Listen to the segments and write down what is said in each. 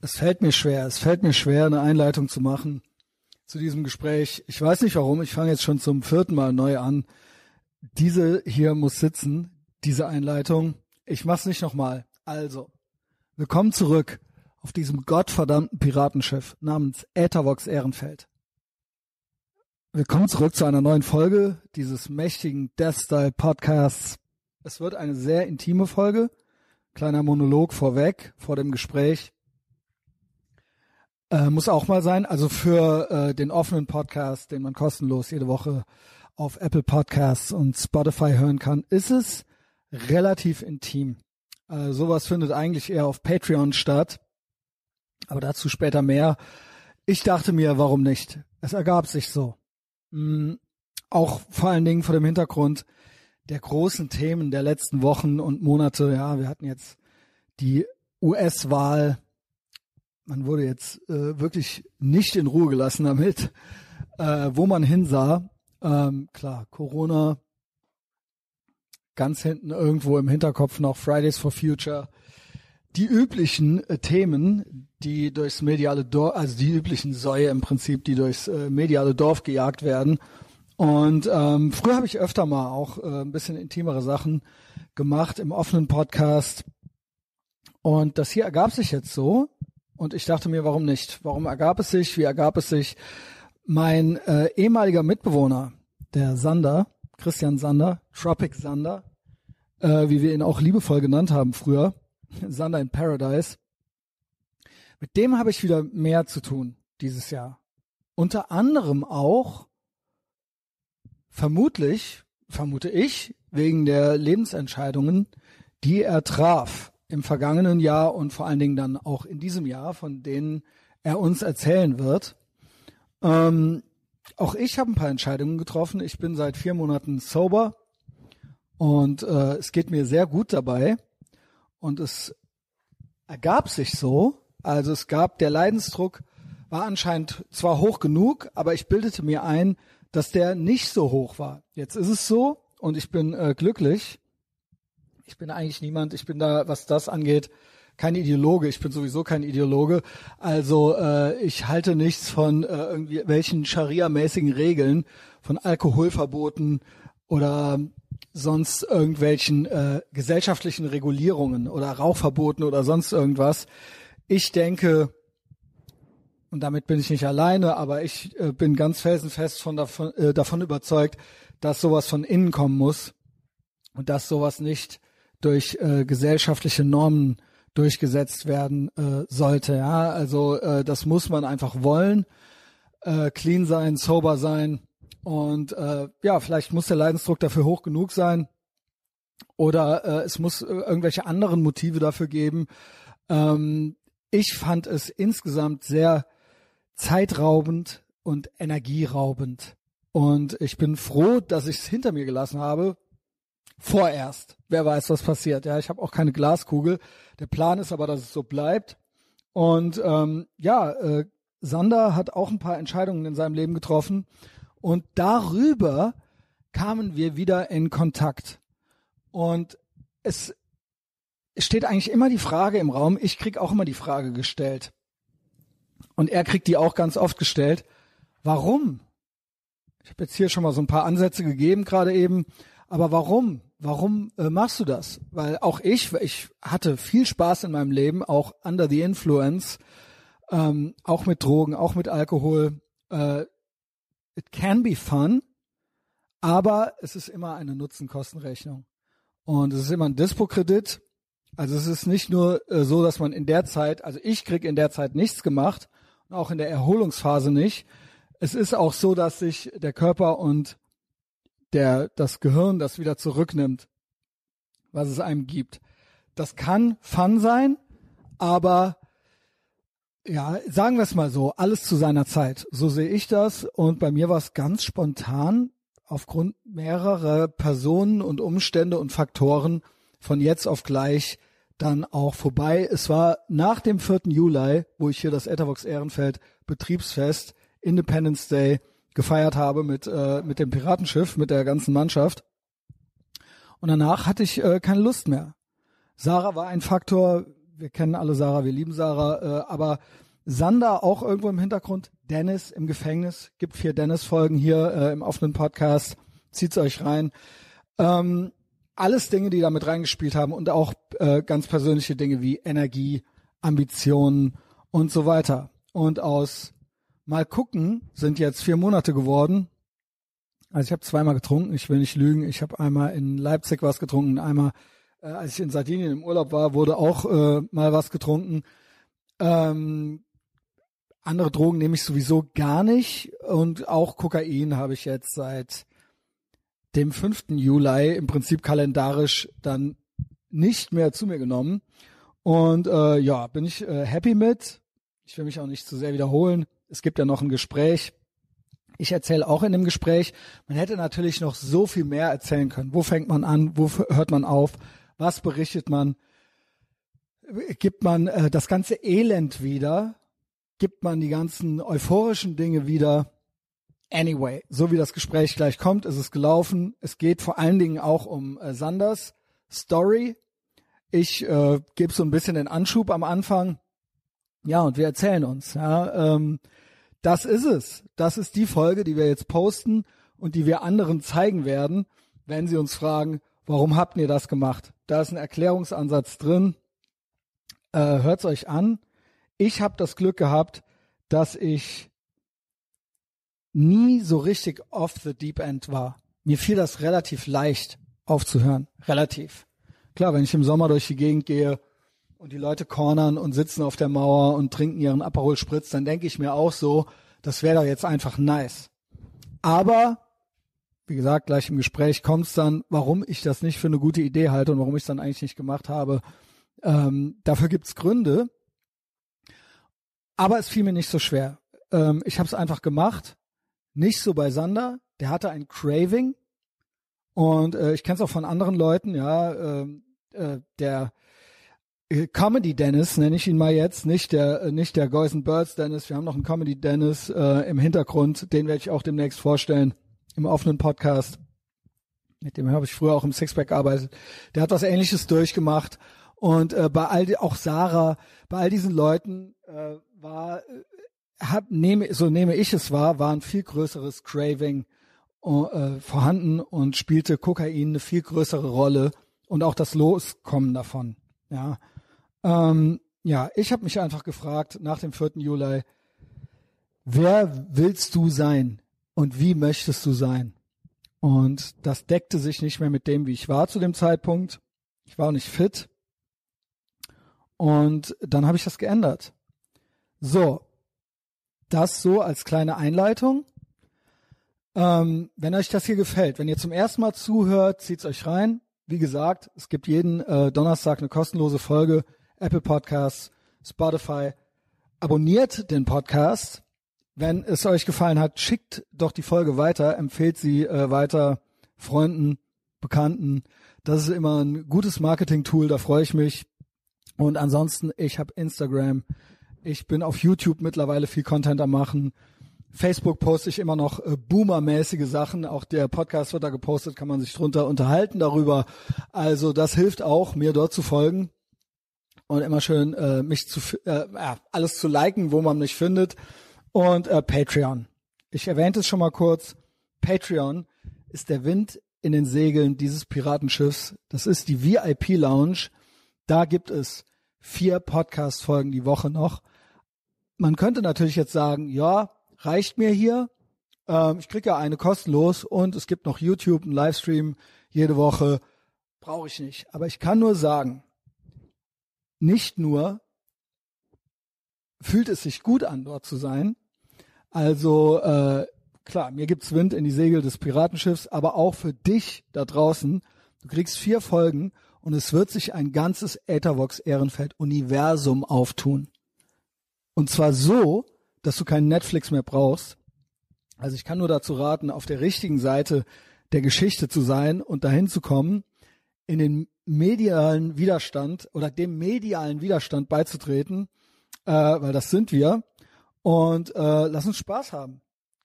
Es fällt mir schwer, es fällt mir schwer, eine Einleitung zu machen zu diesem Gespräch. Ich weiß nicht warum, ich fange jetzt schon zum vierten Mal neu an. Diese hier muss sitzen, diese Einleitung. Ich mach's nicht nochmal. Also, willkommen zurück auf diesem gottverdammten Piratenschiff namens Äthervox Ehrenfeld. Willkommen zurück zu einer neuen Folge dieses mächtigen Death Style Podcasts. Es wird eine sehr intime Folge. Kleiner Monolog vorweg, vor dem Gespräch. Äh, muss auch mal sein. Also für äh, den offenen Podcast, den man kostenlos jede Woche auf Apple Podcasts und Spotify hören kann, ist es relativ intim. Äh, sowas findet eigentlich eher auf Patreon statt. Aber dazu später mehr. Ich dachte mir, warum nicht? Es ergab sich so. Mhm. Auch vor allen Dingen vor dem Hintergrund der großen Themen der letzten Wochen und Monate. Ja, wir hatten jetzt die US-Wahl man wurde jetzt äh, wirklich nicht in Ruhe gelassen damit, äh, wo man hinsah. Ähm, klar, Corona, ganz hinten irgendwo im Hinterkopf noch Fridays for Future. Die üblichen äh, Themen, die durchs mediale Dorf, also die üblichen Säue im Prinzip, die durchs äh, mediale Dorf gejagt werden. Und ähm, früher habe ich öfter mal auch äh, ein bisschen intimere Sachen gemacht im offenen Podcast. Und das hier ergab sich jetzt so. Und ich dachte mir, warum nicht? Warum ergab es sich? Wie ergab es sich? Mein äh, ehemaliger Mitbewohner, der Sander, Christian Sander, Tropic Sander, äh, wie wir ihn auch liebevoll genannt haben früher, Sander in Paradise, mit dem habe ich wieder mehr zu tun dieses Jahr. Unter anderem auch, vermutlich, vermute ich, wegen der Lebensentscheidungen, die er traf im vergangenen Jahr und vor allen Dingen dann auch in diesem Jahr, von denen er uns erzählen wird. Ähm, auch ich habe ein paar Entscheidungen getroffen. Ich bin seit vier Monaten sober und äh, es geht mir sehr gut dabei. Und es ergab sich so, also es gab der Leidensdruck war anscheinend zwar hoch genug, aber ich bildete mir ein, dass der nicht so hoch war. Jetzt ist es so und ich bin äh, glücklich ich bin eigentlich niemand, ich bin da, was das angeht, kein Ideologe. Ich bin sowieso kein Ideologe. Also äh, ich halte nichts von äh, irgendwie welchen Scharia-mäßigen Regeln, von Alkoholverboten oder sonst irgendwelchen äh, gesellschaftlichen Regulierungen oder Rauchverboten oder sonst irgendwas. Ich denke, und damit bin ich nicht alleine, aber ich äh, bin ganz felsenfest von davon, äh, davon überzeugt, dass sowas von innen kommen muss und dass sowas nicht durch äh, gesellschaftliche Normen durchgesetzt werden äh, sollte. Ja, also äh, das muss man einfach wollen, äh, clean sein, sober sein und äh, ja, vielleicht muss der Leidensdruck dafür hoch genug sein oder äh, es muss äh, irgendwelche anderen Motive dafür geben. Ähm, ich fand es insgesamt sehr zeitraubend und energieraubend. Und ich bin froh, dass ich es hinter mir gelassen habe, Vorerst. Wer weiß, was passiert. Ja, ich habe auch keine Glaskugel. Der Plan ist aber, dass es so bleibt. Und ähm, ja, äh, Sander hat auch ein paar Entscheidungen in seinem Leben getroffen. Und darüber kamen wir wieder in Kontakt. Und es steht eigentlich immer die Frage im Raum, ich krieg auch immer die Frage gestellt. Und er kriegt die auch ganz oft gestellt. Warum? Ich habe jetzt hier schon mal so ein paar Ansätze gegeben gerade eben. Aber warum? Warum äh, machst du das? Weil auch ich, ich hatte viel Spaß in meinem Leben, auch under the influence, ähm, auch mit Drogen, auch mit Alkohol. Äh, it can be fun, aber es ist immer eine Nutzen-Kosten-Rechnung. Und es ist immer ein Dispo-Kredit. Also es ist nicht nur äh, so, dass man in der Zeit, also ich krieg in der Zeit nichts gemacht, auch in der Erholungsphase nicht. Es ist auch so, dass sich der Körper und der das Gehirn das wieder zurücknimmt, was es einem gibt. Das kann Fun sein, aber ja, sagen wir es mal so, alles zu seiner Zeit. So sehe ich das. Und bei mir war es ganz spontan aufgrund mehrerer Personen und Umstände und Faktoren von jetzt auf gleich dann auch vorbei. Es war nach dem 4. Juli, wo ich hier das Ethervox Ehrenfeld Betriebsfest Independence Day gefeiert habe mit, äh, mit dem Piratenschiff, mit der ganzen Mannschaft. Und danach hatte ich äh, keine Lust mehr. Sarah war ein Faktor, wir kennen alle Sarah, wir lieben Sarah, äh, aber Sander auch irgendwo im Hintergrund, Dennis im Gefängnis, gibt vier Dennis-Folgen hier äh, im offenen Podcast, zieht's euch rein. Ähm, alles Dinge, die da mit reingespielt haben und auch äh, ganz persönliche Dinge wie Energie, Ambitionen und so weiter. Und aus mal gucken sind jetzt vier Monate geworden. Also ich habe zweimal getrunken, ich will nicht lügen. Ich habe einmal in Leipzig was getrunken, einmal äh, als ich in Sardinien im Urlaub war, wurde auch äh, mal was getrunken. Ähm, andere Drogen nehme ich sowieso gar nicht und auch Kokain habe ich jetzt seit dem 5. Juli im Prinzip kalendarisch dann nicht mehr zu mir genommen. Und äh, ja, bin ich äh, happy mit. Ich will mich auch nicht zu sehr wiederholen. Es gibt ja noch ein Gespräch. Ich erzähle auch in dem Gespräch. Man hätte natürlich noch so viel mehr erzählen können. Wo fängt man an? Wo hört man auf? Was berichtet man? Gibt man äh, das ganze Elend wieder? gibt man die ganzen euphorischen Dinge wieder. Anyway, so wie das Gespräch gleich kommt, ist es gelaufen. Es geht vor allen Dingen auch um äh, Sanders Story. Ich äh, gebe so ein bisschen den Anschub am Anfang. Ja, und wir erzählen uns. Ja, ähm, das ist es. Das ist die Folge, die wir jetzt posten und die wir anderen zeigen werden, wenn sie uns fragen, warum habt ihr das gemacht? Da ist ein Erklärungsansatz drin. Äh, hört's euch an ich habe das Glück gehabt, dass ich nie so richtig off the deep end war. Mir fiel das relativ leicht aufzuhören. Relativ. Klar, wenn ich im Sommer durch die Gegend gehe und die Leute cornern und sitzen auf der Mauer und trinken ihren Aperol Spritz, dann denke ich mir auch so, das wäre doch jetzt einfach nice. Aber, wie gesagt, gleich im Gespräch kommt es dann, warum ich das nicht für eine gute Idee halte und warum ich es dann eigentlich nicht gemacht habe. Ähm, dafür gibt's Gründe. Aber es fiel mir nicht so schwer. Ähm, ich habe es einfach gemacht. Nicht so bei Sander. Der hatte ein Craving. Und äh, ich kenne es auch von anderen Leuten, ja, äh, äh, der Comedy Dennis nenne ich ihn mal jetzt, nicht der äh, nicht der Guys and Birds Dennis. Wir haben noch einen Comedy Dennis äh, im Hintergrund, den werde ich auch demnächst vorstellen im offenen Podcast. Mit dem habe ich früher auch im Sixpack gearbeitet. Der hat was Ähnliches durchgemacht und äh, bei all auch Sarah, bei all diesen Leuten äh, war, äh, hab, nehme, so nehme ich es wahr, war ein viel größeres Craving äh, vorhanden und spielte Kokain eine viel größere Rolle und auch das Loskommen davon. Ja, ähm, ja, ich habe mich einfach gefragt nach dem 4. Juli, wer willst du sein und wie möchtest du sein? Und das deckte sich nicht mehr mit dem, wie ich war zu dem Zeitpunkt. Ich war auch nicht fit. Und dann habe ich das geändert. So, das so als kleine Einleitung. Ähm, wenn euch das hier gefällt, wenn ihr zum ersten Mal zuhört, zieht's euch rein. Wie gesagt, es gibt jeden äh, Donnerstag eine kostenlose Folge. Apple Podcasts, Spotify. Abonniert den Podcast. Wenn es euch gefallen hat, schickt doch die Folge weiter, empfehlt sie äh, weiter Freunden, Bekannten. Das ist immer ein gutes Marketing-Tool, da freue ich mich. Und ansonsten, ich habe Instagram, ich bin auf YouTube mittlerweile viel Content am machen. Facebook poste ich immer noch äh, boomermäßige Sachen. Auch der Podcast wird da gepostet, kann man sich drunter unterhalten darüber. Also das hilft auch, mir dort zu folgen und immer schön äh, mich zu äh, alles zu liken, wo man mich findet. Und äh, Patreon. Ich erwähnte es schon mal kurz. Patreon ist der Wind in den Segeln dieses Piratenschiffs. Das ist die VIP Lounge. Da gibt es vier Podcast-Folgen die Woche noch. Man könnte natürlich jetzt sagen, ja, reicht mir hier. Ähm, ich kriege ja eine kostenlos und es gibt noch YouTube, einen Livestream jede Woche. Brauche ich nicht. Aber ich kann nur sagen, nicht nur fühlt es sich gut an, dort zu sein. Also äh, klar, mir gibt's Wind in die Segel des Piratenschiffs, aber auch für dich da draußen. Du kriegst vier Folgen und es wird sich ein ganzes Ethervox Ehrenfeld Universum auftun. Und zwar so, dass du keinen Netflix mehr brauchst. Also ich kann nur dazu raten, auf der richtigen Seite der Geschichte zu sein und dahin zu kommen, in den medialen Widerstand oder dem medialen Widerstand beizutreten, äh, weil das sind wir. Und äh, lass uns Spaß haben.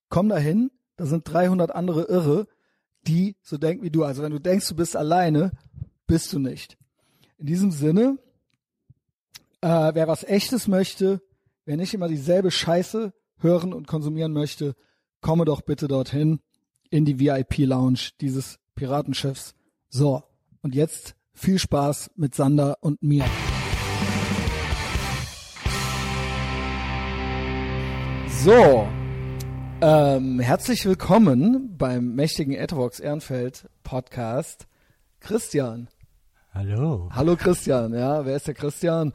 Komm dahin, da sind 300 andere Irre, die so denken wie du. Also wenn du denkst, du bist alleine, bist du nicht. In diesem Sinne, Äh, wer was Echtes möchte, wer nicht immer dieselbe Scheiße hören und konsumieren möchte, komme doch bitte dorthin in die VIP-Lounge dieses Piratenschiffs. So, und jetzt viel Spaß mit Sander und mir. So, ähm, herzlich willkommen beim mächtigen Etherbox Ehrenfeld Podcast. Christian. Hallo. Hallo Christian, ja, wer ist der Christian?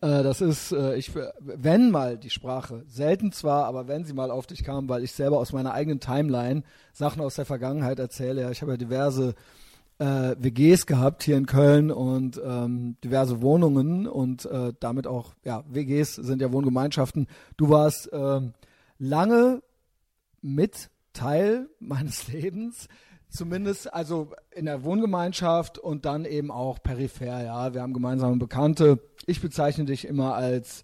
Äh, das ist, äh, ich, wenn mal die Sprache, selten zwar, aber wenn sie mal auf dich kam, weil ich selber aus meiner eigenen Timeline Sachen aus der Vergangenheit erzähle. Ja, ich habe ja diverse äh, WGs gehabt hier in Köln und ähm, diverse Wohnungen und äh, damit auch, ja, WGs sind ja Wohngemeinschaften. Du warst ähm, lange mit Teil meines Lebens, zumindest also in der Wohngemeinschaft und dann eben auch peripher, ja. Wir haben gemeinsame Bekannte. Ich bezeichne dich immer als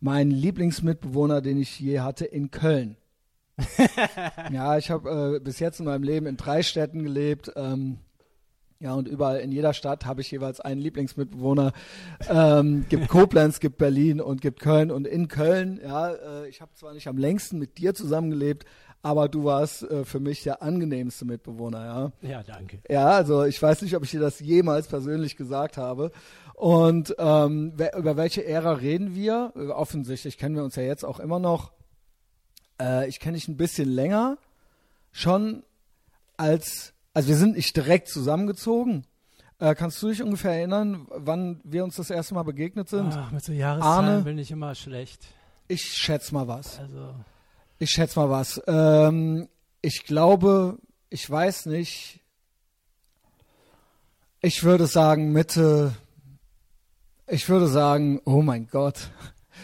meinen Lieblingsmitbewohner, den ich je hatte in Köln. ja, ich habe äh, bis jetzt in meinem Leben in drei Städten gelebt. Ähm, ja, und überall in jeder Stadt habe ich jeweils einen Lieblingsmitbewohner. Ähm, gibt Koblenz, gibt Berlin und gibt Köln. Und in Köln, ja, äh, ich habe zwar nicht am längsten mit dir zusammengelebt, aber du warst äh, für mich der angenehmste Mitbewohner, ja. Ja, danke. Ja, also ich weiß nicht, ob ich dir das jemals persönlich gesagt habe. Und ähm, wer, über welche Ära reden wir? Offensichtlich kennen wir uns ja jetzt auch immer noch. Äh, ich kenne dich ein bisschen länger, schon als also wir sind nicht direkt zusammengezogen. Äh, kannst du dich ungefähr erinnern, wann wir uns das erste Mal begegnet sind? Ach, mit so Jahreszahlen Arne, bin ich immer schlecht. Ich schätze mal was. Also. Ich schätze mal was. Ähm, ich glaube, ich weiß nicht. Ich würde sagen Mitte. Ich würde sagen, oh mein Gott.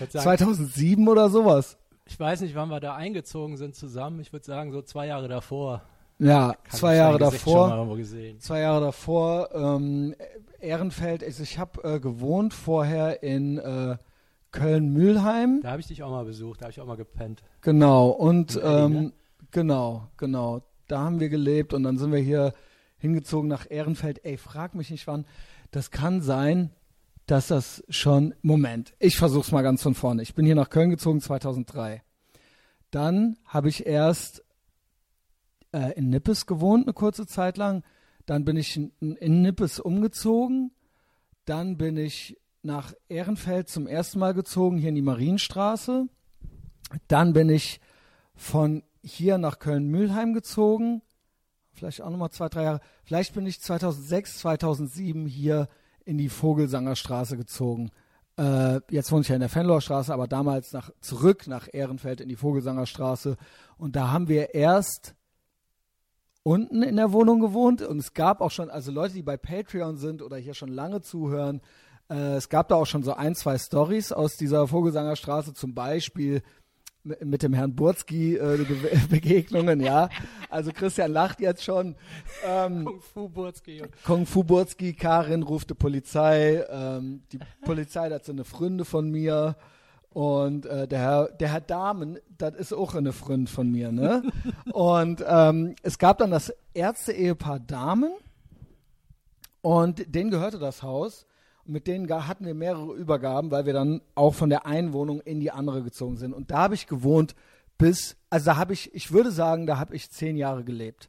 Sagen, 2007 oder sowas. Ich weiß nicht, wann wir da eingezogen sind zusammen. Ich würde sagen, so zwei Jahre davor. Ja, zwei Jahre davor. Zwei Jahre davor. Ähm, Ehrenfeld, also ich habe äh, gewohnt vorher in äh, Köln-Mühlheim. Da habe ich dich auch mal besucht, da habe ich auch mal gepennt. Genau, und ähm, ne? genau, genau. Da haben wir gelebt und dann sind wir hier hingezogen nach Ehrenfeld. Ey, frag mich nicht wann. Das kann sein, dass das schon. Moment, ich versuch's mal ganz von vorne. Ich bin hier nach Köln gezogen 2003. Dann habe ich erst äh, in Nippes gewohnt eine kurze Zeit lang. Dann bin ich in, in Nippes umgezogen. Dann bin ich nach Ehrenfeld zum ersten Mal gezogen, hier in die Marienstraße. Dann bin ich von hier nach Köln-Mühlheim gezogen. Vielleicht auch nochmal zwei, drei Jahre. Vielleicht bin ich 2006, 2007 hier in die Vogelsangerstraße gezogen. Äh, jetzt wohne ich ja in der Fenloher Straße, aber damals nach, zurück nach Ehrenfeld in die Vogelsangerstraße. Und da haben wir erst unten in der Wohnung gewohnt und es gab auch schon, also Leute, die bei Patreon sind oder hier schon lange zuhören, äh, es gab da auch schon so ein, zwei Stories aus dieser Vogelsangerstraße, zum Beispiel mit dem Herrn Burzki äh, Begegnungen, ja. Also Christian lacht jetzt schon. Ähm, Kung Fu Burzki. Kung Fu Burzki, Karin ruft die Polizei. Ähm, die Polizei, das sind eine Freunde von mir. Und äh, der, Herr, der Herr Damen, das ist auch eine Freund von mir, ne? und ähm, es gab dann das Ärzte-Ehepaar Damen und denen gehörte das Haus. Und mit denen hatten wir mehrere Übergaben, weil wir dann auch von der einen Wohnung in die andere gezogen sind. Und da habe ich gewohnt bis, also da habe ich, ich würde sagen, da habe ich zehn Jahre gelebt.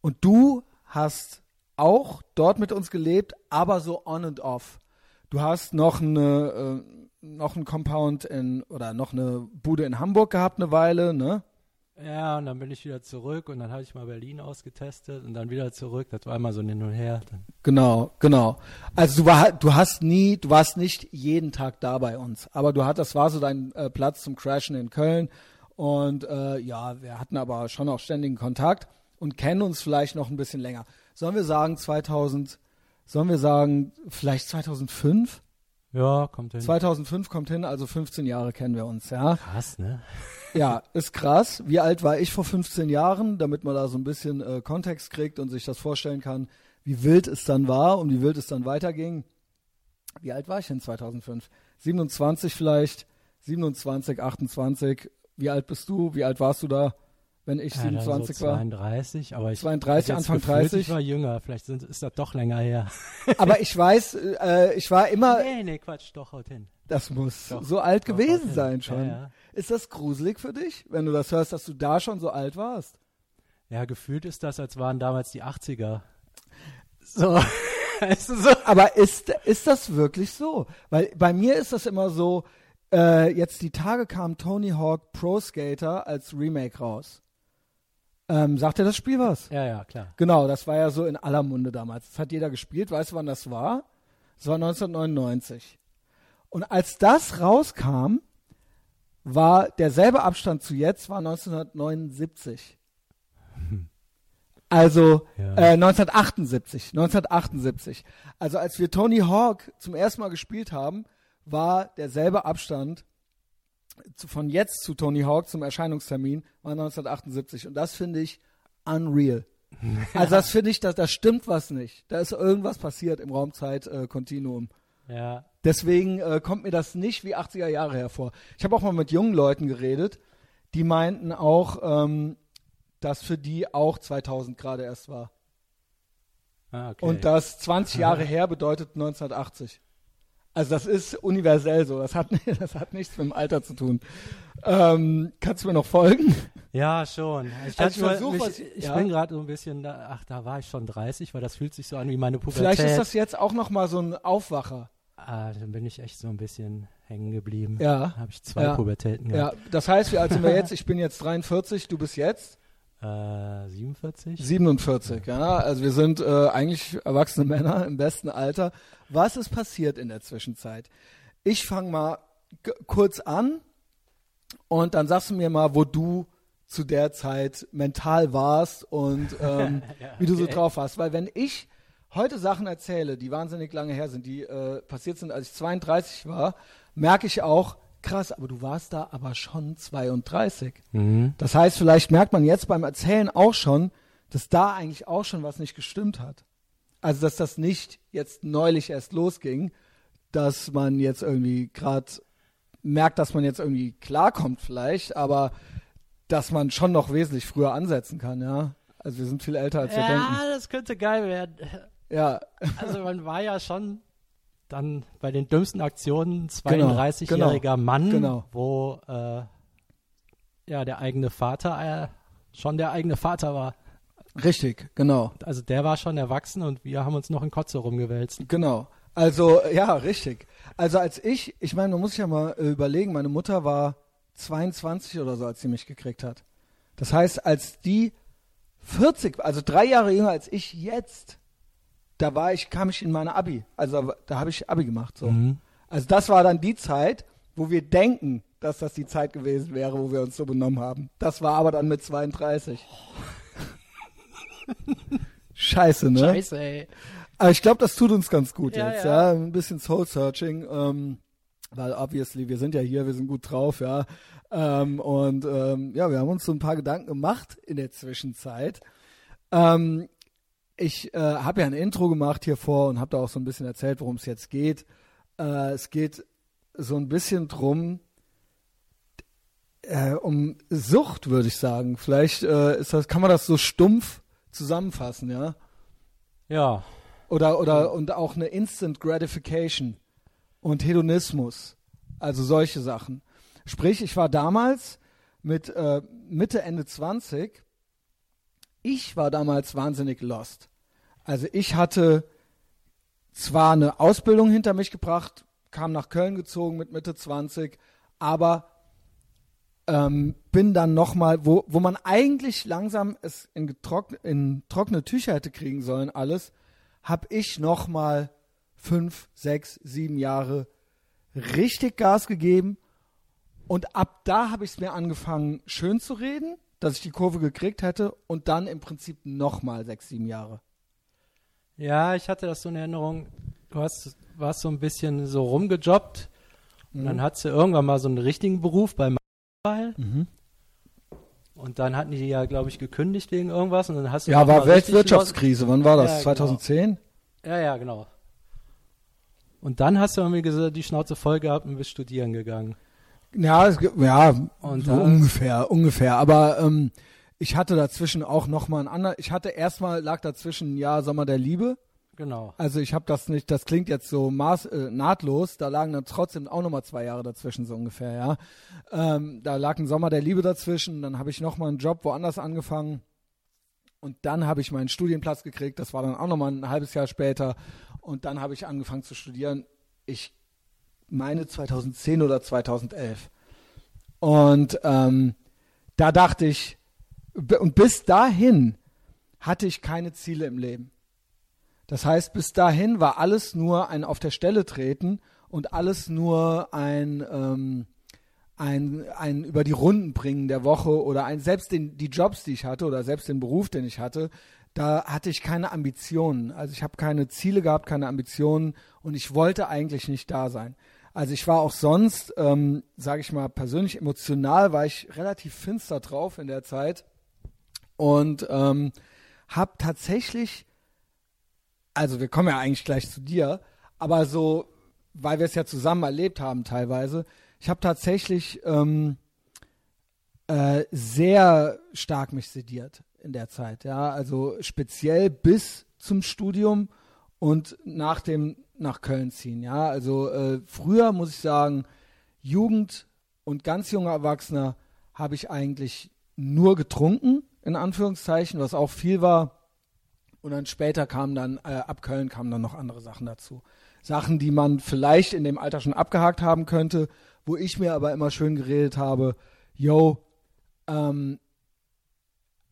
Und du hast auch dort mit uns gelebt, aber so on and off. Du hast noch eine, äh, noch ein Compound in oder noch eine Bude in Hamburg gehabt eine Weile, ne? Ja, und dann bin ich wieder zurück und dann habe ich mal Berlin ausgetestet und dann wieder zurück. Das war immer so ein hin und her. Dann genau, genau. Also du war, du hast nie, du warst nicht jeden Tag da bei uns, aber du hattest, das war so dein äh, Platz zum Crashen in Köln und äh, ja, wir hatten aber schon auch ständigen Kontakt und kennen uns vielleicht noch ein bisschen länger. Sollen wir sagen 2000? Sollen wir sagen vielleicht 2005? Ja, kommt hin. 2005 kommt hin, also 15 Jahre kennen wir uns, ja. Krass, ne? Ja, ist krass. Wie alt war ich vor 15 Jahren, damit man da so ein bisschen äh, Kontext kriegt und sich das vorstellen kann, wie wild es dann war und wie wild es dann weiterging. Wie alt war ich denn 2005? 27 vielleicht, 27, 28. Wie alt bist du? Wie alt warst du da? Wenn ich ja, 27 so war. 32, aber ich 32, Anfang gefühlt, 30. Ich war jünger, vielleicht sind, ist das doch länger her. aber ich weiß, äh, ich war immer. Nee, nee, Quatsch, doch, haut hin. Das muss Doch, so alt doch, gewesen sein schon. Ja, ja. Ist das gruselig für dich, wenn du das hörst, dass du da schon so alt warst? ja, gefühlt ist das, als waren damals die 80er. So. weißt du, so. Aber ist, ist das wirklich so? Weil bei mir ist das immer so, äh, jetzt die Tage kam Tony Hawk Pro Skater als Remake raus. Ähm, sagt dir das Spiel was? Ja, ja, klar. Genau, das war ja so in aller Munde damals. Das hat jeder gespielt. Weißt du, wann das war? Das war 1999. Und als das rauskam, war derselbe Abstand zu jetzt, war 1979. Also Ja. äh, 1978, 1978. Also als wir Tony Hawk zum ersten Mal gespielt haben, war derselbe Abstand von jetzt zu Tony Hawk zum Erscheinungstermin war 1978 und das finde ich unreal. Also das finde ich, da, da stimmt was nicht. Da ist irgendwas passiert im Raumzeit-Kontinuum. Ja. Deswegen äh, kommt mir das nicht wie 80er Jahre hervor. Ich habe auch mal mit jungen Leuten geredet, die meinten auch, ähm, dass für die auch 2000 gerade erst war. Ah, okay. Und das 20 Jahre her bedeutet 1980. Also das ist universell so. Das hat, das hat nichts mit dem Alter zu tun. Ähm, kannst du mir noch folgen? Ja, schon. Ich, Also ich versuch, mich, was- ich ja. bin gerade so ein bisschen, da, ach, da war ich schon 30, weil das fühlt sich so an wie meine Pubertät. Vielleicht ist das jetzt auch noch mal so ein Aufwacher. ah, dann bin ich echt so ein bisschen hängen geblieben. Ja. Habe ich zwei Ja. Pubertäten Ja, gehabt. das heißt, wie alt sind wir jetzt? Ich bin jetzt 43, du bist jetzt 47? 47. Ja, also wir sind äh, eigentlich erwachsene Männer im besten Alter. Was ist passiert in der Zwischenzeit? Ich fange mal kurz an und dann sagst du mir mal, wo du zu der Zeit mental warst und ähm, Ja, wie du so drauf warst. Weil wenn ich heute Sachen erzähle, die wahnsinnig lange her sind, die äh, passiert sind, als ich 32 war, merke ich auch, krass, aber du warst da aber schon 32. Mhm. Das heißt, vielleicht merkt man jetzt beim Erzählen auch schon, dass da eigentlich auch schon was nicht gestimmt hat. Also, dass das nicht jetzt neulich erst losging, dass man jetzt irgendwie gerade merkt, dass man jetzt irgendwie klarkommt vielleicht, aber dass man schon noch wesentlich früher ansetzen kann, ja. Also wir sind viel älter, als wir Ja, denken. das könnte geil werden. Ja, Also man war ja schon dann bei den dümmsten Aktionen Genau, 32-jähriger Mann, genau. wo äh, ja der eigene Vater äh, schon der eigene Vater war. richtig, genau. Also der war schon erwachsen und wir haben uns noch in Kotze rumgewälzt. Genau. Also, ja, richtig. Also als ich, ich meine, man muss sich ja mal äh, überlegen, meine Mutter war 22 oder so, als sie mich gekriegt hat. Das heißt, als die 40, also drei Jahre jünger als ich jetzt, da war ich, kam ich in meine Abi. Also da, habe ich Abi gemacht. So. Mhm. Also das war dann die Zeit, wo wir denken, dass das die Zeit gewesen wäre, wo wir uns so benommen haben. Das war aber dann mit 32. Scheiße, ne? Scheiße, ey. Aber ich glaube, das tut uns ganz gut Ja, jetzt, ja. ja. Ein bisschen Soul-Searching, ähm, weil obviously, wir sind ja hier, wir sind gut drauf, ja. Ähm, und ähm, ja, wir haben uns so ein paar Gedanken gemacht in der Zwischenzeit. Ähm, ich äh, habe ja ein Intro gemacht hier vor und habe da auch so ein bisschen erzählt, worum es jetzt geht. Äh, es geht so ein bisschen drum, äh, um Sucht, würde ich sagen. Vielleicht äh, ist das, kann man das so stumpf zusammenfassen, ja. Ja, Oder, oder, und auch eine Instant Gratification und Hedonismus. Also solche Sachen. Sprich, ich war damals mit äh, Mitte, Ende 20. Ich war damals wahnsinnig lost. Also ich hatte zwar eine Ausbildung hinter mich gebracht, kam nach Köln gezogen mit Mitte 20, aber ähm, bin dann nochmal, wo, wo man eigentlich langsam es in, in trockene Tücher hätte kriegen sollen, alles, habe ich nochmal fünf, sechs, sieben Jahre richtig Gas gegeben. Und ab da habe ich es mir angefangen, schön zu reden, dass ich die Kurve gekriegt hätte und dann im Prinzip nochmal sechs, sieben Jahre. ja, ich hatte das so in Erinnerung. Du hast, warst so ein bisschen so rumgejobbt und Mhm. dann hattest du irgendwann mal so einen richtigen Beruf beim Mobile. Und dann hatten die ja, glaube ich, gekündigt wegen irgendwas und dann hast du Ja, war Weltwirtschaftskrise. Wann war das? Ja, genau. 2010? los- Ja, ja, genau. Und dann hast du irgendwie gesagt, die Schnauze voll gehabt und bist studieren gegangen. Ja, es, ja Und so ungefähr, ungefähr. Aber ähm, ich hatte dazwischen auch noch mal ein anderer. Ich hatte erstmal lag dazwischen ein Jahr Sommer der Liebe Genau. Also ich habe das nicht, das klingt jetzt so maß, äh, nahtlos, da lagen dann trotzdem auch nochmal zwei Jahre dazwischen, so ungefähr, ja. Ähm, da lag ein Sommer der Liebe dazwischen, dann habe ich nochmal einen Job woanders angefangen und dann habe ich meinen Studienplatz gekriegt, das war dann auch nochmal ein halbes Jahr später und dann habe ich angefangen zu studieren. Ich meine 2010 oder 2011. Und ähm, da dachte ich, und bis dahin hatte ich keine Ziele im Leben. Das heißt, bis dahin war alles nur ein auf der Stelle treten und alles nur ein, ähm, ein, ein über die Runden bringen der Woche oder ein, selbst den, die Jobs, die ich hatte oder selbst den Beruf, den ich hatte, da hatte ich keine Ambitionen. Also ich habe keine Ziele gehabt, keine Ambitionen und ich wollte eigentlich nicht da sein. Also ich war auch sonst, ähm, sage ich mal, persönlich emotional war ich relativ finster drauf in der Zeit und ähm, habe tatsächlich also wir kommen ja eigentlich gleich zu dir, aber so, weil wir es ja zusammen erlebt haben teilweise, ich habe tatsächlich ähm, äh, sehr stark mich sediert in der Zeit, ja, also speziell bis zum Studium und nach dem nach Köln ziehen, ja, also äh, früher muss ich sagen, Jugend und ganz junger Erwachsener habe ich eigentlich nur getrunken, in Anführungszeichen, was auch viel war und dann später kamen dann, äh, ab Köln kamen dann noch andere Sachen dazu. Sachen, die man vielleicht in dem Alter schon abgehakt haben könnte, wo ich mir aber immer schön geredet habe, yo, ähm,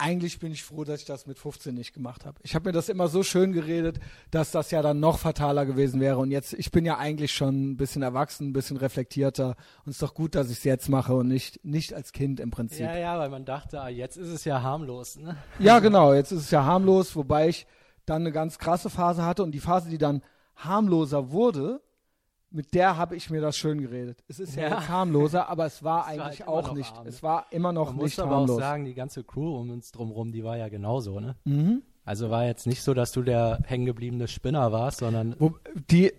eigentlich bin ich froh, dass ich das mit 15 nicht gemacht habe. Ich habe mir das immer so schön geredet, dass das ja dann noch fataler gewesen wäre. Und jetzt, ich bin ja eigentlich schon ein bisschen erwachsen, ein bisschen reflektierter. Und es ist doch gut, dass ich es jetzt mache und nicht, nicht als Kind im Prinzip. Ja, ja, weil man dachte, ah, jetzt ist es ja harmlos. Ne? Ja, genau, jetzt ist es ja harmlos, wobei ich dann eine ganz krasse Phase hatte. Und die Phase, die dann harmloser wurde, mit der habe ich mir das schön geredet. Es ist ja, ja harmloser, aber es war es eigentlich war halt auch nicht. Arm, Es war immer noch Man nicht muss harmlos. aber auch sagen, die ganze Crew um uns drumherum, die war ja genauso, ne? Mhm. Also war jetzt nicht so, dass du der hängengebliebene Spinner warst, sondern Wo, die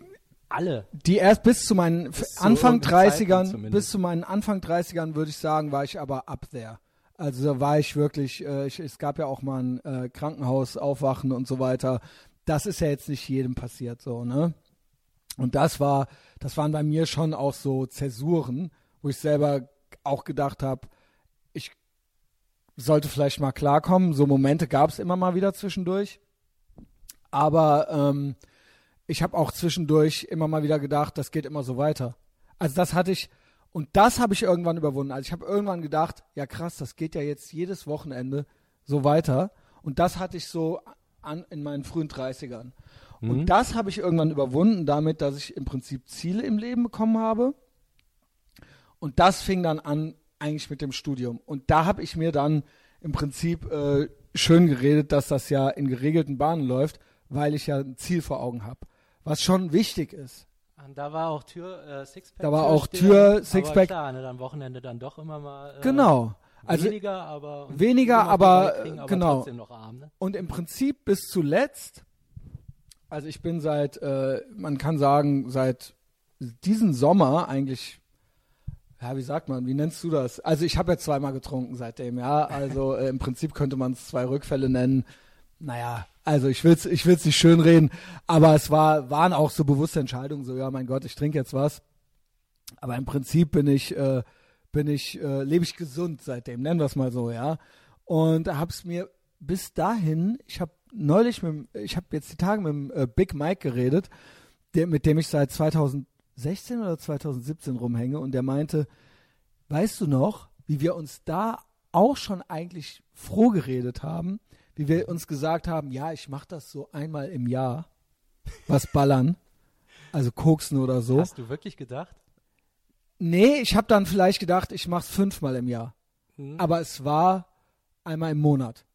alle. Die erst bis zu meinen bis Anfang zu 30ern, bis zu meinen Anfang 30ern würde ich sagen, war ich aber up there. Also da war ich wirklich, äh, ich, es gab ja auch mal ein äh, Krankenhaus, Aufwachen und so weiter. Das ist ja jetzt nicht jedem passiert so, ne? Und das war, das waren bei mir schon auch so Zäsuren, wo ich selber auch gedacht habe, ich sollte vielleicht mal klarkommen. So Momente gab es immer mal wieder zwischendurch. Aber ähm, ich habe auch zwischendurch immer mal wieder gedacht, das geht immer so weiter. Also das hatte ich, und das habe ich irgendwann überwunden. Also ich habe irgendwann gedacht, ja krass, das geht ja jetzt jedes Wochenende so weiter. Und das hatte ich so an, in meinen frühen 30ern. Mhm. Und das habe ich irgendwann überwunden damit, dass ich im Prinzip Ziele im Leben bekommen habe. Und das fing dann an eigentlich mit dem Studium. Und da habe ich mir dann im Prinzip äh, schön geredet, dass das ja in geregelten Bahnen läuft, weil ich ja ein Ziel vor Augen habe. Was schon wichtig ist. Und da war auch Tür, äh, Sixpack. Da war auch Tür, Sixpack. Aber klar, ne, am Wochenende dann doch immer mal. Äh, genau. Also weniger, aber. Weniger, aber, kriegen, aber genau. Arm, ne? Und im Prinzip bis zuletzt also ich bin seit, äh, man kann sagen, seit diesem Sommer eigentlich, ja, wie sagt man, wie nennst du das? Also ich habe ja zweimal getrunken seitdem, ja. Also äh, im Prinzip könnte man es zwei Rückfälle nennen. Naja, also ich will es ich will's nicht schönreden, aber es war, waren auch so bewusste Entscheidungen, so ja, mein Gott, ich trinke jetzt was. Aber im Prinzip bin ich, äh, bin ich, äh, lebe ich gesund seitdem, nennen wir es mal so, ja. Und habe es mir bis dahin, ich habe neulich mit, ich habe jetzt die Tage mit dem äh, Big Mike geredet, der, mit dem ich seit 2016 oder 2017 rumhänge und der meinte, weißt du noch, wie wir uns da auch schon eigentlich froh geredet haben, wie wir uns gesagt haben, ja, ich mache das so einmal im Jahr, was ballern, also koksen oder so. Hast du wirklich gedacht? Nee, ich habe dann vielleicht gedacht, ich mache es fünfmal im Jahr. Hm. Aber es war einmal im Monat.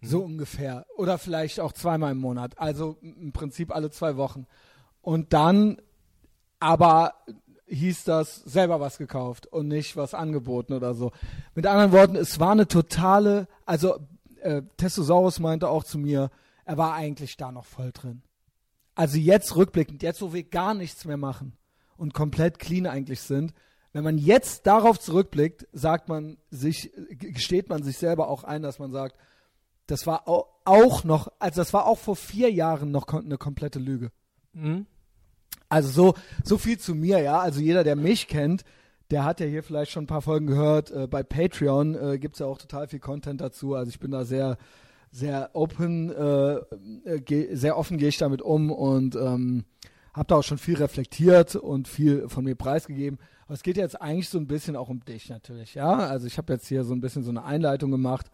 So ungefähr. Oder vielleicht auch zweimal im Monat. Also im Prinzip alle zwei Wochen. Und dann aber hieß das selber was gekauft und nicht was angeboten oder so. Mit anderen Worten, es war eine totale, also äh, Testosaurus meinte auch zu mir, er war eigentlich da noch voll drin. Also jetzt rückblickend, jetzt wo wir gar nichts mehr machen und komplett clean eigentlich sind, wenn man jetzt darauf zurückblickt, sagt man sich, gesteht man sich selber auch ein, dass man sagt, das war auch noch, also das war auch vor vier Jahren noch eine komplette Lüge. Mhm. Also so, so viel zu mir, ja. Also jeder, der mich kennt, der hat ja hier vielleicht schon ein paar Folgen gehört. Äh, bei Patreon äh, gibt es ja auch total viel Content dazu. Also ich bin da sehr, sehr open, äh, äh sehr offen gehe ich damit um und ähm, habe da auch schon viel reflektiert und viel von mir preisgegeben. Aber es geht jetzt eigentlich so ein bisschen auch um dich natürlich, ja. Also ich habe jetzt hier so ein bisschen so eine Einleitung gemacht.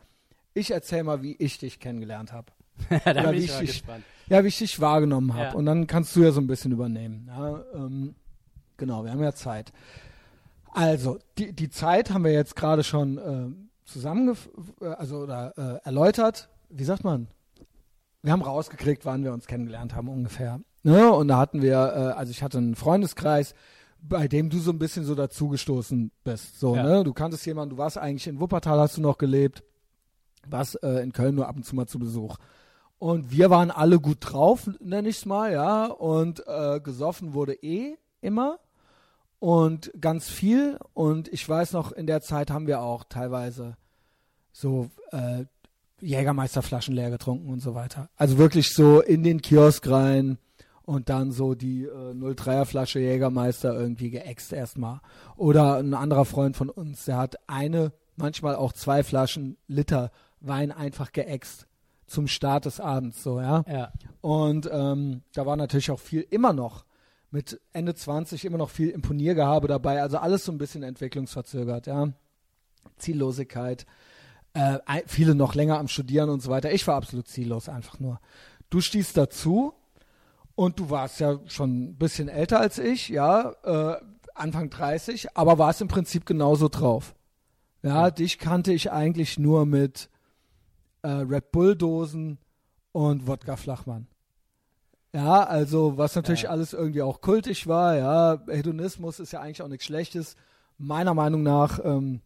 Ich erzähle mal, wie ich dich kennengelernt habe. da bin wie ich dich, gespannt. Ja, wie ich dich wahrgenommen habe. Ja. Und dann kannst du ja so ein bisschen übernehmen. Ja, ähm, genau, wir haben ja Zeit. Also, die, die Zeit haben wir jetzt gerade schon äh, zusammenge also oder äh, erläutert. Wie sagt man? Wir haben rausgekriegt, wann wir uns kennengelernt haben ungefähr. Ne? Und da hatten wir, äh, also ich hatte einen Freundeskreis, bei dem du so ein bisschen so dazugestoßen bist. So, Ja. ne? Du kanntest jemanden, du warst eigentlich in Wuppertal, hast du noch gelebt, warst äh, in Köln nur ab und zu mal zu Besuch. Und wir waren alle gut drauf, nenne ich es mal, ja. Und äh, gesoffen wurde eh immer und ganz viel. Und ich weiß noch, in der Zeit haben wir auch teilweise so äh, Jägermeisterflaschen leer getrunken und so weiter. Also wirklich so in den Kiosk rein und dann so die äh, 03er Flasche Jägermeister irgendwie geäxt erstmal. Oder ein anderer Freund von uns, der hat eine, manchmal auch zwei Flaschen Liter Wein einfach geäxt zum Start des Abends, so, ja. Ja. Und ähm, da war natürlich auch viel immer noch mit Ende 20 immer noch viel Imponiergehabe dabei. Also alles so ein bisschen entwicklungsverzögert, ja. Ziellosigkeit. Äh, viele noch länger am Studieren und so weiter. Ich war absolut ziellos einfach nur. Du stießt dazu und du warst ja schon ein bisschen älter als ich, ja, äh, Anfang 30, aber warst im Prinzip genauso drauf. Ja, dich kannte ich eigentlich nur mit äh, Red Bull-Dosen und Wodka Flachmann. Ja, also was natürlich Ja. alles irgendwie auch kultig war, ja, Hedonismus ist ja eigentlich auch nichts Schlechtes. Meiner Meinung nach, ähm,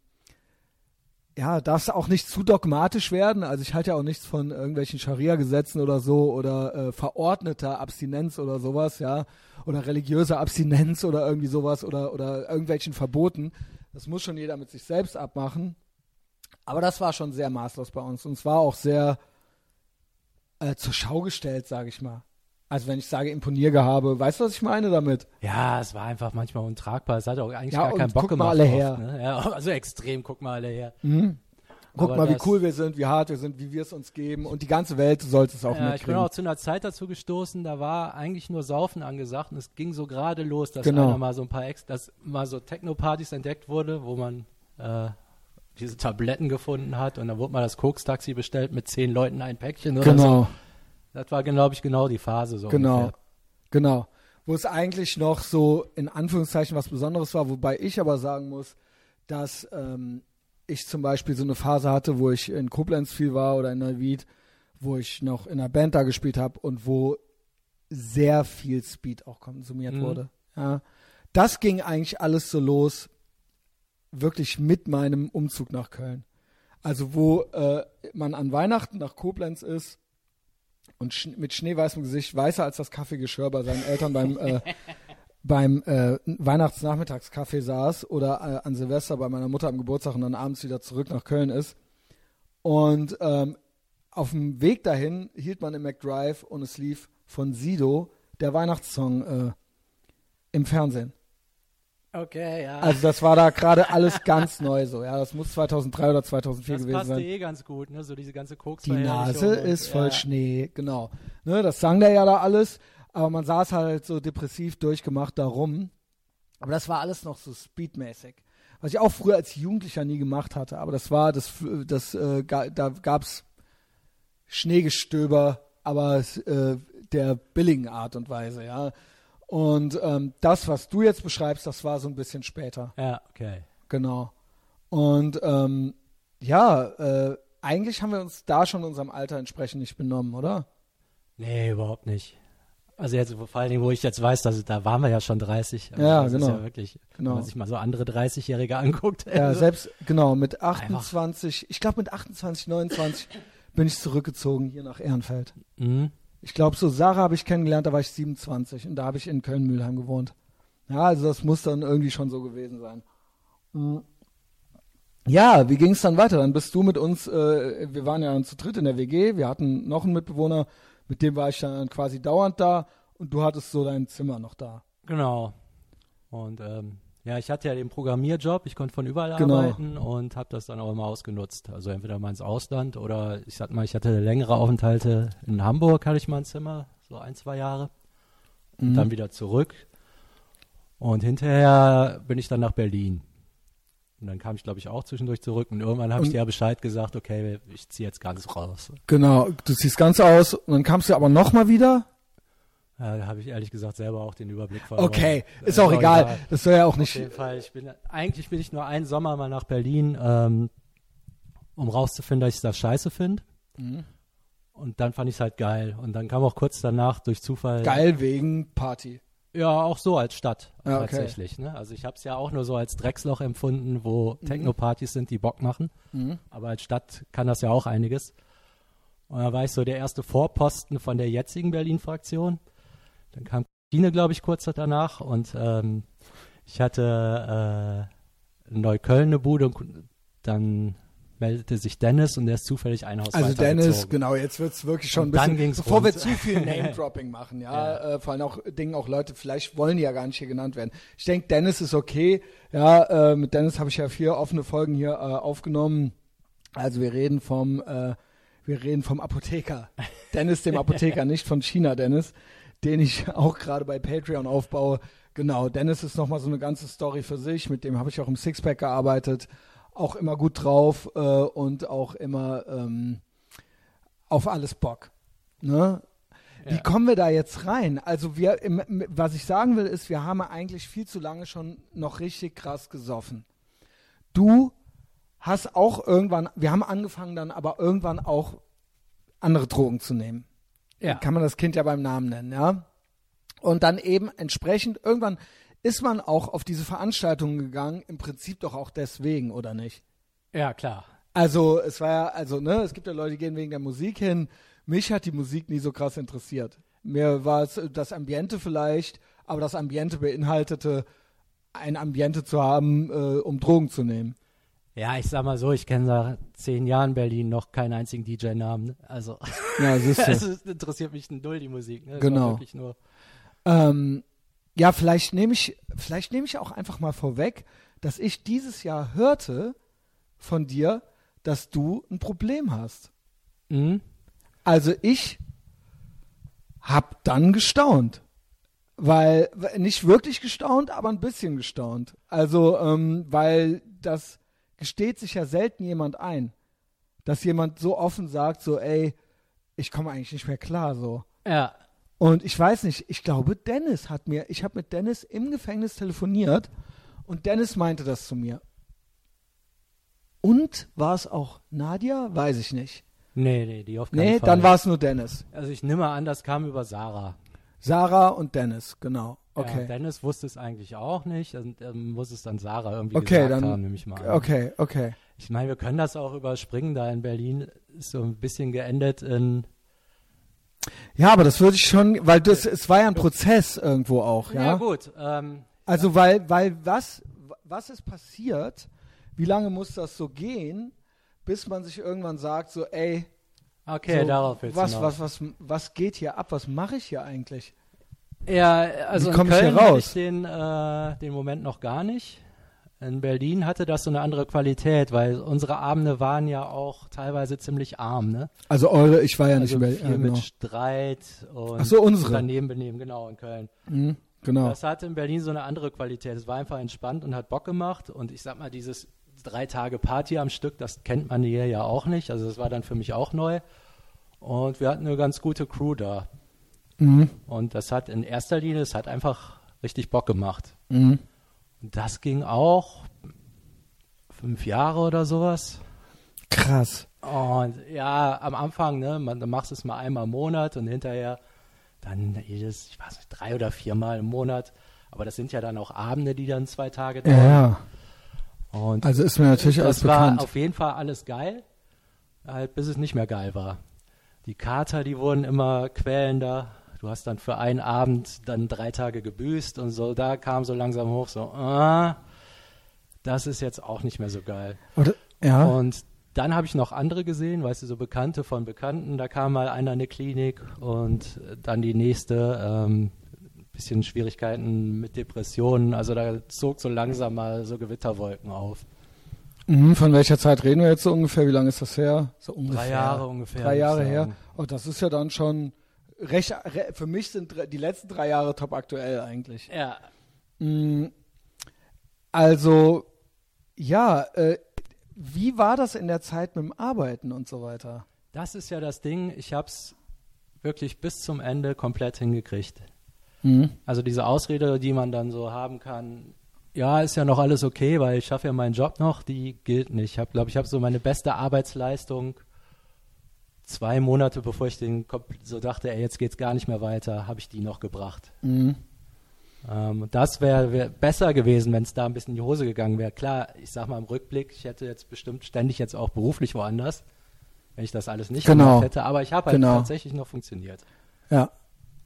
ja, darf es auch nicht zu dogmatisch werden. Also ich halte ja auch nichts von irgendwelchen Scharia-Gesetzen oder so oder äh, verordneter Abstinenz oder sowas, ja, oder religiöser Abstinenz oder irgendwie sowas oder oder irgendwelchen Verboten. Das muss schon jeder mit sich selbst abmachen. Aber das war schon sehr maßlos bei uns und es war auch sehr äh, zur Schau gestellt, sage ich mal. Also wenn ich sage Imponiergehabe, weißt du, was ich meine damit? Ja, es war einfach manchmal untragbar. Es hat auch eigentlich Ja, gar keinen Bock guck gemacht. mal alle oft, her. Ne? Ja, also extrem, guck mal alle her. Guck Aber mal, wie cool wir sind, wie hart wir sind, wie wir es uns geben und die ganze Welt sollte es auch Ja, ich bin mitkriegen. auch zu einer Zeit dazu gestoßen, da war eigentlich nur Saufen angesagt und es ging so gerade los, dass Genau. einer mal so ein paar Ex, dass mal so Techno-Partys entdeckt wurde, wo man äh, diese Tabletten gefunden hat und dann wurde mal das Koks-Taxi bestellt mit zehn Leuten ein Päckchen oder so. genau, Das war, glaube ich, genau die Phase so genau, ungefähr. genau. Wo es eigentlich noch so in Anführungszeichen was Besonderes war, wobei ich aber sagen muss, dass ähm, ich zum Beispiel so eine Phase hatte, wo ich in Koblenz viel war oder in Neuwied, wo ich noch in einer Band da gespielt habe und wo sehr viel Speed auch konsumiert Mhm. wurde. Ja. Das ging eigentlich alles so los, wirklich mit meinem Umzug nach Köln. Also wo äh, man an Weihnachten nach Koblenz ist und sch mit schneeweißem Gesicht, weißer als das Kaffeegeschirr bei seinen Eltern beim, äh, beim äh, Weihnachtsnachmittagskaffee saß oder äh, an Silvester bei meiner Mutter am Geburtstag und dann abends wieder zurück nach Köln ist. Und ähm, auf dem Weg dahin hielt man im McDrive und es lief von Sido der Weihnachtssong äh, im Fernsehen. Okay, ja. Also das war da gerade alles ganz neu so. Ja, das muss 2003 oder 2004 das gewesen passte sein. eh ganz gut, ne? So diese ganze koks Die Nase ist voll Schnee, genau. Ne, das sang der ja da alles, aber man saß halt so depressiv durchgemacht da rum. Aber das war alles noch so speedmäßig. Was ich auch früher als Jugendlicher nie gemacht hatte, aber das war, das, das, äh, da gab's Schneegestöber, aber äh, der billigen Art und Weise, ja. Und ähm, das, was du jetzt beschreibst, das war so ein bisschen später. Ja, okay. Genau. Und ähm, ja, äh, eigentlich haben wir uns da schon unserem Alter entsprechend nicht benommen, oder? Nee, überhaupt nicht. Also jetzt vor allen Dingen, wo ich jetzt weiß, dass da waren wir ja schon 30. Also Ja, das genau. Ist ja wirklich, Genau. wenn man sich mal so andere 30-Jährige anguckt. Ja, also, selbst, genau, mit 28, ich glaube mit 28, 29 bin ich zurückgezogen hier nach Ehrenfeld. Mhm. Ich glaube, so Sarah habe ich kennengelernt, da war ich 27 und da habe ich in Köln-Mühlheim gewohnt. Ja, also das muss dann irgendwie schon so gewesen sein. Mhm. Ja, wie ging es dann weiter? Dann bist du mit uns, äh, wir waren ja zu dritt in der WG, wir hatten noch einen Mitbewohner, mit dem war ich dann quasi dauernd da und du hattest so dein Zimmer noch da. Genau. Und ähm, ja, ich hatte ja den Programmierjob, ich konnte von überall Genau. arbeiten und habe das dann auch immer ausgenutzt. Also entweder mal ins Ausland oder ich sag mal, ich hatte längere Aufenthalte in Hamburg, hatte ich mal ein Zimmer, so ein, zwei Jahre. Und Mhm. dann wieder zurück. Und hinterher bin ich dann nach Berlin. Und dann kam ich, glaube ich, auch zwischendurch zurück. Und irgendwann habe ich dir ja Bescheid gesagt, okay, ich ziehe jetzt ganz raus. Genau, du siehst ganz aus und dann kamst du aber nochmal wieder. Ja, da habe ich ehrlich gesagt selber auch den Überblick verloren. Okay, ist auch egal. Das soll ja auch Auf nicht. jeden Fall. Ich bin, eigentlich bin ich nur einen Sommer mal nach Berlin, ähm, um rauszufinden, dass ich das scheiße finde. Mhm. Und dann fand ich es halt geil. Und dann kam auch kurz danach durch Zufall. Geil wegen Party. Ja, auch so als Stadt Ja, okay. tatsächlich. Ne? Also ich habe es ja auch nur so als Drecksloch empfunden, wo Techno-Partys sind, die Bock machen. Mhm. Aber als Stadt kann das ja auch einiges. Und da war ich so der erste Vorposten von der jetzigen Berlin-Fraktion. Dann kam Christine, glaube ich, kurz danach. Und ähm, ich hatte äh, in Neukölln eine Bude und dann meldete sich Dennis und der ist zufällig ein Haus Also Dennis, genau, jetzt wird's wirklich schon ein Und dann bisschen, ging's bevor wir rund. zu viel Name-Dropping machen, ja, Ja. Äh, vor allem auch Dingen auch Leute, vielleicht wollen die ja gar nicht hier genannt werden. Ich denke, Dennis ist okay, ja, äh, mit Dennis habe ich ja vier offene Folgen hier äh, aufgenommen. Also wir reden vom, äh, wir reden vom Apotheker. Dennis dem Apotheker, nicht von China Dennis, den ich auch gerade bei Patreon aufbaue. Genau, Dennis ist nochmal so eine ganze Story für sich, mit dem habe ich auch im Sixpack gearbeitet, auch immer gut drauf äh, und auch immer ähm, auf alles Bock. Ne? Wie Ja. kommen wir da jetzt rein? Also wir, im- was ich sagen will, ist, wir haben eigentlich viel zu lange schon noch richtig krass gesoffen. Du hast auch irgendwann, wir haben angefangen dann aber irgendwann auch andere Drogen zu nehmen. Ja. Kann man das Kind ja beim Namen nennen, ja? Und dann eben entsprechend, irgendwann ist man auch auf diese Veranstaltungen gegangen, im Prinzip doch auch deswegen, oder nicht? ja, klar. Also, es war ja, also, ne, es gibt ja Leute, die gehen wegen der Musik hin. Mich hat die Musik nie so krass interessiert. Mir war es das Ambiente vielleicht, aber das Ambiente beinhaltete, ein Ambiente zu haben, äh, um Drogen zu nehmen. Ja, ich sag mal so, ich kenne seit zehn Jahren Berlin noch keinen einzigen DJ-Namen. Ne? Also, Ja, es interessiert mich null die Musik. Ne? Genau. Ähm, ja, vielleicht nehme ich, vielleicht nehme ich auch einfach mal vorweg, dass ich dieses Jahr hörte von dir, dass du ein Problem hast. Mhm. Also ich hab dann gestaunt. Weil, nicht wirklich gestaunt, aber ein bisschen gestaunt. Also, ähm, weil das gesteht sich ja selten jemand ein. Dass jemand so offen sagt, so, ey, ich komme eigentlich nicht mehr klar, so. Ja, Und ich weiß nicht, ich glaube, Dennis hat mir, ich habe mit Dennis im Gefängnis telefoniert und Dennis meinte das zu mir. Und war es auch Nadia? Weiß ich nicht. nee, nee, die auf keinen Nee, Fall. dann war es nur Dennis. Also ich nehme an, das kam über Sarah. Sarah und Dennis, genau. Ja, Okay. Dennis wusste es eigentlich auch nicht. Und ähm, muss es dann Sarah irgendwie Okay, gesagt dann- haben, nehme ich mal an. Okay, okay. Ich meine, wir können das auch überspringen. Da in Berlin ist so ein bisschen geendet in Ja, aber das würde ich schon, weil das, es war ja ein Prozess irgendwo auch, ja. Ja, gut. Ähm, Also weil, weil was, was ist passiert? Wie lange muss das so gehen, bis man sich irgendwann sagt, so, ey, okay, so, darauf jetzt was, was, was, was geht hier ab? Was mache ich hier eigentlich? Ja, also Wie in ich Köln hier hatte ich den, äh, den Moment noch gar nicht. In Berlin hatte das so eine andere Qualität, weil unsere Abende waren ja auch teilweise ziemlich arm, ne? Also eure, ich war ja nicht also über, viel ja, genau. mit Streit und Ach so, unsere. daneben benehmen, genau, in Köln. Mhm, genau. Das hatte in Berlin so eine andere Qualität. Es war einfach entspannt und hat Bock gemacht. Und ich sag mal, dieses drei Tage Party am Stück, das kennt man hier ja auch nicht. Also das war dann für mich auch neu. Und wir hatten eine ganz gute Crew da. Mhm, Und das hat in erster Linie, es hat einfach richtig Bock gemacht. mhm. Und das ging auch fünf Jahre oder sowas. Krass. Und ja, am Anfang, ne, man, dann machst du es mal einmal im Monat und hinterher dann jedes, ich weiß nicht, drei oder viermal im Monat. Aber das sind ja dann auch Abende, die dann zwei Tage dauern. ja. Und Also ist mir natürlich alles das war bekannt. auf jeden Fall alles geil, halt bis es nicht mehr geil war. Die Kater, die wurden immer quälender. Du hast dann für einen Abend dann drei Tage gebüßt und so. Da kam so langsam hoch so, ah, das ist jetzt auch nicht mehr so geil. Oder, ja. Und dann habe ich noch andere gesehen, weißt du, so Bekannte von Bekannten. Da kam mal einer in eine Klinik und dann die nächste. Ähm, bisschen Schwierigkeiten mit Depressionen. Also da zog so langsam mal so Gewitterwolken auf. Mhm, von welcher Zeit reden wir jetzt so ungefähr? Wie lange ist das her? So ungefähr. Drei Jahre ungefähr. Drei Jahre her. Oh, das ist ja dann schon recht. Re, für mich sind die letzten drei Jahre top aktuell eigentlich. Ja. Mhm, also, ja, äh, wie war das in der Zeit mit dem Arbeiten und so weiter? Das ist ja das Ding. Ich habe es wirklich bis zum Ende komplett hingekriegt. Mhm. Also diese Ausrede, die man dann so haben kann, ja, ist ja noch alles okay, weil ich schaffe ja meinen Job noch, die gilt nicht. Ich habe, glaube ich, habe so meine beste Arbeitsleistung zwei Monate, bevor ich den Kopf so dachte, ey, jetzt geht's gar nicht mehr weiter, habe ich die noch gebracht. Mhm. Ähm, das wäre wär besser gewesen, wenn es da ein bisschen in die Hose gegangen wäre. Klar, ich sag mal im Rückblick, ich hätte jetzt bestimmt ständig jetzt auch beruflich woanders, wenn ich das alles nicht Genau. gemacht hätte, aber ich habe halt Genau. tatsächlich noch funktioniert. Ja.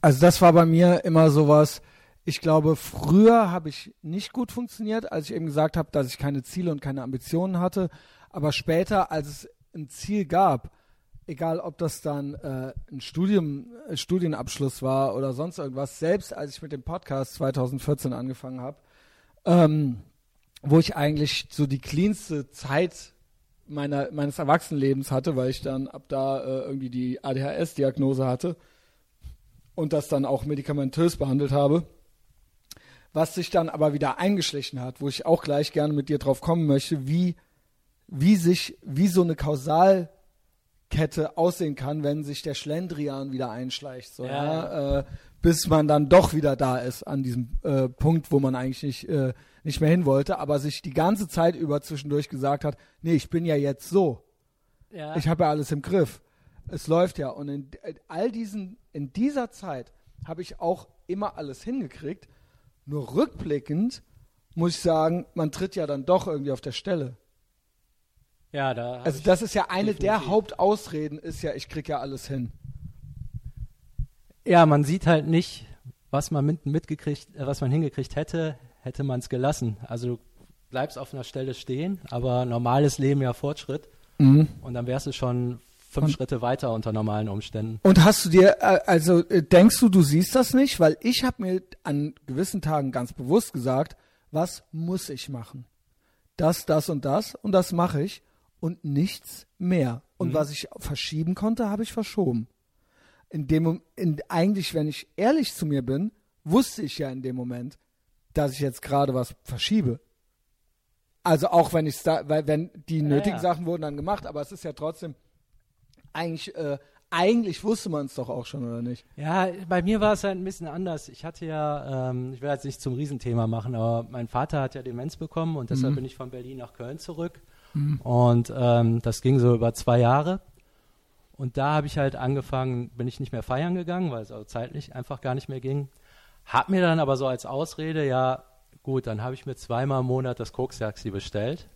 Also das war bei mir immer sowas. Ich glaube, früher habe ich nicht gut funktioniert, als ich eben gesagt habe, dass ich keine Ziele und keine Ambitionen hatte. Aber später, als es ein Ziel gab, egal ob das dann äh, ein Studium, äh, Studienabschluss war oder sonst irgendwas, selbst als ich mit dem Podcast 2014 angefangen habe, ähm, wo ich eigentlich so die cleanste Zeit meiner, meines Erwachsenenlebens hatte, weil ich dann ab da äh, irgendwie die ADHS-Diagnose hatte und das dann auch medikamentös behandelt habe. Was sich dann aber wieder eingeschlichen hat, wo ich auch gleich gerne mit dir drauf kommen möchte, wie, wie sich, wie so eine Kausalkette aussehen kann, wenn sich der Schlendrian wieder einschleicht, so, Ja, Äh, bis man dann doch wieder da ist an diesem äh, Punkt, wo man eigentlich nicht, äh, nicht mehr hin wollte, aber sich die ganze Zeit über zwischendurch gesagt hat, nee, ich bin ja jetzt so. Ja. Ich habe ja alles im Griff. Es läuft ja. Und in all diesen, in dieser Zeit habe ich auch immer alles hingekriegt. Nur rückblickend muss ich sagen, man tritt ja dann doch irgendwie auf der Stelle. Ja, da Also das ist ja eine der definitiv. Hauptausreden, ist ja, ich krieg ja alles hin. Ja, man sieht halt nicht, was man mit, mitgekriegt, äh, was man hingekriegt hätte, hätte man es gelassen. Also du bleibst auf einer Stelle stehen, aber normales Leben ja Fortschritt und dann wärst du schon fünf Und- Schritte weiter unter normalen Umständen. Und hast du dir, äh, also äh, denkst du, du siehst das nicht? Weil ich habe mir an gewissen Tagen ganz bewusst gesagt, was muss ich machen? Das, das und das und das mache ich und nichts mehr. Und Mhm. was ich verschieben konnte, habe ich verschoben. In dem, in, eigentlich, wenn ich ehrlich zu mir bin, wusste ich ja in dem Moment, dass ich jetzt gerade was verschiebe. Also auch wenn ich da, weil wenn die Ja, nötigen ja. Sachen wurden dann gemacht, aber es ist ja trotzdem eigentlich, äh, eigentlich wusste man es doch auch schon, oder nicht? Ja, bei mir war es halt ein bisschen anders. Ich hatte ja, ähm, ich will jetzt nicht zum Riesenthema machen, aber mein Vater hat ja Demenz bekommen und deshalb bin ich von Berlin nach Köln zurück. Und ähm, das ging so über zwei Jahre. Und da habe ich halt angefangen, bin ich nicht mehr feiern gegangen, weil es auch zeitlich einfach gar nicht mehr ging. Hab mir dann aber so als Ausrede, ja gut, dann habe ich mir zweimal im Monat das Koks-Taxi bestellt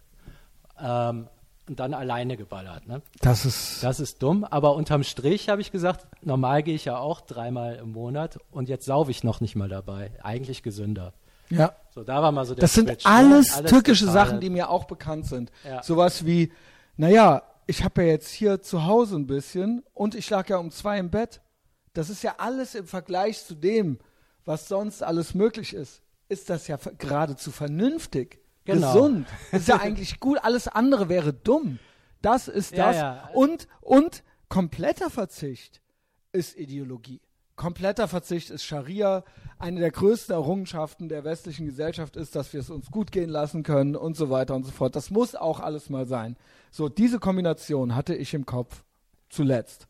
ähm, und dann alleine geballert. Ne? Das ist. Das ist dumm, aber unterm Strich habe ich gesagt, normal gehe ich ja auch dreimal im Monat und jetzt saufe ich noch nicht mal dabei. Eigentlich gesünder. Ja. So, da war mal so der Das sind Switch, ne? alles, Alles türkische total- Sachen, die mir auch bekannt sind. Ja. Sowas wie, naja, ich habe ja jetzt hier zu Hause ein bisschen und ich lag ja um zwei im Bett. Das ist ja alles im Vergleich zu dem, was sonst alles möglich ist. Ist das ja geradezu vernünftig, Genau. gesund. Ist ja eigentlich gut. Alles andere wäre dumm. Das ist Ja, das. ja. Und, und kompletter Verzicht ist Ideologie. Kompletter Verzicht ist Scharia. Eine der größten Errungenschaften der westlichen Gesellschaft ist, dass wir es uns gut gehen lassen können und so weiter und so fort. Das muss auch alles mal sein. So, diese Kombination hatte ich im Kopf zuletzt.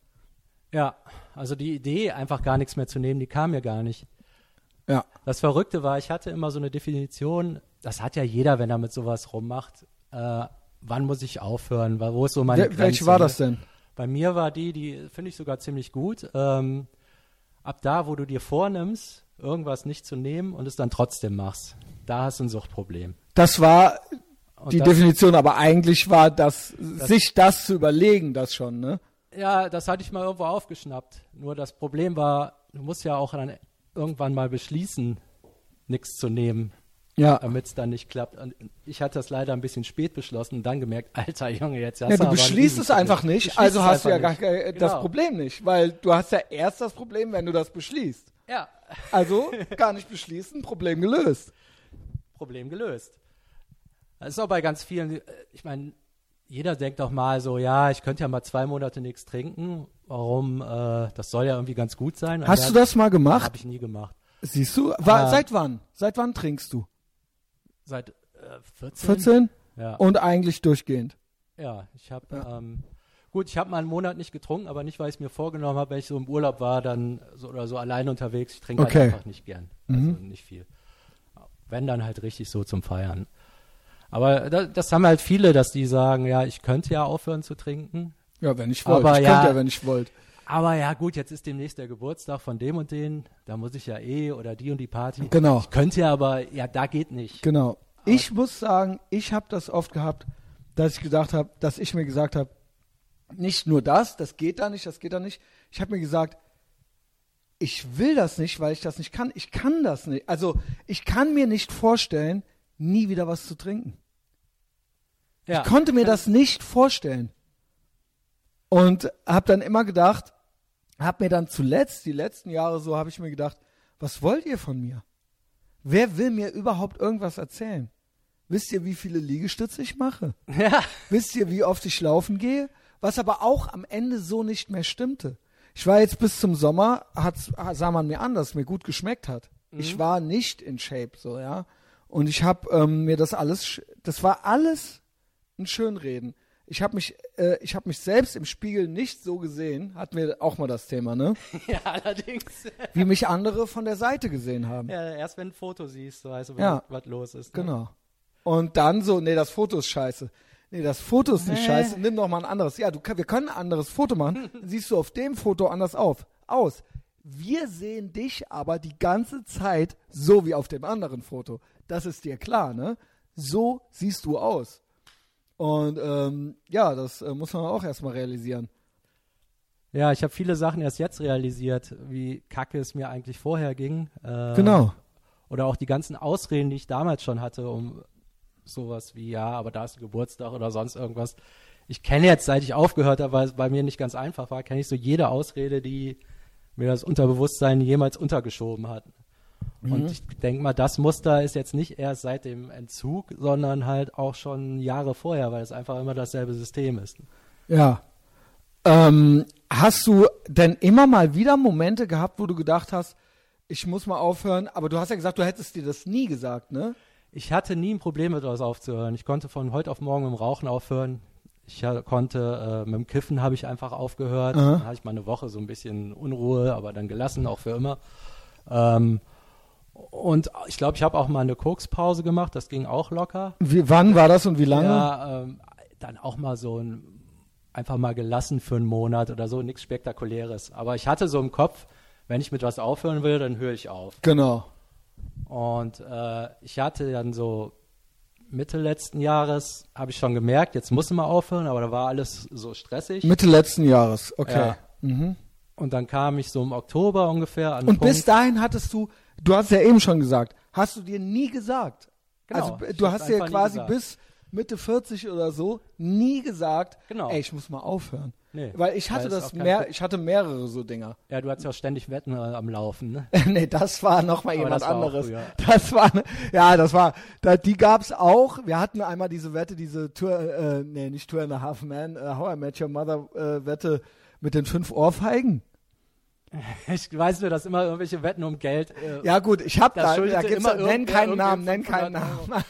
Ja, also die Idee, einfach gar nichts mehr zu nehmen, die kam mir gar nicht. Ja. Das Verrückte war, ich hatte immer so eine Definition, das hat ja jeder, wenn er mit sowas rummacht, äh, wann muss ich aufhören, wo ist so meine Wel Grenze? welche war das denn? Bei mir war die, die finde ich sogar ziemlich gut. Ähm, ab da, wo du dir vornimmst, irgendwas nicht zu nehmen und es dann trotzdem machst, da hast du ein Suchtproblem. Das war Und die das, Definition, aber eigentlich war das, sich das zu überlegen, das schon, ne? Ja, das hatte ich mal irgendwo aufgeschnappt. Nur das Problem war, du musst ja auch dann irgendwann mal beschließen, nichts zu nehmen. Ja. damit es dann nicht klappt. Und ich hatte das leider ein bisschen spät beschlossen und dann gemerkt, alter Junge, jetzt hast Ja, du beschließt es einfach nicht, also hast du ja gar nicht. kein, das Genau. Problem nicht, weil du hast ja erst das Problem, wenn du das beschließt. Ja, Also gar nicht beschließen, Problem gelöst. Problem gelöst. Das ist auch bei ganz vielen, äh, ich meine, jeder denkt doch mal so, ja, ich könnte ja mal zwei Monate nichts trinken. Warum? Äh, das soll ja irgendwie ganz gut sein. Hast du das mal gemacht? Habe ich nie gemacht. Siehst du? War, Ah. seit wann? Seit wann trinkst du? Seit äh, 14? 14? Ja. Und eigentlich durchgehend. Ja, ich habe Ja. ähm, gut, ich habe mal einen Monat nicht getrunken, aber nicht, weil ich es mir vorgenommen habe, wenn ich so im Urlaub war, dann so oder so allein unterwegs. Ich trinke Okay. halt einfach nicht gern, also Mhm. nicht viel. Wenn dann halt richtig so zum Feiern. Aber da, das haben halt viele, dass die sagen, ja, ich könnte ja aufhören zu trinken. Ja, wenn ich wollte. Ich ja- könnte ja, wenn ich wollte. Aber ja, gut, jetzt ist demnächst der Geburtstag von dem und den. Da muss ich ja eh oder die und die Party. Genau. Ich könnte ja, aber ja, da geht nicht. Genau. Ich muss sagen, ich habe das oft gehabt, dass ich gedacht habe, dass ich mir gesagt habe, nicht nur das, das geht da nicht, das geht da nicht. Ich habe mir gesagt, ich will das nicht, weil ich das nicht kann. Ich kann das nicht. Also ich kann mir nicht vorstellen, nie wieder was zu trinken. Ja. Ich konnte mir das nicht vorstellen. Und habe dann immer gedacht, habe mir dann zuletzt, die letzten Jahre so, habe ich mir gedacht, was wollt ihr von mir? Wer will mir überhaupt irgendwas erzählen? Wisst ihr, wie viele Liegestütze ich mache? Ja. Wisst ihr, wie oft ich laufen gehe? Was aber auch am Ende so nicht mehr stimmte. Ich war jetzt bis zum Sommer, hat, sah man mir an, dass es mir gut geschmeckt hat. Ich war nicht in Shape, so, ja. Und ich habe ähm, mir das alles, das war alles ein Schönreden. Ich habe mich, äh, ich habe mich selbst im Spiegel nicht so gesehen, hatten wir auch mal das Thema, ne? ja, allerdings. Wie mich andere von der Seite gesehen haben. Ja, erst wenn ein Foto siehst, so weißt du, Ja. was los ist. Ne? Genau. Und dann so, nee, das Foto ist scheiße. Nee, das Foto ist nicht Nee. scheiße. Nimm doch mal ein anderes. Ja, du, wir können ein anderes Foto machen. Siehst du auf dem Foto anders auf, aus. Wir sehen dich aber die ganze Zeit so wie auf dem anderen Foto. Das ist dir klar, ne? So siehst du aus. Und ähm, ja, das äh, muss man auch erstmal realisieren. Ja, ich habe viele Sachen erst jetzt realisiert, wie kacke es mir eigentlich vorher ging. Äh, Genau. Oder auch die ganzen Ausreden, die ich damals schon hatte, um sowas wie, ja, aber da ist ein Geburtstag oder sonst irgendwas. Ich kenne jetzt, seit ich aufgehört habe, weil es bei mir nicht ganz einfach war, kenne ich so jede Ausrede, die mir das Unterbewusstsein jemals untergeschoben hat. Und ich denke mal, das Muster ist jetzt nicht erst seit dem Entzug, sondern halt auch schon Jahre vorher, weil es einfach immer dasselbe System ist. Ja. Ähm, hast du denn immer mal wieder Momente gehabt, wo du gedacht hast, ich muss mal aufhören, aber du hast ja gesagt, du hättest dir das nie gesagt, ne? Ich hatte nie ein Problem mit was aufzuhören. Ich konnte von heute auf morgen mit dem Rauchen aufhören. Ich konnte, äh, mit dem Kiffen habe ich einfach aufgehört. Aha. Dann hatte ich mal eine Woche so ein bisschen Unruhe, aber dann gelassen, auch für immer. Ähm, und ich glaube, ich habe auch mal eine Kokspause gemacht, das ging auch locker. Wie, wann war das und wie lange? Ja, ähm, dann auch mal so ein, einfach mal gelassen für einen Monat oder so, nichts Spektakuläres. Aber ich hatte so im Kopf, wenn ich mit was aufhören will, dann höre ich auf. Genau. Und äh, ich hatte dann so Mitte letzten Jahres, habe ich schon gemerkt, jetzt muss mal aufhören, aber da war alles so stressig. Mitte letzten Jahres, okay. Ja. Mhm. Und dann kam ich so im Oktober ungefähr an Und Punkt, bis dahin hattest du, du hast ja eben schon gesagt, hast du dir nie gesagt. Genau, also du hast nie quasi bis Mitte 40 oder so nie gesagt, Genau. ey, ich muss mal aufhören. Nee, Weil ich hatte weil das mehr, ich hatte mehrere so Dinger. ja, du hattest ja auch ständig Wetten äh, am Laufen, ne? nee, das war noch mal Aber jemand das war anderes. früher. Das war, ja, das war, da, die gab's auch. Wir hatten einmal diese Wette, diese Tour, äh, nee, nicht Tour and a Half Man, äh, How I Met Your Mother äh, Wette mit den fünf Ohrfeigen. Ich weiß nur, dass immer irgendwelche Wetten um Geld. Äh, Ja gut, ich hab Da da, gibt's, immer nenn keinen Namen, nenn keinen 500 Namen.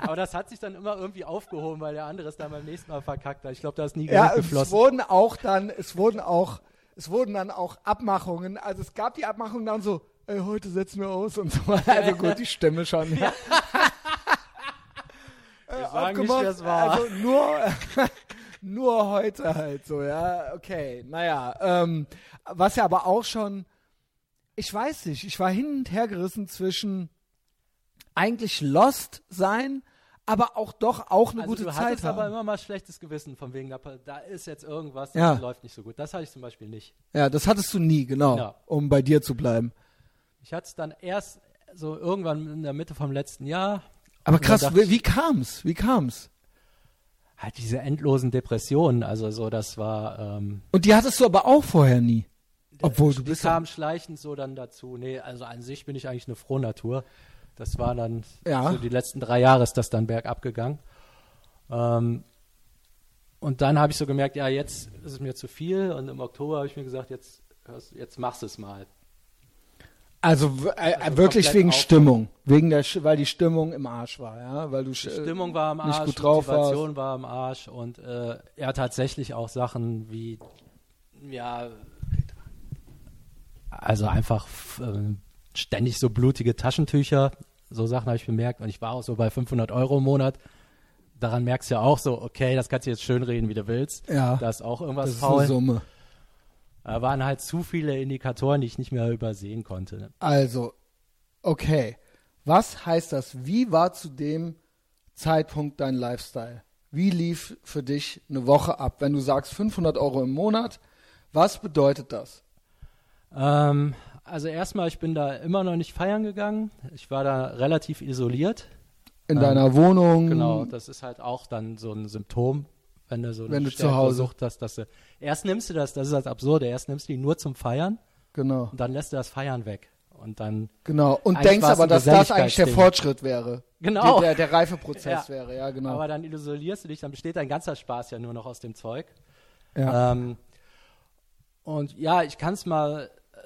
Aber das hat sich dann immer irgendwie aufgehoben, weil der andere es dann beim nächsten Mal verkackt hat. Ich glaube, da ist nie Geld Ja, es geflossen. wurden auch dann, es wurden auch, es wurden dann auch Abmachungen. Also es gab die Abmachung dann so, ey, heute setzen wir aus und so. Also gut, die Stimme schon. Ja. Wir sagen nicht, wer es war. Also nur, nur heute halt so, ja, okay, naja. Ähm, was ja aber auch schon, ich weiß nicht, ich war hin und her gerissen zwischen eigentlich lost sein, aber auch doch auch eine also gute du Zeit hattest haben. aber immer mal schlechtes Gewissen von wegen, da, da ist jetzt irgendwas, das Ja. läuft nicht so gut. Das hatte ich zum Beispiel nicht. ja, das hattest du nie, genau, Ja. um bei dir zu bleiben. Ich hatte es dann erst so irgendwann in der Mitte vom letzten Jahr. Aber krass, wie, wie kam's? Wie kam's? Halt diese endlosen Depressionen, also so, das war, ähm, Und die hattest du aber auch vorher nie. Obwohl du die bist ja, kamen schleichend so dann dazu. Nee, also an sich bin ich eigentlich eine Frohnatur. Das war dann Ja. so die letzten drei Jahre ist das dann bergab gegangen. Ähm, und dann habe ich so gemerkt, ja, jetzt ist es mir zu viel. Und im Oktober habe ich mir gesagt, jetzt, jetzt machst du es mal. Also, w- äh, Also wirklich wegen auf- Stimmung, wegen der, weil die Stimmung im Arsch war, ja, weil du Die sch- Stimmung war am Äh, nicht Arsch, gut drauf Motivation war am Arsch und äh, ja, tatsächlich auch Sachen wie, ja, also einfach ähm, ständig so blutige Taschentücher, so Sachen habe ich bemerkt und ich war auch so bei 500 Euro im Monat. Daran merkst du ja auch so, okay, das kannst du jetzt schön reden, wie du willst. Ja. Da ist auch irgendwas das ist eine faul. Summe. Da waren halt zu viele Indikatoren, die ich nicht mehr übersehen konnte. Also, okay. Was heißt das? Wie war zu dem Zeitpunkt dein Lifestyle? Wie lief für dich eine Woche ab? Wenn du sagst 500 Euro im Monat, was bedeutet das? Ähm, also erstmal, ich bin da immer noch nicht feiern gegangen. Ich war da relativ isoliert. In Ähm, deiner Wohnung? Genau, das ist halt auch dann so ein Symptom, wenn du so eine Wenn du zu Hause- Sucht hast, dass du erst nimmst du das, das ist das Absurde, erst nimmst du die nur zum Feiern Genau, und dann lässt du das Feiern weg und dann genau. Und denkst aber, dass das eigentlich der. Fortschritt wäre. Genau. Der, der, der Reifeprozess Ja. wäre, ja, genau. aber dann isolierst du dich, dann besteht dein ganzer Spaß ja nur noch aus dem Zeug. ja. Ähm, und ja, ich kann es mal, äh,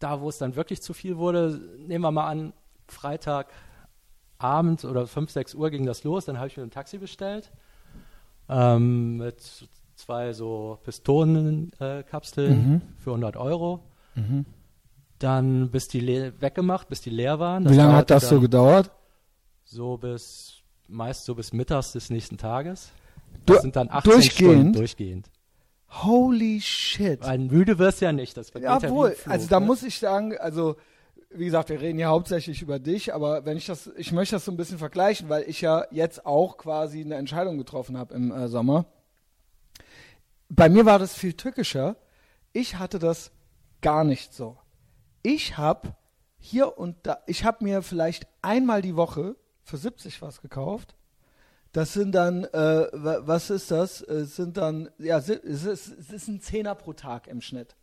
da wo es dann wirklich zu viel wurde, nehmen wir mal an, Freitagabend oder 5, 6 Uhr ging das los, dann habe ich mir ein Taxi bestellt ähm, mit zwei so Pistonenkapseln äh, Kapseln Mhm. für 100 Euro. Mhm. Dann bis die le weggemacht, bis die leer waren. Das Wie lange hat das so gedauert? So bis, meist so bis mittags des nächsten Tages. Du- Das sind dann 18 durchgehend? Stunden durchgehend. Holy shit. Weil müde wirst du ja nicht. Das Jawohl, ein also da ne? muss ich sagen, also wie gesagt, wir reden ja hauptsächlich über dich, aber wenn ich das, ich möchte das so ein bisschen vergleichen, weil ich ja jetzt auch quasi eine Entscheidung getroffen habe im äh, Sommer. Bei mir war das viel tückischer. Ich hatte das gar nicht so. Ich habe hier und da, ich habe mir vielleicht einmal die Woche für 70 was gekauft. Das sind dann, äh, wa- was ist das? Es sind dann, ja, es ist, es ist ein Zehner pro Tag im Schnitt.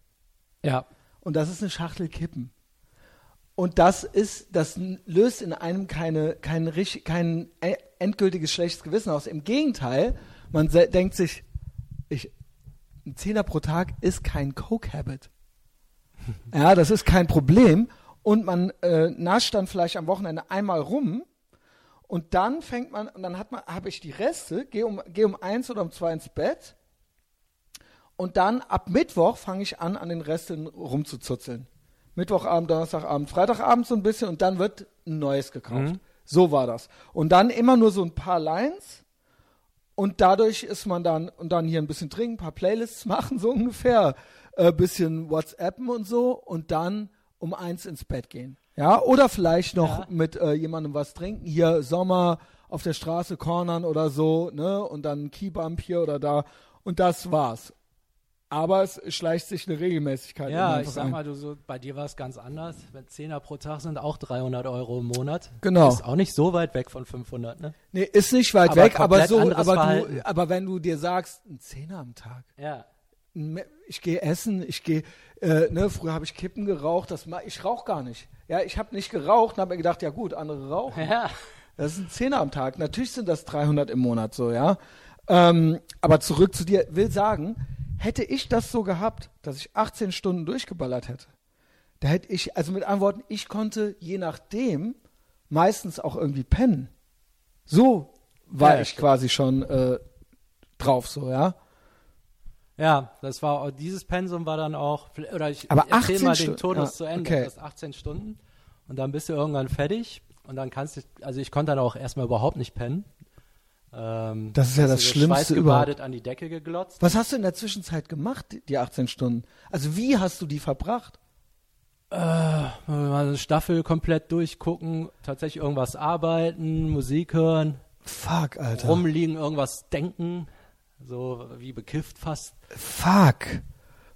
Ja, Und das ist eine Schachtel Kippen. Und das ist, das löst in einem keine, kein, kein e- endgültiges schlechtes Gewissen aus. Im Gegenteil, man denkt sich, ich, ein Zehner pro Tag ist kein Coke-Habit. Ja, das ist kein Problem. Und man äh, nascht dann vielleicht am Wochenende einmal rum und dann fängt man, und dann hat man, habe ich die Reste, gehe um, geh um eins oder um zwei ins Bett und dann ab Mittwoch fange ich an, an den Resten rumzuzuzeln. Mittwochabend, Donnerstagabend, Freitagabend so ein bisschen und dann wird ein neues gekauft. Mhm. So war das. Und dann immer nur so ein paar Lines und dadurch ist man dann, und dann hier ein bisschen trinken, ein paar Playlists machen, so ungefähr, äh, bisschen WhatsAppen und so und dann um eins ins Bett gehen. Ja, oder vielleicht noch Ja. mit äh, jemandem was trinken. Hier Sommer auf der Straße cornern oder so, ne? Und dann Keybump hier oder da. Und das war's. Aber es schleicht sich eine Regelmäßigkeit ja, ich sag ein. mal, du so, bei dir war es ganz anders. Wenn Zehner pro Tag sind auch 300 Euro im Monat. Genau. Ist auch nicht so weit weg von 500, ne? Nee, ist nicht weit Aber weg, aber so, aber du, aber wenn du dir sagst, ein Zehner am Tag, Ja. ich gehe essen, ich gehe, äh, ne, früher habe ich Kippen geraucht, das ma ich rauche gar nicht. Ja, ich habe nicht geraucht und habe mir gedacht, ja gut, andere rauchen. Ja. Das ist ein Zehner am Tag. Natürlich sind das 300 im Monat so, ja. Ähm, aber zurück zu dir, will sagen, hätte ich das so gehabt, dass ich 18 Stunden durchgeballert hätte, da hätte ich, also mit anderen Worten, ich konnte je nachdem meistens auch irgendwie pennen. So war Ja, ich stimmt. quasi schon äh, drauf, so, ja. Ja, das war auch- dieses Pensum war dann auch oder ich Aber erzähl 18 mal den Todus ja, zu Ende. okay. Das ist 18 Stunden und dann bist du irgendwann fertig und dann kannst du also ich konnte dann auch erstmal überhaupt nicht pennen. Ähm, Das ist ja das Schlimmste schweißgebadet an die Decke geglotzt. Was hast du in der Zwischenzeit gemacht, die- die 18 Stunden? Also wie hast du die verbracht? Äh, eine Staffel komplett durchgucken, tatsächlich irgendwas arbeiten, Musik hören, Fuck, Alter. rumliegen, irgendwas denken, so wie bekifft fast. Fuck.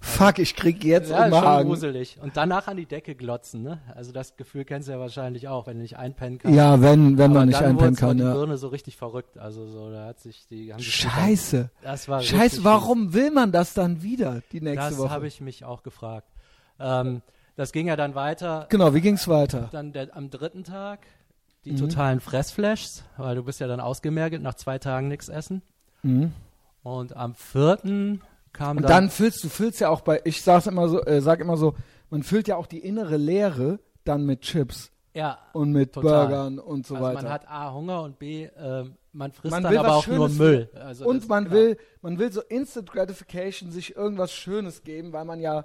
Fuck, ich krieg jetzt Ja, im ist schon gruselig. Und danach an die Decke glotzen, ne? Also das Gefühl kennst du ja wahrscheinlich auch, wenn du nicht einpennen kannst. Ja, wenn, wenn Aber man nicht einpennen kann, die ja. Birne so richtig verrückt. Also so, da hat sich die haben sich Scheiße. Das war Scheiße, warum will man das dann wieder, die nächste Das Woche? habe ich mich auch gefragt. Ähm, das ging ja dann weiter. Genau, wie ging's weiter? Dann der, am dritten Tag die Mhm. totalen Fressflashs, weil du bist ja dann ausgemergelt, nach zwei Tagen nichts essen. Mhm. Und am vierten kam Und dann, dann füllst du füllst ja auch bei, ich sag's immer so, äh, sag immer so, man füllt ja auch die innere Leere dann mit Chips ja, und mit Total. Burgern und so also weiter. man hat A Hunger und B ähm, man frisst Man dann aber auch nur Schönes Müll. Also und das- man genau. will, man will so Instant Gratification sich irgendwas Schönes geben, weil man ja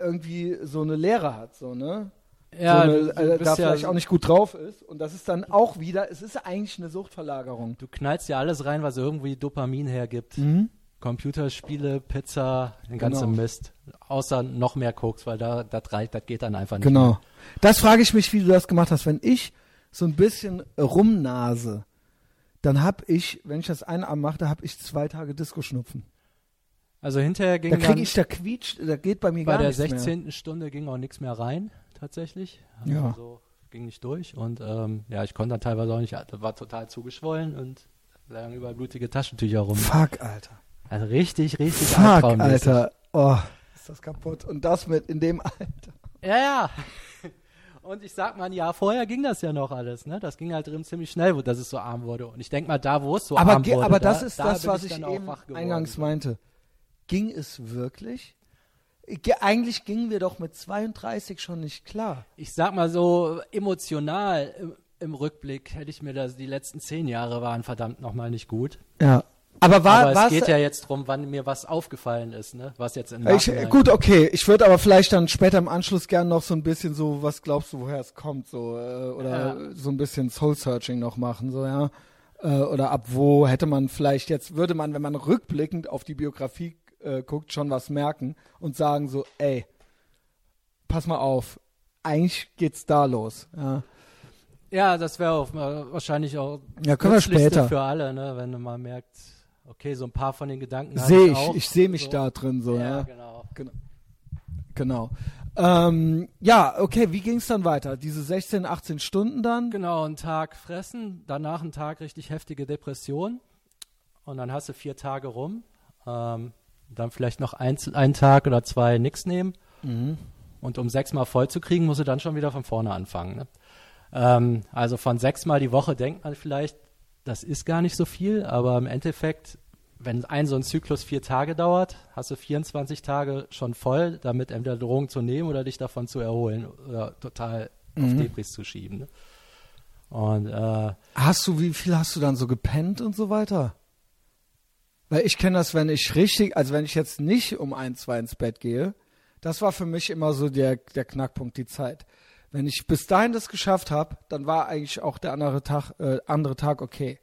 irgendwie so eine Leere hat, so ne? ja, so eine, äh, bist da ja, vielleicht auch nicht gut drauf ist. Und das ist dann auch wieder, es ist ja eigentlich eine Suchtverlagerung. Du knallst ja alles rein, was irgendwie Dopamin hergibt. Computerspiele, Pizza, den ganzen Genau. Mist. Außer noch mehr Koks, weil da das reicht, das geht dann einfach nicht. Genau. Das frage ich mich, wie du das gemacht hast. Wenn ich so ein bisschen rumnase, dann hab ich, wenn ich das einen Abend mache, da hab ich zwei Tage Disco-Schnupfen. Also hinterher ging Da kriege ich, da quietscht, da geht bei mir bei gar der nichts mehr. 16. Stunde ging auch nichts mehr rein, tatsächlich. Also Ja. so ging nicht durch und ähm, ja, ich konnte dann teilweise auch nicht, war total zugeschwollen und lagen überall blutige Taschentücher rum. Fuck, Alter. Also richtig, richtig Fuck. Alter. Oh, ist das kaputt. Und das mit in dem Alter. Ja, ja. Und ich sag mal, ein Jahr vorher ging das ja noch alles, ne? Das ging halt drin ziemlich schnell, wo- dass es so arm wurde. Und ich denk mal, da, wo es so aber arm wurde, aber da, das ist da das, was ich auch eben eingangs meinte. Ging es wirklich? Ge eigentlich gingen wir doch mit 32 schon nicht klar. Ich sag mal so, emotional im, im Rückblick hätte ich mir das, die letzten zehn Jahre waren verdammt nochmal nicht gut. Ja. Aber war aber es geht ja jetzt drum, wann mir was aufgefallen ist, ne? Was jetzt im Ich, gut, okay. Ich würde aber vielleicht dann später im Anschluss gern noch so ein bisschen so, was glaubst du, woher es kommt, so äh, oder Ja. so ein bisschen Soul Searching noch machen, so ja. Äh, oder ab wo hätte man vielleicht jetzt würde man, wenn man rückblickend auf die Biografie äh, guckt, schon was merken und sagen so, ey, pass mal auf, eigentlich geht's da los. Ja, Ja, das wäre auch wahrscheinlich auch ja können wir später. für alle, ne? Wenn du mal merkt, okay, so ein paar von den Gedanken Sehe ich, auch. ich sehe mich so. da drin so, Ja, ja. genau. Genau. Ähm, ja, okay, wie ging's dann weiter? Diese 16, 18 Stunden dann? Genau, einen Tag fressen, danach einen Tag richtig heftige Depression und dann hast du vier Tage rum. Ähm, dann vielleicht noch ein, einen Tag oder zwei nichts nehmen Mhm. und um sechsmal voll zu kriegen, musst du dann schon wieder von vorne anfangen. Ne? Ähm, also von sechsmal die Woche denkt man vielleicht, das ist gar nicht so viel, aber im Endeffekt, wenn ein so ein Zyklus vier Tage dauert, hast du 24 Tage schon voll, damit entweder Drogen zu nehmen oder dich davon zu erholen oder total auf Mhm. Debris zu schieben. Ne? Und äh, Hast du, wie viel hast du dann so gepennt und so weiter? Weil ich kenne das, wenn ich richtig, also wenn ich jetzt nicht um ein, zwei ins Bett gehe, das war für mich immer so der, der Knackpunkt, die Zeit. Wenn ich bis dahin das geschafft habe, dann war eigentlich auch der andere Tag, äh, andere Tag okay.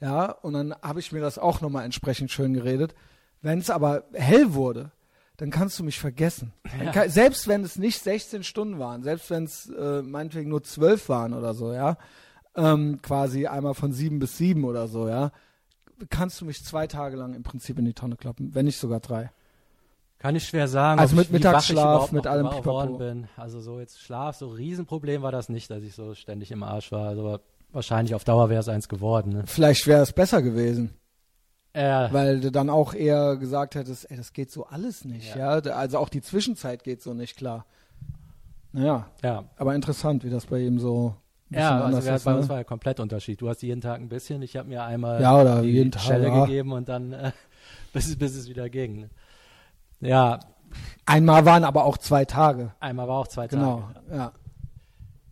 Ja, und dann habe ich mir das auch nochmal entsprechend schön geredet. Wenn es aber hell wurde, dann kannst du mich vergessen. Ja. kann, selbst wenn es nicht 16 Stunden waren, selbst wenn es äh, meinetwegen nur 12 waren oder so, ja, ähm, quasi einmal von sieben bis sieben oder so, ja, kannst du mich zwei Tage lang im Prinzip in die Tonne kloppen, wenn nicht sogar drei. kann ich schwer sagen, Also mit Mittagsschlaf, mit allem geworden Pipapo. bin. Also so jetzt Schlaf, so Riesenproblem war das nicht, dass ich so ständig im Arsch war. Also wahrscheinlich auf Dauer wäre es eins geworden. Ne? Vielleicht wäre es besser gewesen, Äh, weil du dann auch eher gesagt hättest, ey, das geht so alles nicht, ja. Ja. Also auch die Zwischenzeit geht so nicht klar. Naja, ja, aber interessant, wie das bei ihm so ja also ist. bei uns Ne? war ja komplett Unterschied. Du hast jeden Tag ein bisschen, ich habe mir einmal Ja, oder die jeden Tag, Schelle ja. gegeben und dann äh, bis, bis es wieder ging. Ne? Ja, Einmal waren aber auch zwei Tage. einmal war auch zwei Genau, Tage. ja.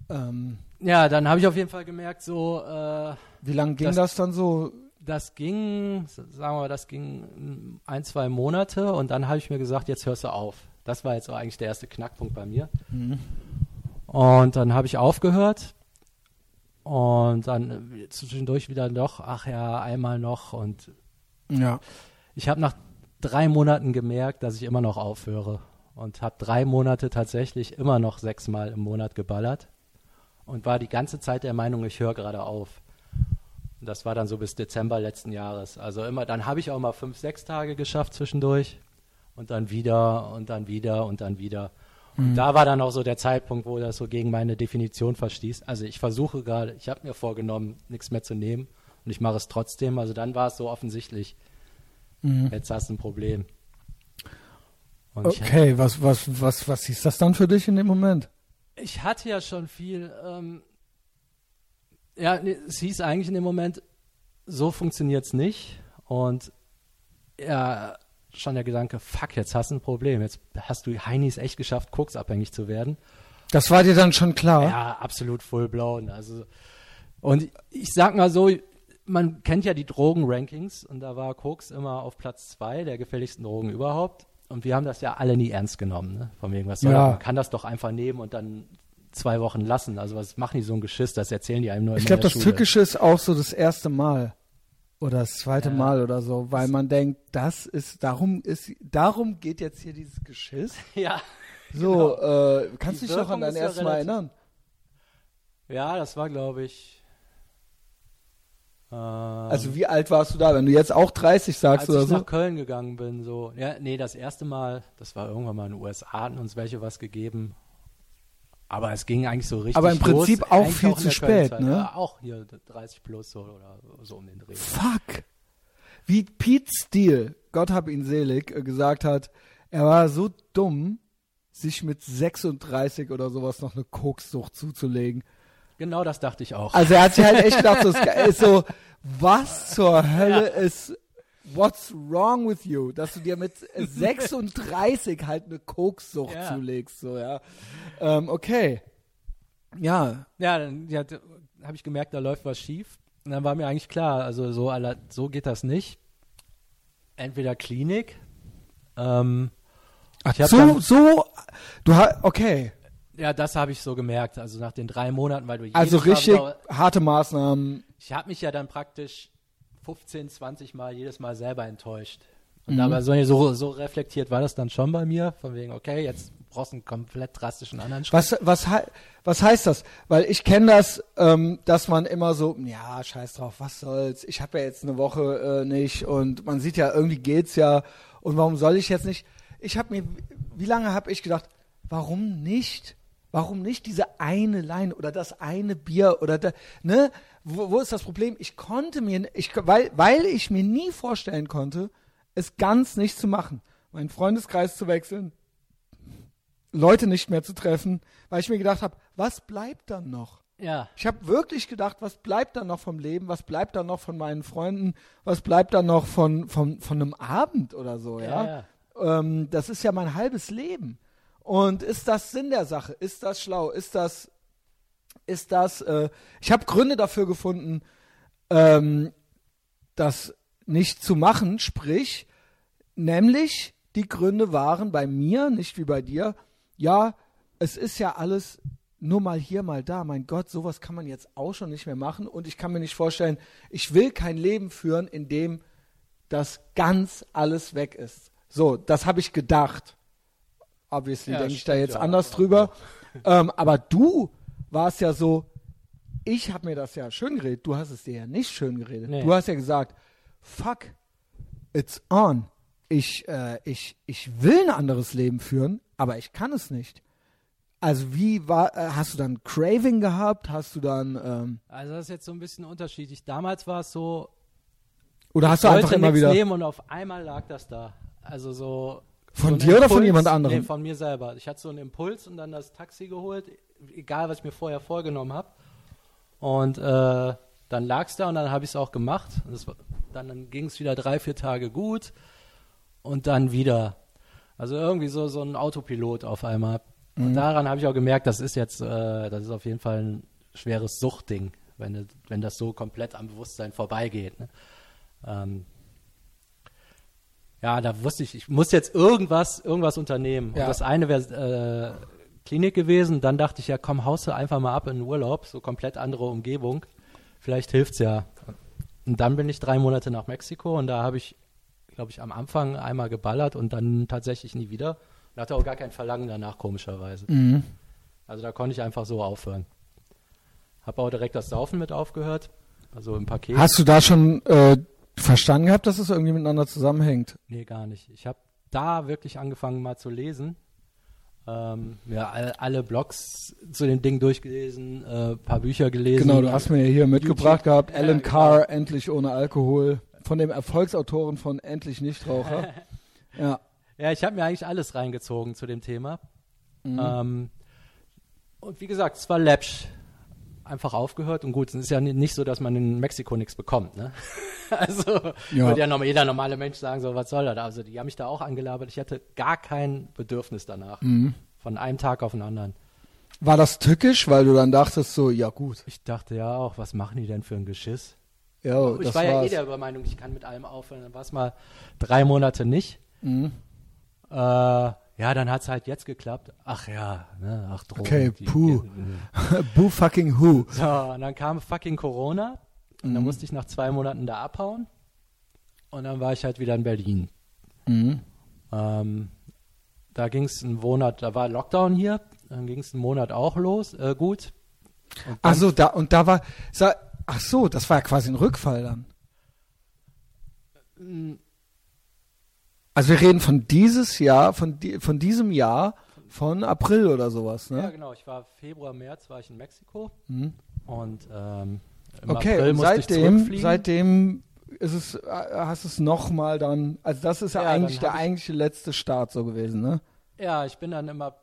Ähm, Ja, dann habe ich auf jeden Fall gemerkt, so äh, wie lange ging das, Das- dann so? das ging, sagen wir mal, das ging ein, zwei Monate und dann habe ich mir gesagt, jetzt hörst du auf. Das war jetzt auch eigentlich der erste Knackpunkt bei mir. Mhm. Und dann habe ich aufgehört und dann zwischendurch wieder doch, ach ja, einmal noch und Ja. ich habe nach drei Monaten gemerkt, dass ich immer noch aufhöre und habe drei Monate tatsächlich immer noch sechsmal im Monat geballert und war die ganze Zeit der Meinung, ich höre gerade auf. Und das war dann so bis Dezember letzten Jahres. Also immer, dann habe ich auch mal fünf, sechs Tage geschafft zwischendurch und dann wieder und dann wieder und dann wieder. Und da war dann auch so der Zeitpunkt, wo das so gegen meine Definition verstieß. Also ich versuche gerade, ich habe mir vorgenommen, nichts mehr zu nehmen und ich mache es trotzdem. Also dann war es so offensichtlich, jetzt hast du ein Problem. Und Okay, was, was, was, was hieß das dann für dich in dem Moment? Ich hatte ja schon viel, ähm, ja, nee, es hieß eigentlich in dem Moment, so funktioniert's nicht. Und ja, schon der Gedanke, fuck, jetzt hast du ein Problem. Jetzt hast du Heinis echt geschafft, koksabhängig zu werden. Das war dir dann schon klar? Ja, absolut full blown. Also, und ich sag mal so, man kennt ja die Drogen-Rankings und da war Koks immer auf Platz zwei der gefährlichsten Drogen überhaupt. Und wir haben das ja alle nie ernst genommen, ne? Von wegen, was soll Ja. Man kann das doch einfach nehmen und dann zwei Wochen lassen. Also was machen die so ein Geschiss? Das erzählen die einem nur Ich glaube, das Schule. Tückische ist auch so das erste Mal. Oder das zweite Ja. Mal oder so, weil man denkt, das ist, darum ist, darum geht jetzt hier dieses Geschiss. Ja. So, äh, kannst du dich noch an dein erstes Mal erinnern? Ja, das war, glaube ich. Ähm, Also wie alt warst du da, wenn du jetzt auch 30 sagst als oder ich so? nach Köln gegangen bin, so, ja, nee, das erste Mal, das war irgendwann mal in den USA, hatten uns welche was gegeben. Aber es ging eigentlich so richtig Aber im Prinzip los, auch viel in zu spät, ne? Ja, auch hier 30 plus so oder so um den Dreh. Fuck. Wie Pete Steele, Gott hab ihn selig, äh, gesagt hat, er war so dumm, sich mit 36 oder sowas noch eine Kokssucht zuzulegen. Genau das dachte ich auch. Also er hat sich halt echt gedacht, so, ist so, was zur Hölle ist, what's wrong with you, dass du dir mit 36 halt eine Kokssucht Ja. zulegst, so, ja. Ähm, okay. Ja, Ja, dann ja, habe ich gemerkt, da läuft was schief. Und dann war mir eigentlich klar, also so, so geht das nicht. Entweder Klinik, ähm, Ach, so, dann- so, du hast, okay. Ja, das habe ich so gemerkt. Also nach den drei Monaten, weil du Also richtig wieder- harte Maßnahmen. ich habe mich ja dann praktisch 15, 20 Mal jedes Mal selber enttäuscht. Und Mhm. aber so, so, so reflektiert war das dann schon bei mir, von wegen, okay, jetzt brauchst du einen komplett drastischen anderen Schritt. Was, was, was heißt das? Weil ich kenne das, ähm, dass man immer so, ja, scheiß drauf, was soll's, ich habe ja jetzt eine Woche äh, nicht und man sieht ja, irgendwie geht's ja und warum soll ich jetzt nicht? Ich habe mir, wie lange habe ich gedacht, warum nicht? Warum nicht diese eine Line oder das eine Bier oder da, ne? Wo, wo ist das Problem? Ich konnte mir, ich, weil, weil ich mir nie vorstellen konnte, es ganz nicht zu machen, meinen Freundeskreis zu wechseln, Leute nicht mehr zu treffen, weil ich mir gedacht habe, was bleibt dann noch? ja, Ich habe wirklich gedacht, was bleibt dann noch vom Leben? Was bleibt dann noch von meinen Freunden? Was bleibt dann noch von, von, von einem Abend oder so, ja? ja, ja. Ähm, das ist ja mein halbes Leben. Und ist das Sinn der Sache? Ist das schlau? Ist das, ist das, äh, ich habe Gründe dafür gefunden, ähm, das nicht zu machen, sprich, nämlich die Gründe waren bei mir, nicht wie bei dir, ja, es ist ja alles nur mal hier, mal da. Mein Gott, sowas kann man jetzt auch schon nicht mehr machen. Und ich kann mir nicht vorstellen, ich will kein Leben führen, in dem das ganz alles weg ist. So, das habe ich gedacht. Obviously Ja, denke ich da jetzt ja. anders drüber. ähm, aber du warst ja so, ich habe mir das ja schön geredet. Du hast es dir ja nicht schön geredet. Nee. Du hast ja gesagt, fuck, it's on. Ich, äh, ich, ich will ein anderes Leben führen, aber ich kann es nicht. Also wie war, äh, hast du dann Craving gehabt? Hast du dann, ähm, Also das ist jetzt so ein bisschen unterschiedlich. Damals war es so, oder hast du ich einfach immer wieder nehmen und auf einmal lag das da. Also so Von so dir oder von Impuls- jemand anderem? Nee, von mir selber. Ich hatte so einen Impuls und dann das Taxi geholt, egal was ich mir vorher vorgenommen habe. Und äh, dann lag es da und dann habe ich es auch gemacht. War, dann dann ging es wieder drei, vier Tage gut und dann wieder. Also irgendwie so, so ein Autopilot auf einmal. Und Mhm. daran habe ich auch gemerkt, das ist jetzt, äh, das ist auf jeden Fall ein schweres Suchtding, wenn, wenn das so komplett am Bewusstsein vorbeigeht. Ne? Ähm, ja, da wusste ich, ich muss jetzt irgendwas, irgendwas unternehmen. Ja. Und das eine wäre äh, Klinik gewesen. Dann dachte ich, ja, komm, haust du einfach mal ab in den Urlaub, so komplett andere Umgebung. Vielleicht hilft's ja. Und dann bin ich drei Monate nach Mexiko und da habe ich, glaube ich, am Anfang einmal geballert und dann tatsächlich nie wieder. Und hatte auch gar kein Verlangen danach, komischerweise. Mhm. Also da konnte ich einfach so aufhören. Habe auch direkt das Saufen mit aufgehört. Also im Paket. Hast du da schon äh, verstanden gehabt, dass es irgendwie miteinander zusammenhängt? Nee, gar nicht. Ich habe da wirklich angefangen mal zu lesen. Ähm, ja, all, alle Blogs zu den Dingen durchgelesen, äh, paar Bücher gelesen. Genau, du hast mir hier mitgebracht gehabt, Ja, Alan genau. Carr, Endlich ohne Alkohol, von dem Erfolgsautoren von Endlich Nichtraucher. ja. Ja, ich habe mir eigentlich alles reingezogen zu dem Thema. Mhm. Ähm, und wie gesagt, es war läppsch. Einfach aufgehört und gut, es ist ja ni- nicht so, dass man in Mexiko nichts bekommt, ne? Also Ja. würde ja normal, jeder normale Mensch sagen, so, was soll das? Also die haben mich da auch angelabert. Ich hatte gar kein Bedürfnis danach. Mhm. Von einem Tag auf den anderen. War das tückisch, weil du dann dachtest so, ja gut, Ich dachte ja auch, was machen die denn für ein Geschiss? ja, ich das war ja eh war's. der Übermeinung, ich kann mit allem aufhören. Dann war es mal drei Monate nicht. Mhm. Äh, ja, dann hat es halt jetzt geklappt. Ach ja, ne, ach Drogen. Okay, die- puh. die- Boo fucking who. So, und dann kam fucking Corona und dann Mhm. musste ich nach zwei Monaten da abhauen. Und dann war ich halt wieder in Berlin. Mhm. Ähm, da ging es einen Monat, da war Lockdown hier, dann ging es einen Monat auch los, äh, gut. Ach so, da, und da war, ach so, das war ja quasi ein Rückfall dann. Also wir reden von dieses Jahr, von, die, von diesem Jahr, von April oder sowas, Ja, ne? genau, ich war Februar, März war ich in Mexiko Mhm. und ähm, im Okay, April musste ich seitdem, zurückfliegen. seitdem ist es, äh, hast du es nochmal dann, also das ist ja, Ja, eigentlich der ich- eigentliche letzte Start so gewesen, ne? Ja, ich bin dann immer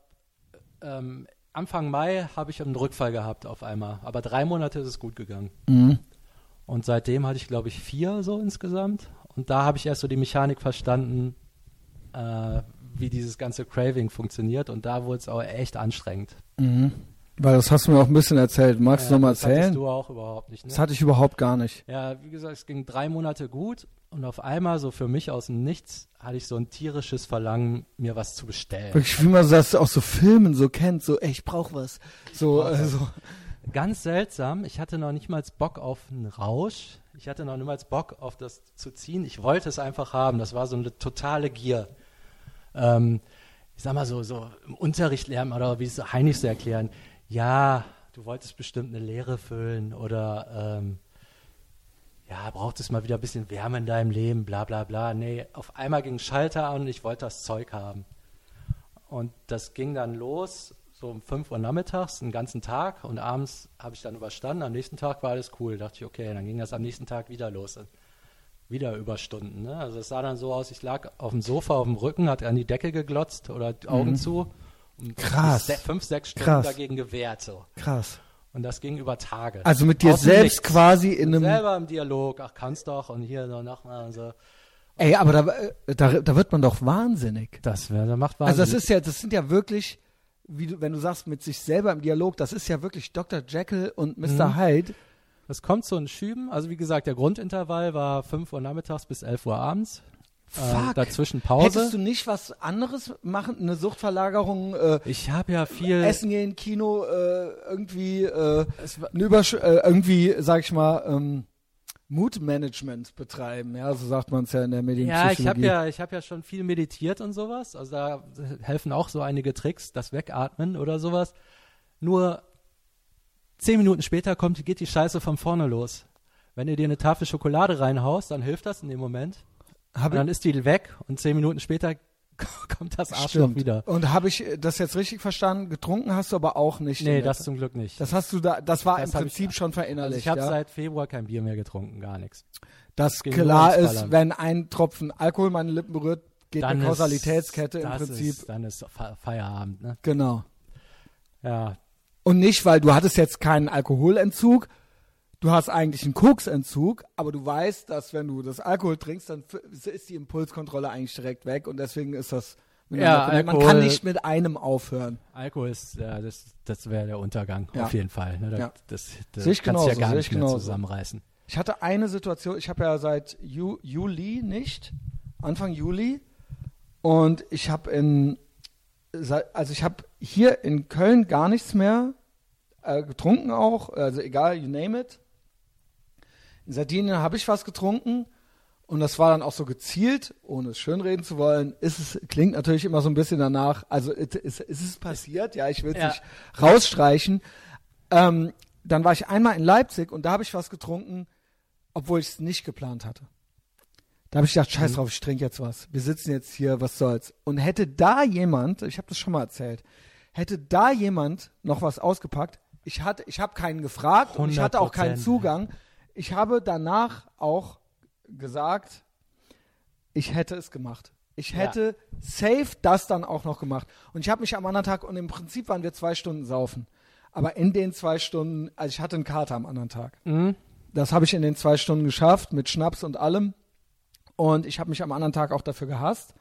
ähm, Anfang Mai habe ich einen Rückfall gehabt auf einmal, aber drei Monate ist es gut gegangen. Mhm. Und seitdem hatte ich, glaube ich, vier so insgesamt. Und da habe ich erst so die Mechanik verstanden, äh, wie dieses ganze Craving funktioniert. Und da wurde es auch echt anstrengend. Mhm. Weil das hast du mir auch ein bisschen erzählt. Magst du Äh, nochmal das hattest erzählen? du auch überhaupt nicht. Ne? Das hatte ich überhaupt gar nicht. Ja, wie gesagt, es ging drei Monate gut. Und auf einmal, so für mich aus dem Nichts, hatte ich so ein tierisches Verlangen, mir was zu bestellen. Wirklich, wie man das aus so Filmen so kennt, so, ey, ich brauch was. So, brauch was. äh, so. Ganz seltsam. Ich hatte noch nicht mal Bock auf einen Rausch. Ich hatte noch niemals Bock auf das zu ziehen. Ich wollte es einfach haben. Das war so eine totale Gier. Ähm, ich sag mal so, so im Unterricht lernen oder wie es so erklären. Ja, du wolltest bestimmt eine Leere füllen oder ähm, ja, brauchtest mal wieder ein bisschen Wärme in deinem Leben, bla bla bla. Nee, auf einmal ging Schalter an und ich wollte das Zeug haben. Und das ging dann los, so um 5 Uhr nachmittags, den ganzen Tag. Und abends habe ich dann überstanden. Am nächsten Tag war alles cool. Dachte ich, okay, dann ging das am nächsten Tag wieder los. Wieder Überstunden. Ne? Also es sah dann so aus, ich lag auf dem Sofa auf dem Rücken, hatte an die Decke geglotzt oder die Augen Mhm. zu. Und Krass. Fünf, sechs Stunden Krass. dagegen gewehrt. So. Krass. Und das ging über Tage. Also mit dir Aus dem selbst Nichts. quasi in Mit einem, selber im Dialog, ach kannst doch und hier so nochmal und so. ey, aber da, äh, da, da wird man doch wahnsinnig. Das, wär, das macht Also das wahnsinnig. ist ja, das sind ja wirklich, wie du, wenn du sagst, mit sich selber im Dialog, das ist ja wirklich Dr. Jekyll und Mr. Mhm. Hyde. Das kommt so in Schüben. Also wie gesagt, der Grundintervall war 5 Uhr nachmittags bis 11 Uhr abends. Äh, Fuck. dazwischen Pause. Hättest du nicht was anderes machen, eine Suchtverlagerung, äh, ich habe ja viel. Essen gehen, Kino, äh, irgendwie, äh, Es Übersch äh, irgendwie, sag ich mal, ähm, Moodmanagement betreiben, ja, so sagt man es ja in der ja, Medienpsychologie. ich habe ja, ich habe ja schon viel meditiert und sowas. Also da helfen auch so einige Tricks, das Wegatmen oder sowas. Nur zehn Minuten später kommt, geht die Scheiße von vorne los. Wenn du dir eine Tafel Schokolade reinhaust, dann hilft das in dem Moment. Hab Und dann ist die weg und zehn Minuten später kommt das Arschloch Stimmt. wieder. Und habe ich das jetzt richtig verstanden? Getrunken hast du aber auch nicht. Nee, das zum Glück nicht. das hast du da, das war Das im hab ich- Prinzip schon also verinnerlicht, ich habe ja? seit Februar kein Bier mehr getrunken, gar nichts. nur klar ist, wenn ein Tropfen Alkohol meine Lippen berührt, geht eine ist- Kausalitätskette im das Prinzip. Ist, dann ist Fe- Feierabend, ne? Genau. Ja, Und nicht, weil du hattest jetzt keinen Alkoholentzug, du hast eigentlich einen Koksentzug, aber du weißt, dass wenn du das Alkohol trinkst, dann ist die Impulskontrolle eigentlich direkt weg und deswegen ist das Ja, man Alkohol- kann nicht mit einem aufhören. Alkohol ist, ja, das, das wäre der Untergang, Ja. auf jeden Fall. Ne? Da, Ja. Das, das kannst du ja gar nicht ich mehr genauso. zusammenreißen. Ich hatte eine Situation, ich habe ja seit Ju Juli nicht, Anfang Juli, und ich habe in, also ich habe hier in Köln gar nichts mehr äh, getrunken auch, also egal, you name it. In Sardinien habe ich was getrunken und das war dann auch so gezielt, ohne es schönreden zu wollen. Ist es klingt natürlich immer so ein bisschen danach. Also it, ist, ist es passiert? Ja, ich will es Ja. nicht rausstreichen. Ähm, dann war ich einmal in Leipzig und da habe ich was getrunken, obwohl ich es nicht geplant hatte. Da habe ich gedacht, scheiß drauf, ich trinke jetzt was. Wir sitzen jetzt hier, was soll's. Und hätte da jemand, ich habe das schon mal erzählt, hätte da jemand noch was ausgepackt, ich hatte, ich habe keinen gefragt und ich hatte auch keinen 100%. Zugang. Ich habe danach auch gesagt, ich hätte es gemacht. Ich Ja. hätte safe das dann auch noch gemacht. Und ich habe mich am anderen Tag, und im Prinzip waren wir zwei Stunden saufen. Aber in den zwei Stunden, also ich hatte einen Kater am anderen Tag. Mhm. Das habe ich in den zwei Stunden geschafft, mit Schnaps und allem. Und ich habe mich am anderen Tag auch dafür gehasst,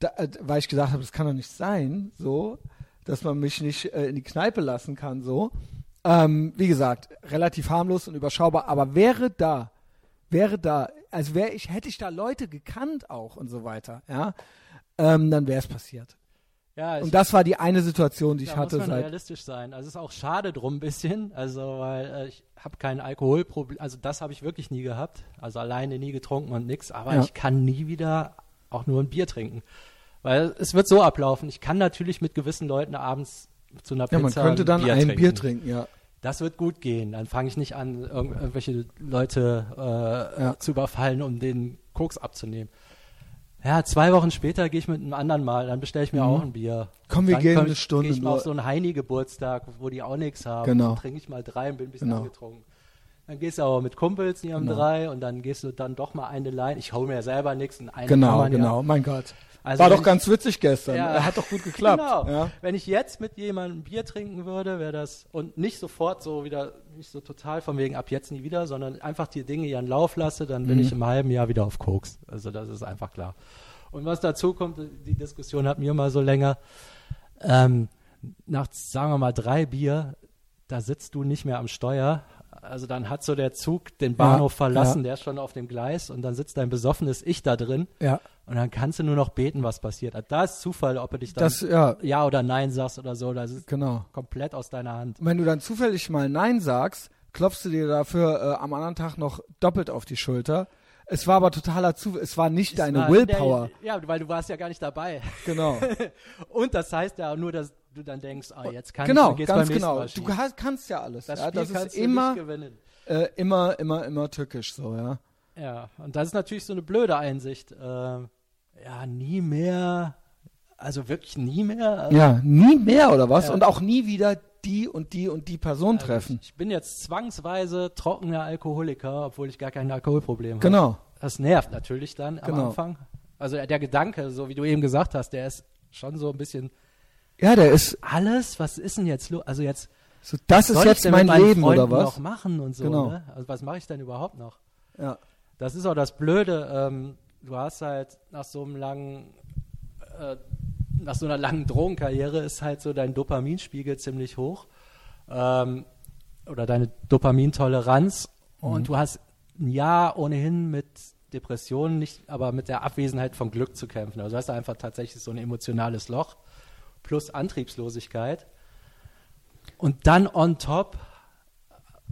da, äh, weil ich gesagt habe, das kann doch nicht sein, so, dass man mich nicht äh, in die Kneipe lassen kann, so. Ähm, wie gesagt, relativ harmlos und überschaubar, aber wäre da, wäre da, also wäre ich, hätte ich da Leute gekannt auch und so weiter, ja, ähm, dann wäre es passiert. Ja, Und das war die eine Situation, die ich hatte muss man seit. realistisch sein. Also es ist auch schade drum ein bisschen, also weil äh, ich habe kein Alkoholproblem, also das habe ich wirklich nie gehabt, also alleine nie getrunken und nix, aber Ja. ich kann nie wieder auch nur ein Bier trinken. Weil es wird so ablaufen, ich kann natürlich mit gewissen Leuten abends zu einer Ja, Pizza man könnte dann ein Bier ein trinken. Bier trinken, ja. Das wird gut gehen. Dann fange ich nicht an, irgend irgendwelche Leute äh, Ja. zu überfallen, um den Koks abzunehmen. Ja, zwei Wochen später gehe ich mit einem anderen Mal, dann bestelle ich mir Mhm. auch ein Bier. Komm, wir dann gehen komm- eine Stunde Gehe ich mal auf so einen Heini-Geburtstag, wo die auch nichts haben. Genau. Dann trinke ich mal drei und bin ein bisschen Genau. angetrunken. Dann gehst du aber mit Kumpels, die haben Genau. drei und dann gehst du dann doch mal eine Line. Ich hole mir selber nichts und eine Genau, genau, Ja. mein Gott. Also War doch ich- ganz witzig gestern. Ja. Hat doch gut geklappt. Genau. Ja. Wenn ich jetzt mit jemandem Bier trinken würde, wäre das und nicht sofort so wieder, nicht so total von wegen ab jetzt nie wieder, sondern einfach die Dinge ihren Lauf lasse, dann bin Mhm. ich im halben Jahr wieder auf Koks. Also das ist einfach klar. Und was dazu kommt, die Diskussion hatten wir mal so länger. Ähm, nach, sagen wir mal, drei Bier, da sitzt du nicht mehr am Steuer. Also dann hat so der Zug den Bahnhof Ja, verlassen, ja. der ist schon auf dem Gleis und dann sitzt dein besoffenes Ich da drin ja. und dann kannst du nur noch beten, was passiert. Da ist Zufall, ob du dich dann Das, ja, ja oder nein sagst oder so. Das ist genau. komplett aus deiner Hand. Und wenn du dann zufällig mal Nein sagst, klopfst du dir dafür äh, am anderen Tag noch doppelt auf die Schulter. Es war aber totaler Zufall. Es war nicht deine Es war Willpower. Der, ja, weil du warst ja gar nicht dabei. Genau. Und das heißt ja nur, dass du dann denkst, ah, jetzt kann genau, ich, geht's ganz beim genau. Mal Du hast, kannst ja alles. das ja, das kannst ist du immer, nicht gewinnen. äh, immer, immer, immer tückisch so, ja. Ja, und das ist natürlich so eine blöde Einsicht. Ähm, ja, nie mehr, also wirklich nie mehr. Also, Ja, nie mehr oder was? Ja. Und auch nie wieder die und die und die Person also treffen. Ich, ich bin jetzt zwangsweise trockener Alkoholiker, obwohl ich gar kein Alkoholproblem habe. Genau. Das nervt natürlich dann am Genau. Anfang. Also der Gedanke, so wie du eben gesagt hast, der ist schon so ein bisschen Ja, der ist, alles, was ist denn jetzt los? Also jetzt so, das ist jetzt mein Leben oder Freunden was? noch machen und so, Genau. ne? Also was mache ich denn überhaupt noch? Ja. Das ist auch das Blöde. Ähm, du hast halt nach so einem langen, äh, nach so einer langen Drogenkarriere ist halt so dein Dopaminspiegel ziemlich hoch ähm, oder deine Dopamintoleranz. Und du hast ein Jahr ohnehin mit Depressionen nicht, aber mit der Abwesenheit von Glück zu kämpfen. Also du hast einfach tatsächlich so ein emotionales Loch plus Antriebslosigkeit. Und dann on top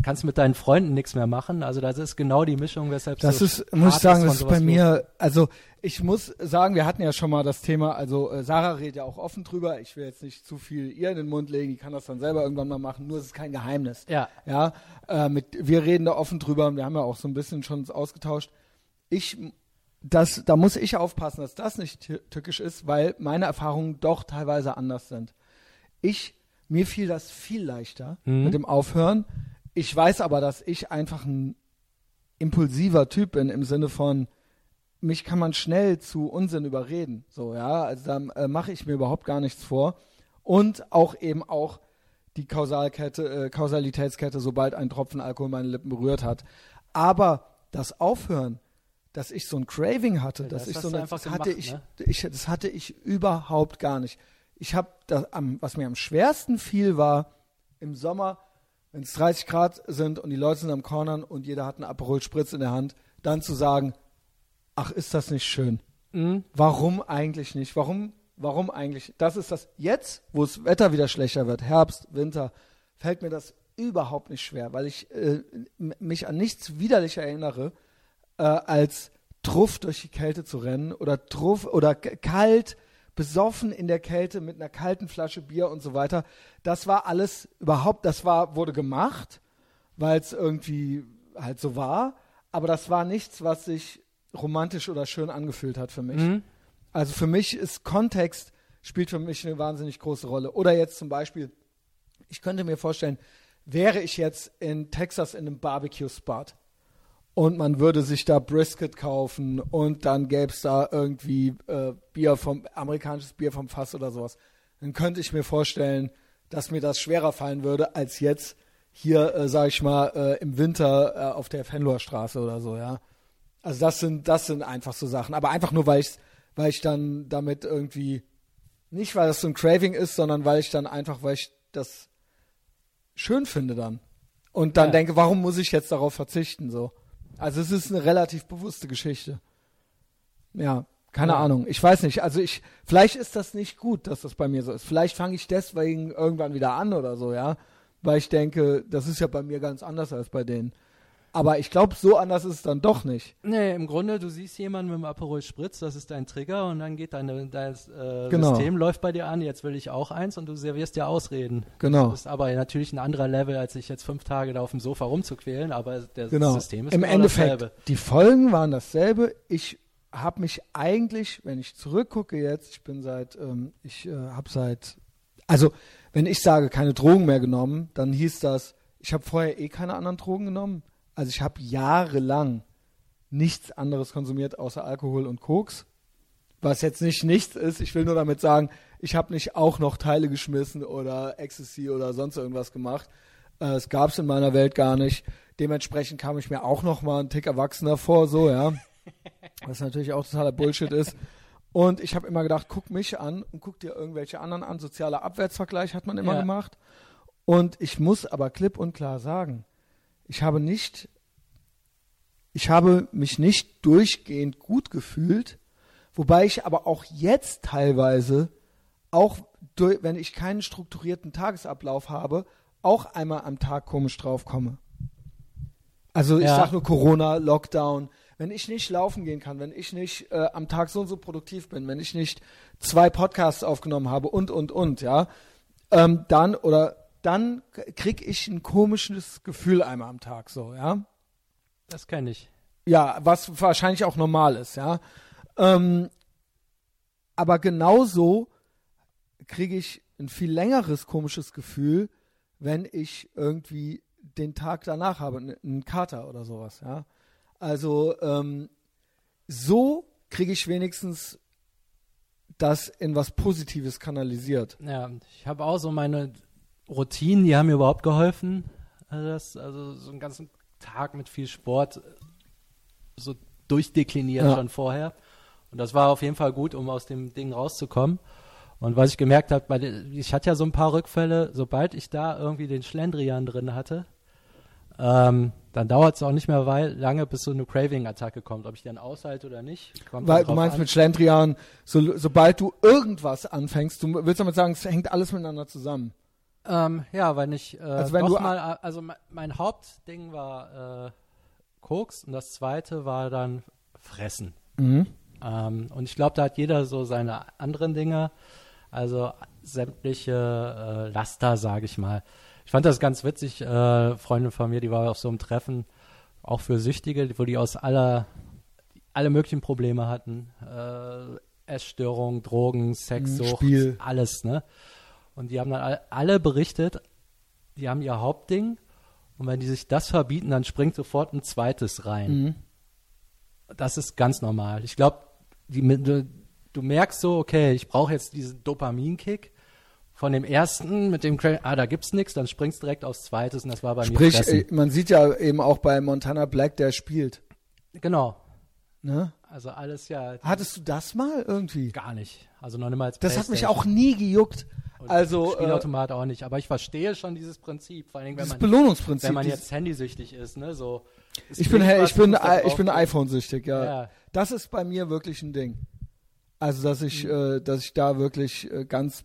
kannst du mit deinen Freunden nichts mehr machen. Also das ist genau die Mischung, weshalb Das so ist, muss ich sagen, von das ist bei mir, also ich muss sagen, wir hatten ja schon mal das Thema, also äh, Sarah redet ja auch offen drüber, ich will jetzt nicht zu viel ihr in den Mund legen, die kann das dann selber irgendwann mal machen, nur es ist kein Geheimnis. Ja, Ja, äh, mit, wir reden da offen drüber und wir haben ja auch so ein bisschen schon uns ausgetauscht. Ich, das, da muss ich aufpassen, dass das nicht tü- tückisch ist, weil meine Erfahrungen doch teilweise anders sind. Ich, mir fiel das viel leichter Mhm. mit dem Aufhören. Ich weiß aber, dass ich einfach ein impulsiver Typ bin im Sinne von, mich kann man schnell zu Unsinn überreden. So, ja, also da äh, mache ich mir überhaupt gar nichts vor. Und auch eben auch die Kausalkette, äh, Kausalitätskette, sobald ein Tropfen Alkohol meine Lippen berührt hat. Aber das Aufhören, dass ich so ein Craving hatte, Ja, dass das ich so eine, das hatte gemacht, ich, ich, das hatte ich überhaupt gar nicht. Ich habe, am, was mir am schwersten fiel, war im Sommer, wenn es 30 Grad sind und die Leute sind am Cornern und jeder hat einen Aperol Spritz in der Hand, dann zu sagen, ach, ist das nicht schön? Mhm. Warum eigentlich nicht? Warum, warum eigentlich? Das ist das, jetzt, wo das Wetter wieder schlechter wird, Herbst, Winter, fällt mir das überhaupt nicht schwer, weil ich äh, mich an nichts widerlicher erinnere, äh, als truff durch die Kälte zu rennen oder truff oder kalt, besoffen in der Kälte mit einer kalten Flasche Bier und so weiter. Das war alles überhaupt, das war, wurde gemacht, weil es irgendwie halt so war, aber das war nichts, was ich romantisch oder schön angefühlt hat für mich. Mhm. Also für mich ist Kontext spielt für mich eine wahnsinnig große Rolle. Oder jetzt zum Beispiel, ich könnte mir vorstellen, wäre ich jetzt in Texas in einem Barbecue-Spot und man würde sich da Brisket kaufen und dann gäbe es da irgendwie äh, Bier vom, amerikanisches Bier vom Fass oder sowas, dann könnte ich mir vorstellen, dass mir das schwerer fallen würde, als jetzt hier, äh, sag ich mal, äh, im Winter äh, auf der Fenloher Straße oder so, ja. Also das sind, das sind einfach so Sachen. Aber einfach nur, weil ich, weil ich dann damit irgendwie, nicht weil das so ein Craving ist, sondern weil ich dann einfach, weil ich das schön finde dann. Und dann Ja. denke, warum muss ich jetzt darauf verzichten, so. Also es ist eine relativ bewusste Geschichte. Ja, keine Ja. Ahnung. Ich weiß nicht. Also ich, vielleicht ist das nicht gut, dass das bei mir so ist. Vielleicht fange ich deswegen irgendwann wieder an oder so, ja. Weil ich denke, das ist ja bei mir ganz anders als bei denen. Aber ich glaube, so anders ist es dann doch nicht. Nee, im Grunde, du siehst jemanden mit dem Aperol Spritz, das ist dein Trigger und dann geht deine, dein äh, Genau. System läuft bei dir an, jetzt will ich auch eins und du servierst dir Ausreden. Genau. Das ist aber natürlich ein anderer Level, als sich jetzt fünf Tage da auf dem Sofa rumzuquälen, aber das Genau. System ist Im genau Endeffekt, dasselbe. die Folgen waren dasselbe. Ich habe mich eigentlich, wenn ich zurückgucke jetzt, ich bin seit, ähm, ich äh, habe seit, also wenn ich sage, keine Drogen mehr genommen, dann hieß das, ich habe vorher eh keine anderen Drogen genommen. Also ich habe jahrelang nichts anderes konsumiert außer Alkohol und Koks. Was jetzt nicht nichts ist, ich will nur damit sagen, ich habe nicht auch noch Teile geschmissen oder Ecstasy oder sonst irgendwas gemacht. Äh, es gab es in meiner Welt gar nicht. Dementsprechend kam ich mir auch noch mal einen Tick erwachsener vor, so, ja. Was natürlich auch totaler Bullshit ist. Und ich habe immer gedacht, guck mich an und guck dir irgendwelche anderen an. Sozialer Abwärtsvergleich hat man immer Ja. gemacht. Und ich muss aber klipp und klar sagen, ich habe nicht, ich habe mich nicht durchgehend gut gefühlt, wobei ich aber auch jetzt teilweise, auch durch, wenn ich keinen strukturierten Tagesablauf habe, auch einmal am Tag komisch drauf komme. Also ich Ja. sag nur Corona, Lockdown. Wenn ich nicht laufen gehen kann, wenn ich nicht äh, am Tag so und so produktiv bin, wenn ich nicht zwei Podcasts aufgenommen habe und und und, ja, ähm, dann oder dann k- krieg ich ein komisches Gefühl einmal am Tag so, ja. Das kenne ich. Ja, was wahrscheinlich auch normal ist, ja. Ähm, aber genauso kriege ich ein viel längeres komisches Gefühl, wenn ich irgendwie den Tag danach habe, einen Kater oder sowas, ja. Also ähm, so kriege ich wenigstens das in was Positives kanalisiert. Ja, ich habe auch so meine Routinen, die haben mir überhaupt geholfen. Also, das, also so einen ganzen Tag mit viel Sport äh, so durchdekliniert Ja. schon vorher. Und das war auf jeden Fall gut, um aus dem Ding rauszukommen. Und was ich gemerkt habe, ich hatte ja so ein paar Rückfälle, sobald ich da irgendwie den Schlendrian drin hatte, ähm, dann dauert es auch nicht mehr weil, lange, bis so eine Craving-Attacke kommt. Ob ich die dann aushalte oder nicht. Weil du meinst an. mit Schlendrian, so, sobald du irgendwas anfängst, du willst damit sagen, es hängt alles miteinander zusammen. Ähm, ja, weil ich äh, Also wenn du- mal, also mein, Hauptding war äh, Koks und das zweite war dann Fressen. Mhm. Ähm, und ich glaube, da hat jeder so seine anderen Dinge, also sämtliche äh, Laster, sage ich mal. Ich fand das ganz witzig, äh, Freundin von mir, die war auf so einem Treffen, auch für Süchtige, wo die aus aller, alle möglichen Probleme hatten. Äh, Essstörungen, Drogen, Sexsucht, Spiel. alles, ne? Und die haben dann all, alle berichtet, die haben ihr Hauptding und wenn die sich das verbieten, dann springt sofort ein zweites rein. Mhm. Das ist ganz normal. Ich glaube, du, du merkst so, okay, ich brauche jetzt diesen Dopaminkick von dem ersten mit dem Cra ah, da gibt's nichts, dann springst direkt aufs zweites und das war bei mir Sprich, äh, man sieht ja eben auch bei Montana Black, der spielt. Genau. Ne? Also alles ja Hattest du das mal irgendwie? gar nicht. Also noch nicht mal als Das hat mich auch nie gejuckt. Und Also äh, Spielautomat auch nicht, aber ich verstehe schon dieses Prinzip, vor allem wenn man Belohnungsprinzip. wenn man jetzt handysüchtig ist, ne, so ich bin, blinkt ich was, bin, da ich bin draufgehen. iPhone-süchtig, ja. Ja. Das ist bei mir wirklich ein Ding. Also, dass ich, Mhm. äh, dass ich da wirklich äh, ganz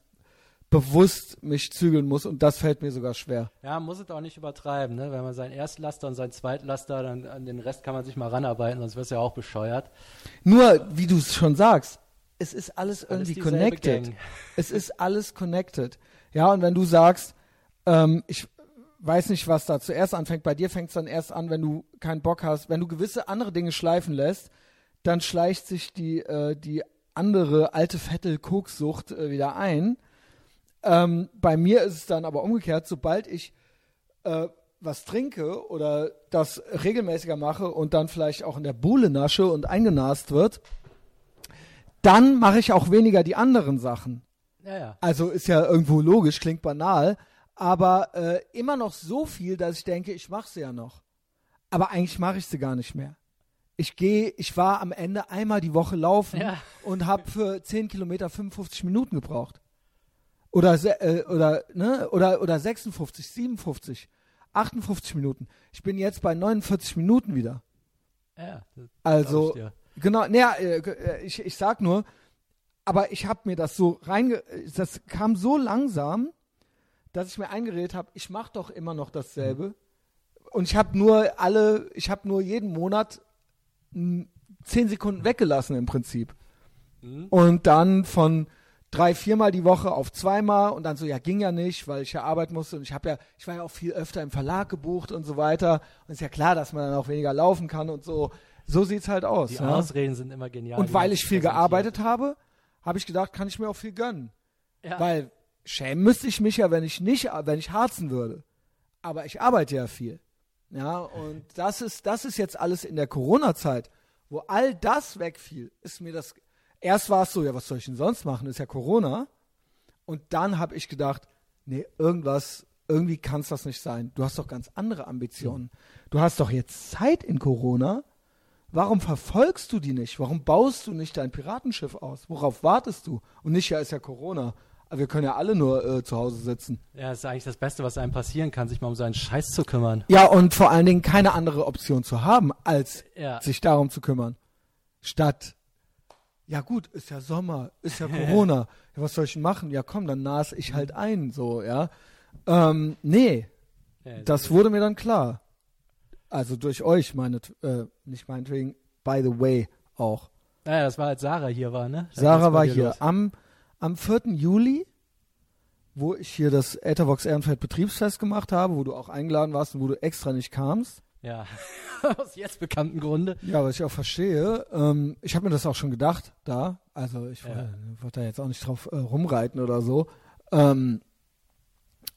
bewusst mich zügeln muss und das fällt mir sogar schwer. Ja, muss es auch nicht übertreiben, ne? Wenn man seinen Erstlaster und seinen Zweitlaster, dann an den Rest kann man sich mal ranarbeiten, sonst wirst du ja auch bescheuert. Nur, wie du es schon sagst, es ist alles Alles irgendwie dieselbe connected. Gang. Es ist alles connected. Ja, und wenn du sagst, ähm, ich weiß nicht, was da zuerst anfängt, bei dir fängt es dann erst an, wenn du keinen Bock hast, wenn du gewisse andere Dinge schleifen lässt, dann schleicht sich die, äh, die andere alte Vettel-Kokssucht äh, wieder ein. Ähm, bei mir ist es dann aber umgekehrt, sobald ich äh, was trinke oder das regelmäßiger mache und dann vielleicht auch in der Buhle nasche und eingenast wird, dann mache ich auch weniger die anderen Sachen. Ja, ja. Also ist ja irgendwo logisch, klingt banal, aber äh, immer noch so viel, dass ich denke, ich mache sie ja noch. Aber eigentlich mache ich sie gar nicht mehr. Ich gehe, ich war am Ende einmal die Woche laufen Ja. und habe für 10 Kilometer 55 Minuten gebraucht. Oder, äh, oder, ne, oder, oder 56, 57, 58 Minuten. Ich bin jetzt bei 49 Minuten wieder. Ja, ja. Also, ich dir. Genau, naja, äh, äh, ich, ich sag nur, aber ich habe mir das so reinge... Das kam so langsam, dass ich mir eingeredet habe, ich mache doch immer noch dasselbe. Und ich habe nur alle, ich habe nur jeden Monat zehn Sekunden weggelassen im Prinzip. Mhm. Und dann von drei, viermal die Woche auf zweimal und dann so, ja, ging ja nicht, weil ich ja arbeiten musste und ich habe ja, ich war ja auch viel öfter im Verlag gebucht und so weiter. Und ist ja klar, dass man dann auch weniger laufen kann und so. So sieht's halt aus. Die ja. Ausreden sind immer genial. Und weil ich viel gearbeitet habe, habe ich gedacht, kann ich mir auch viel gönnen. Ja. Weil schämen müsste ich mich ja, wenn ich nicht, wenn ich harzen würde. Aber ich arbeite ja viel. Ja, und das ist, das ist jetzt alles in der Corona-Zeit, wo all das wegfiel, ist mir das, erst war es so, ja, was soll ich denn sonst machen, ist ja Corona. Und dann habe ich gedacht, nee, irgendwas, irgendwie kann es das nicht sein. Du hast doch ganz andere Ambitionen. Du hast doch jetzt Zeit in Corona. Warum verfolgst du die nicht? Warum baust du nicht dein Piratenschiff aus? Worauf wartest du? Und nicht, ja, ist ja Corona. Wir können ja alle nur äh, zu Hause sitzen. ja, das ist eigentlich das Beste, was einem passieren kann, sich mal um seinen Scheiß zu kümmern. Ja, und vor allen Dingen keine andere Option zu haben, als Ja. sich darum zu kümmern. Statt, ja gut, ist ja Sommer, ist ja Corona. ja, was soll ich machen? Ja komm, dann nas ich halt ein, so, ja. Ähm, nee, Ja, das wurde mir dann klar. Also durch euch, meinet, äh, nicht meinetwegen, by the way auch. Naja, das war, als Sarah hier war, ne? Da Sarah war hier los. am, am 4. Juli, wo ich hier das Ethervox Ehrenfeld Betriebsfest gemacht habe, wo du auch eingeladen warst und wo du extra nicht kamst. Ja. Aus jetzt bekannten Grunde. Ja, was ich auch verstehe. Ähm, ich habe mir das auch schon gedacht, da. Also ich Ja. wollte wollte da jetzt auch nicht drauf äh, rumreiten oder so. Ähm,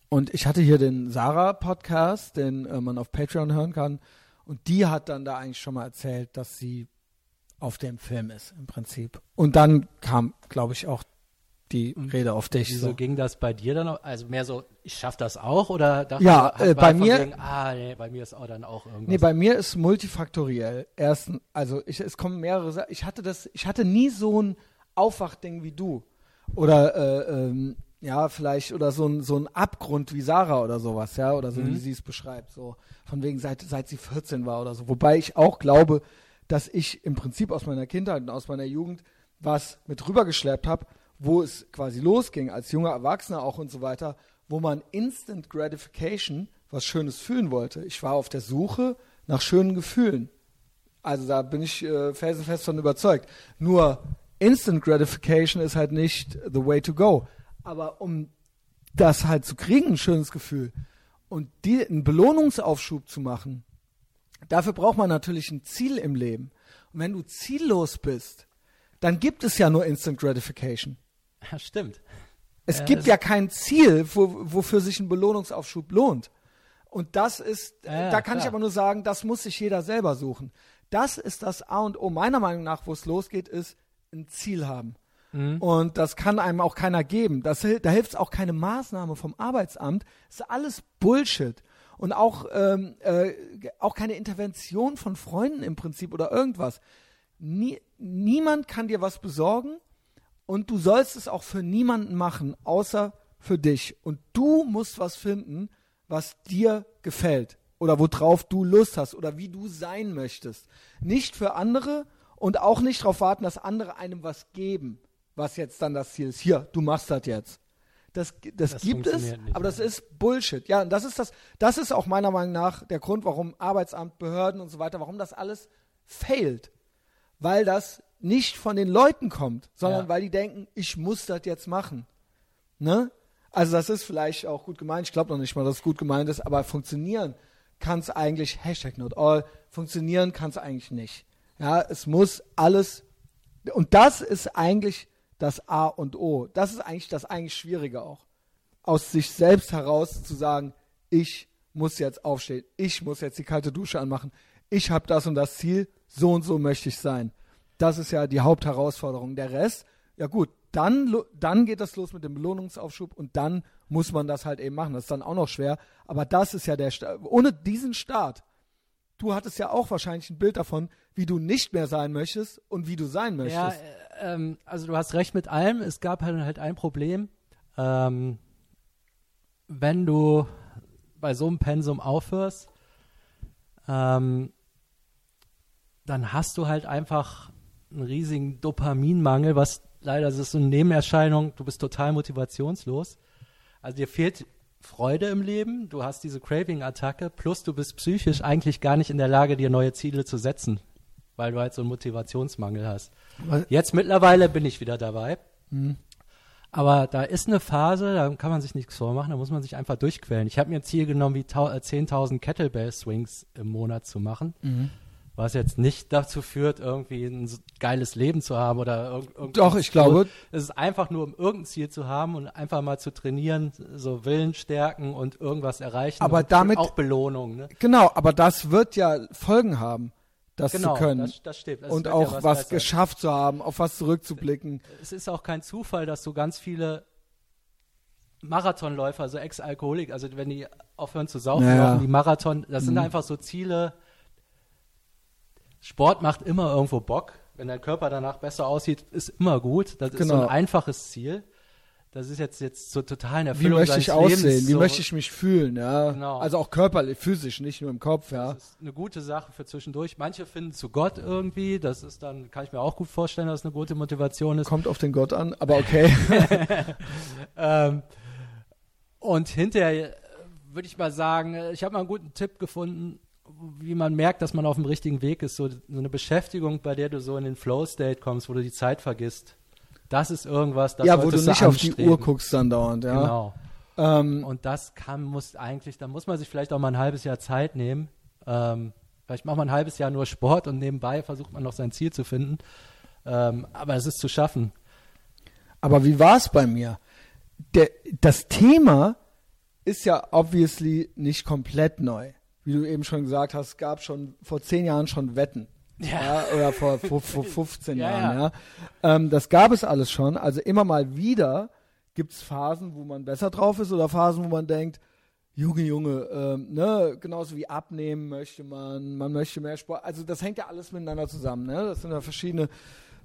und ich hatte hier den Sarah-Podcast, den äh, man auf Patreon hören kann. Und die hat dann da eigentlich schon mal erzählt, dass sie auf dem Film ist, im Prinzip. Und dann kam, glaube ich, auch die Und Rede auf dich. Wieso So. ging das bei dir dann auch? Also mehr so, ich schaff das auch oder Ja, du, äh, bei mir- Wegen, ah, nee, bei mir ist auch dann auch irgendwas. Nee, bei mir ist multifaktoriell. Erstens, also ich, es kommen mehrere Sa Ich hatte das, ich hatte nie so ein Aufwachding wie du. Oder äh, ähm, ja, vielleicht, oder so ein, so ein Abgrund wie Sarah oder sowas, ja, oder so Mhm. wie sie es beschreibt. So von wegen seit, seit sie 14 war oder so. Wobei ich auch glaube, dass ich im Prinzip aus meiner Kindheit und aus meiner Jugend was mit rübergeschleppt habe, wo es quasi losging, als junger Erwachsener auch und so weiter, wo man Instant Gratification, was Schönes fühlen wollte. Ich war auf der Suche nach schönen Gefühlen. Also da bin ich äh, felsenfest von überzeugt. Nur Instant Gratification ist halt nicht the way to go. Aber um das halt zu kriegen, ein schönes Gefühl und die, einen Belohnungsaufschub zu machen, dafür braucht man natürlich ein Ziel im Leben. Und wenn du ziellos bist, dann gibt es ja nur Instant Gratification. Ja, stimmt. Es Ja, gibt das- ja kein Ziel, wo, wofür sich ein Belohnungsaufschub lohnt. Und das ist, Ja, da kann ich klar. aber nur sagen, das muss sich jeder selber suchen. Das ist das A und O. Meiner Meinung nach, wo es losgeht, ist ein Ziel haben. Mhm. Und das kann einem auch keiner geben. Das, da hilft auch keine Maßnahme vom Arbeitsamt. Das ist alles Bullshit. Und auch, ähm, äh, auch keine Intervention von Freunden im Prinzip oder irgendwas. Nie, niemand kann dir was besorgen und du sollst es auch für niemanden machen, außer für dich. Und du musst was finden, was dir gefällt oder worauf du Lust hast oder wie du sein möchtest. Nicht für andere und auch nicht darauf warten, dass andere einem was geben, was jetzt dann das Ziel ist. Hier, du machst das jetzt. Das, das, Das gibt es, nicht, aber das ist Bullshit. Ja, und das ist das, das ist auch meiner Meinung nach der Grund, warum Arbeitsamt, Behörden und so weiter, warum das alles failt. Weil das nicht von den Leuten kommt, sondern Ja. weil die denken, ich muss das jetzt machen. Ne? Also das ist vielleicht auch gut gemeint. Ich glaube noch nicht mal, dass es gut gemeint ist, aber funktionieren kann es eigentlich, Hashtag not all, funktionieren kann es eigentlich nicht. Ja, es muss alles, und das ist eigentlich das A und O. Das ist eigentlich das eigentlich Schwierige auch. Aus sich selbst heraus zu sagen, ich muss jetzt aufstehen, ich muss jetzt die kalte Dusche anmachen, ich habe das und das Ziel, so und so möchte ich sein. Das ist ja die Hauptherausforderung. Der Rest, ja gut, dann, dann geht das los mit dem Belohnungsaufschub und dann muss man das halt eben machen. Das ist dann auch noch schwer, aber das ist ja der Start. Ohne diesen Start, du hattest ja auch wahrscheinlich ein Bild davon, wie du nicht mehr sein möchtest und wie du sein möchtest. Ja, äh, ähm, also du hast recht mit allem. Es gab halt, halt ein Problem. Ähm, wenn du bei so einem Pensum aufhörst, ähm, dann hast du halt einfach einen riesigen Dopaminmangel, was leider ist so eine Nebenerscheinung, du bist total motivationslos. Also dir fehlt Freude im Leben, du hast diese Craving-Attacke, plus du bist psychisch eigentlich gar nicht in der Lage, dir neue Ziele zu setzen, weil du halt so einen Motivationsmangel hast. Jetzt mittlerweile bin ich wieder dabei. Mhm. Aber da ist eine Phase, da kann man sich nichts vormachen, da muss man sich einfach durchquälen. Ich habe mir ein Ziel genommen, wie 10.000 äh, Kettlebell-Swings im Monat zu machen. Mhm. Was jetzt nicht dazu führt, irgendwie ein geiles Leben zu haben oder irgendwie. Doch, ich glaube. Es ist einfach nur, um irgendein Ziel zu haben und einfach mal zu trainieren, so Willen stärken und irgendwas erreichen. Aber damit. Auch Belohnung, ne? Genau, aber das wird ja Folgen haben das genau, zu können. Das, das stimmt. Das und auch ja was, was geschafft zu haben, auf was zurückzublicken. Es ist auch kein Zufall, dass so ganz viele Marathonläufer, also Ex-Alkoholik, also wenn die aufhören zu saufen, naja. die Marathon, das sind mhm. einfach so Ziele. Sport macht immer irgendwo Bock. Wenn dein Körper danach besser aussieht, ist immer gut. Das genau. ist so ein genau. einfaches Ziel das ist jetzt jetzt so total in Erfüllung Wie möchte ich aussehen? Lebens, Wie so möchte ich mich fühlen? Ja, genau. also auch körperlich, physisch, nicht nur im Kopf. Ja, das ist eine gute Sache für zwischendurch. Manche finden zu Gott irgendwie. Das ist dann, kann ich mir auch gut vorstellen, dass es eine gute Motivation ist. Kommt auf den Gott an, aber okay. ähm, und hinterher würde ich mal sagen, ich habe mal einen guten Tipp gefunden, wie man merkt, dass man auf dem richtigen Weg ist. So, so eine Beschäftigung, bei der du so in den Flow-State kommst, wo du die Zeit vergisst das ist irgendwas, das Ja, wo du nicht auf die Uhr guckst dann dauernd, ja. Genau. Ähm, und das kann, muss eigentlich, da muss man sich vielleicht auch mal ein halbes Jahr Zeit nehmen. Ähm, vielleicht macht man ein halbes Jahr nur Sport und nebenbei versucht man noch sein Ziel zu finden. Ähm, aber es ist zu schaffen. Aber wie war es bei mir? Der, das Thema ist ja obviously nicht komplett neu. Wie du eben schon gesagt hast, gab schon vor zehn Jahren schon Wetten. Ja. ja. oder vor, vor, vor 15 ja, Jahren, ja. Ähm, das gab es alles schon. Also immer mal wieder gibt es Phasen, wo man besser drauf ist oder Phasen, wo man denkt, Junge, Junge, ähm, ne, genauso wie abnehmen möchte man, man möchte mehr Sport. Also das hängt ja alles miteinander zusammen, ne? Das sind ja verschiedene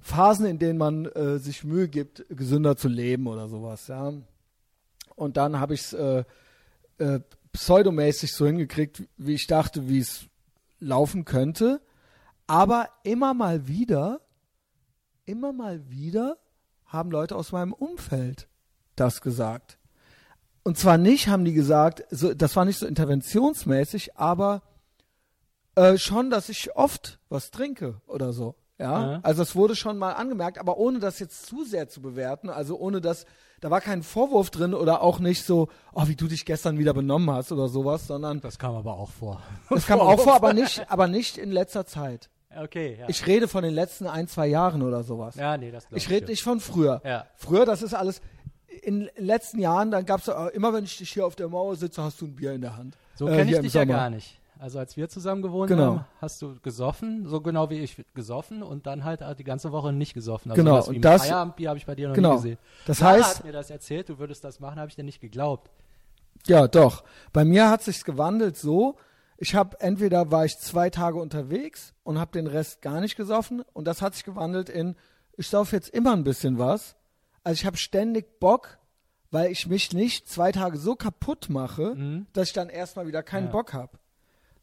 Phasen, in denen man äh, sich Mühe gibt, gesünder zu leben oder sowas, ja. Und dann habe ich es äh, äh, pseudomäßig so hingekriegt, wie ich dachte, wie es laufen könnte. Aber immer mal wieder, immer mal wieder haben Leute aus meinem Umfeld das gesagt. Und zwar nicht, haben die gesagt, so, das war nicht so interventionsmäßig, aber äh, schon, dass ich oft was trinke oder so. Ja? ja? also es wurde schon mal angemerkt, aber ohne das jetzt zu sehr zu bewerten, also ohne dass da war kein Vorwurf drin oder auch nicht so, oh, wie du dich gestern wieder benommen hast oder sowas, sondern das kam aber auch vor. Das kam auch vor, aber nicht, aber nicht in letzter Zeit. Okay, ja. Ich rede von den letzten ein, zwei Jahren oder sowas. Ja, nee, das Ich rede nicht von früher. Ja. Früher, das ist alles. In den letzten Jahren, dann gab es immer, wenn ich dich hier auf der Mauer sitze, hast du ein Bier in der Hand. So äh, kenne ich dich ja gar nicht. Also als wir zusammen gewohnt genau. haben, hast du gesoffen, so genau wie ich gesoffen und dann halt die ganze Woche nicht gesoffen. Also genau. Und das Feierabendbier habe ich bei dir noch genau. nie gesehen. Das Sarah heißt, hat mir das erzählt, du würdest das machen, habe ich dir nicht geglaubt. Ja, doch. Bei mir hat sich's gewandelt so, ich habe entweder war ich zwei Tage unterwegs und habe den Rest gar nicht gesoffen und das hat sich gewandelt in ich sauf jetzt immer ein bisschen was. Also ich habe ständig Bock, weil ich mich nicht zwei Tage so kaputt mache, mhm. dass ich dann erstmal wieder keinen ja. Bock habe.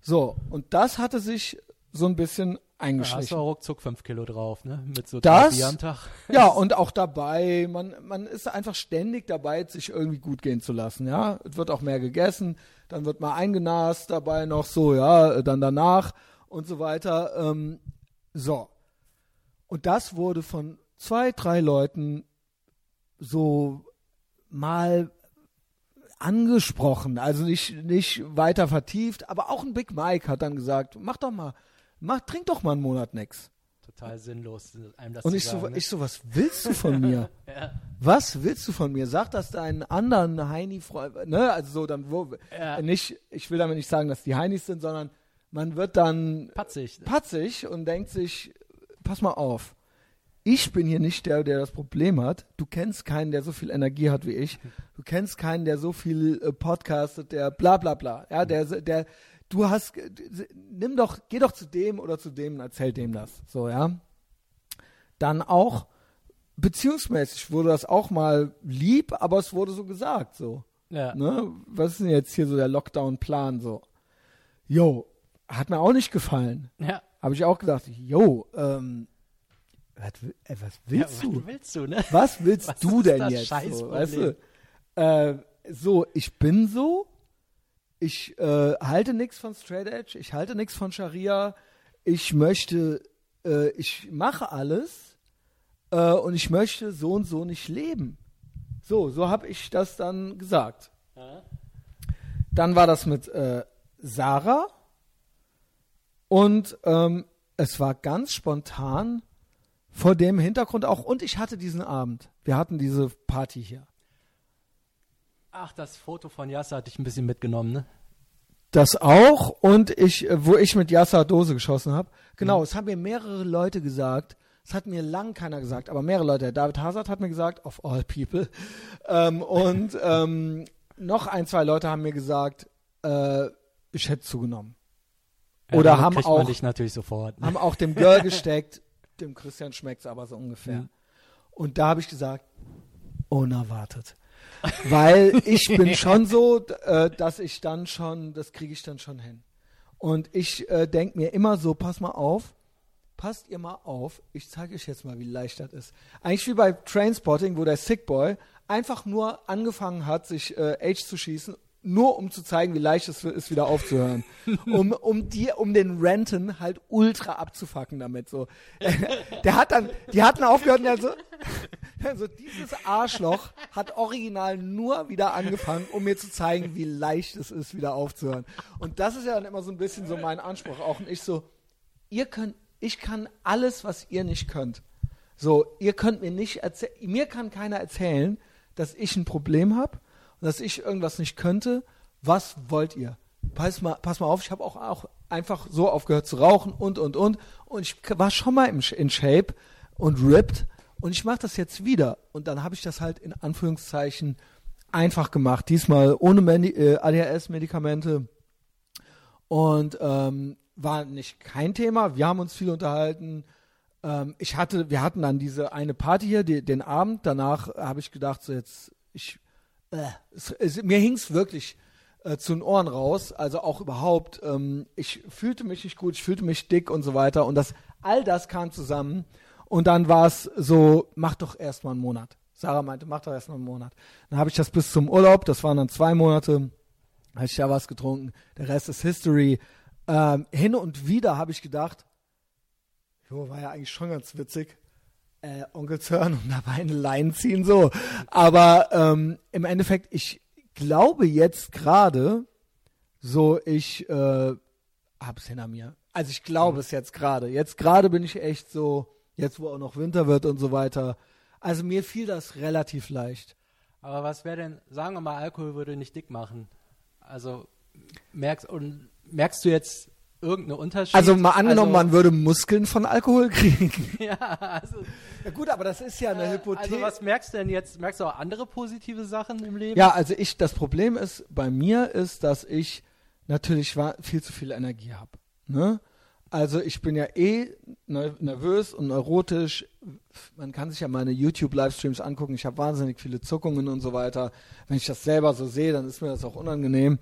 So, und das hatte sich so ein bisschen eingeschlichen. Da hast du auch ruckzuck fünf Kilo drauf, ne? Mit so das, Bier am Tag. Ja, und auch dabei, man, man ist einfach ständig dabei, sich irgendwie gut gehen zu lassen, ja. Es wird auch mehr gegessen, dann wird mal eingenast dabei noch so, ja, dann danach und so weiter. Ähm, so. Und das wurde von zwei, drei Leuten so mal angesprochen, also nicht, nicht weiter vertieft, aber auch ein Big Mike hat dann gesagt, mach doch mal, mach, trink doch mal einen Monat nix. total sinnlos, einem das Und zu ich so, sagen. ne? ich so, was willst du von mir? ja. Was willst du von mir? Sag das deinen anderen Heini-Freund, ne? Also so, dann, wo, Ja. nicht, ich will damit nicht sagen, dass die Heinis sind, sondern man wird dann Patzig. patzig und denkt sich, pass mal auf, ich bin hier nicht der, der das Problem hat. Du kennst keinen, der so viel Energie hat wie ich. Du kennst keinen, der so viel äh, podcastet, der bla bla bla. Ja, der, der, du hast, nimm doch, geh doch zu dem oder zu dem und erzähl dem das. So, ja. Dann auch, beziehungsmäßig wurde das auch mal lieb, aber es wurde so gesagt, so. Ja. Ne? Was ist denn jetzt hier so der Lockdown-Plan, so? Jo, hat mir auch nicht gefallen Ja. habe ich auch gedacht, yo, ähm, was, äh, was ja, willst du? was willst du, ne? Was willst Was du denn jetzt? So, weißt du? Äh, so, ich bin so, ich äh, halte nichts von Straight Edge, ich halte nichts von Scharia, ich möchte, äh, ich mache alles äh, und ich möchte so und so nicht leben. So, so habe ich das dann gesagt. Ja. Dann war das mit äh, Sarah und ähm, es war ganz spontan vor dem Hintergrund auch und ich hatte diesen Abend. Wir hatten diese Party hier. Ach, das Foto von Yasser hatte ich ein bisschen mitgenommen, ne? Das auch und ich, äh, wo ich mit Yasser Dose geschossen habe. Genau, es haben mir mehrere Leute gesagt. Es hat mir lang keiner gesagt, aber mehrere Leute. David Hazard hat mir gesagt, of all people. Ähm, und ähm, noch ein, zwei Leute haben mir gesagt, äh, ich hätte zugenommen. Ja, Oder damit haben auch- natürlich sofort. Ne? haben auch dem Girl gesteckt, dem Christian schmeckt's aber so ungefähr. Mhm. Und da habe ich gesagt, unerwartet. Weil ich bin schon so, äh, dass ich dann schon, das kriege ich dann schon hin. Und ich äh, denke mir immer so, pass mal auf, passt ihr mal auf, ich zeige euch jetzt mal, wie leicht das ist. Eigentlich wie bei Trainspotting, wo der Sick Boy einfach nur angefangen hat, sich äh, Age zu schießen, nur um zu zeigen, wie leicht es ist, wieder aufzuhören. um, um die, um den Renten halt ultra abzufacken damit, so. Der hat dann, die hatten aufgehört und der so, also dieses Arschloch hat original nur wieder angefangen, um mir zu zeigen, wie leicht es ist, wieder aufzuhören. Und das ist ja dann immer so ein bisschen so mein Anspruch auch. Und ich so, ihr könnt, ich kann alles, was ihr nicht könnt. So, ihr könnt mir nicht erzählen, mir kann keiner erzählen, dass ich ein Problem habe und dass ich irgendwas nicht könnte. Was wollt ihr? Pass mal, pass mal auf, ich habe auch, auch einfach so aufgehört zu rauchen und, und, und. Und ich war schon mal im, in Shape und ripped und ich mache das jetzt wieder. Und dann habe ich das halt in Anführungszeichen einfach gemacht. Diesmal ohne Medi äh, ADHS-Medikamente und ähm, war nicht kein Thema. Wir haben uns viel unterhalten. Ähm, ich hatte, wir hatten dann diese eine Party hier, die, den Abend. Danach habe ich gedacht, so jetzt, ich, äh, es, es, mir hing's wirklich äh, zu den Ohren raus. Also auch überhaupt. Ähm, ich fühlte mich nicht gut, ich fühlte mich dick und so weiter. Und das, all das kam zusammen. Und dann war es so, mach doch erst mal einen Monat. Sarah meinte, mach doch erst mal einen Monat. Dann habe ich das bis zum Urlaub, das waren dann zwei Monate, habe ich ja was getrunken. Der Rest ist History. Ähm, hin und wieder habe ich gedacht, jo, war ja eigentlich schon ganz witzig. Äh, Onkel hören und dabei eine Line ziehen, so. Aber ähm, im Endeffekt, ich glaube jetzt gerade, so, ich äh, hab's hinter mir. Also ich glaube es jetzt gerade. Jetzt gerade bin ich echt so, jetzt wo auch noch Winter wird und so weiter. Also mir fiel das relativ leicht. Aber was wäre denn, sagen wir mal, Alkohol würde nicht dick machen. Also merkst, und merkst du jetzt irgendeinen Unterschied? Also mal angenommen, also, man würde Muskeln von Alkohol kriegen. Ja, also, Ja gut, aber das ist ja eine äh, Hypothese. also was merkst du denn jetzt? Merkst du auch andere positive Sachen im Leben? Ja, also ich, das Problem ist, bei mir ist, dass ich natürlich viel zu viel Energie habe. Ne? Also ich bin ja eh ne- nervös und neurotisch. Man kann sich ja meine YouTube-Livestreams angucken. Ich habe wahnsinnig viele Zuckungen und so weiter. Wenn ich das selber so sehe, dann ist mir das auch unangenehm.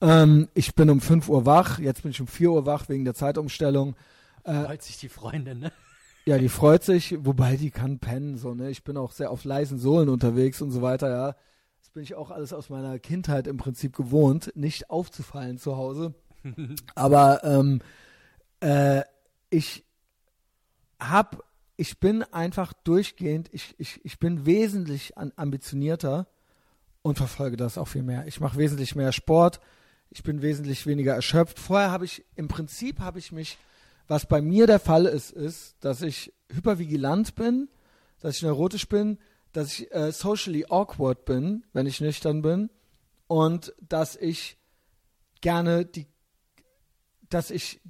Ähm, ich bin um 5 Uhr wach. Jetzt bin ich um 4 Uhr wach wegen der Zeitumstellung. Freut sich die Freundin, ne? Ja, die freut sich, wobei die kann pennen, so, ne? Ich bin auch sehr auf leisen Sohlen unterwegs und so weiter, ja. Das bin ich auch alles aus meiner Kindheit im Prinzip gewohnt, nicht aufzufallen zu Hause. Aber ähm, äh, ich hab, ich bin einfach durchgehend, ich, ich, ich bin wesentlich ambitionierter und verfolge das auch viel mehr. Ich mache wesentlich mehr Sport, ich bin wesentlich weniger erschöpft. Vorher habe ich, im Prinzip habe ich mich Was bei mir der Fall ist, ist, dass ich hypervigilant bin, dass ich neurotisch bin, dass ich äh, socially awkward bin, wenn ich nüchtern bin und dass ich gerne die, dass ich,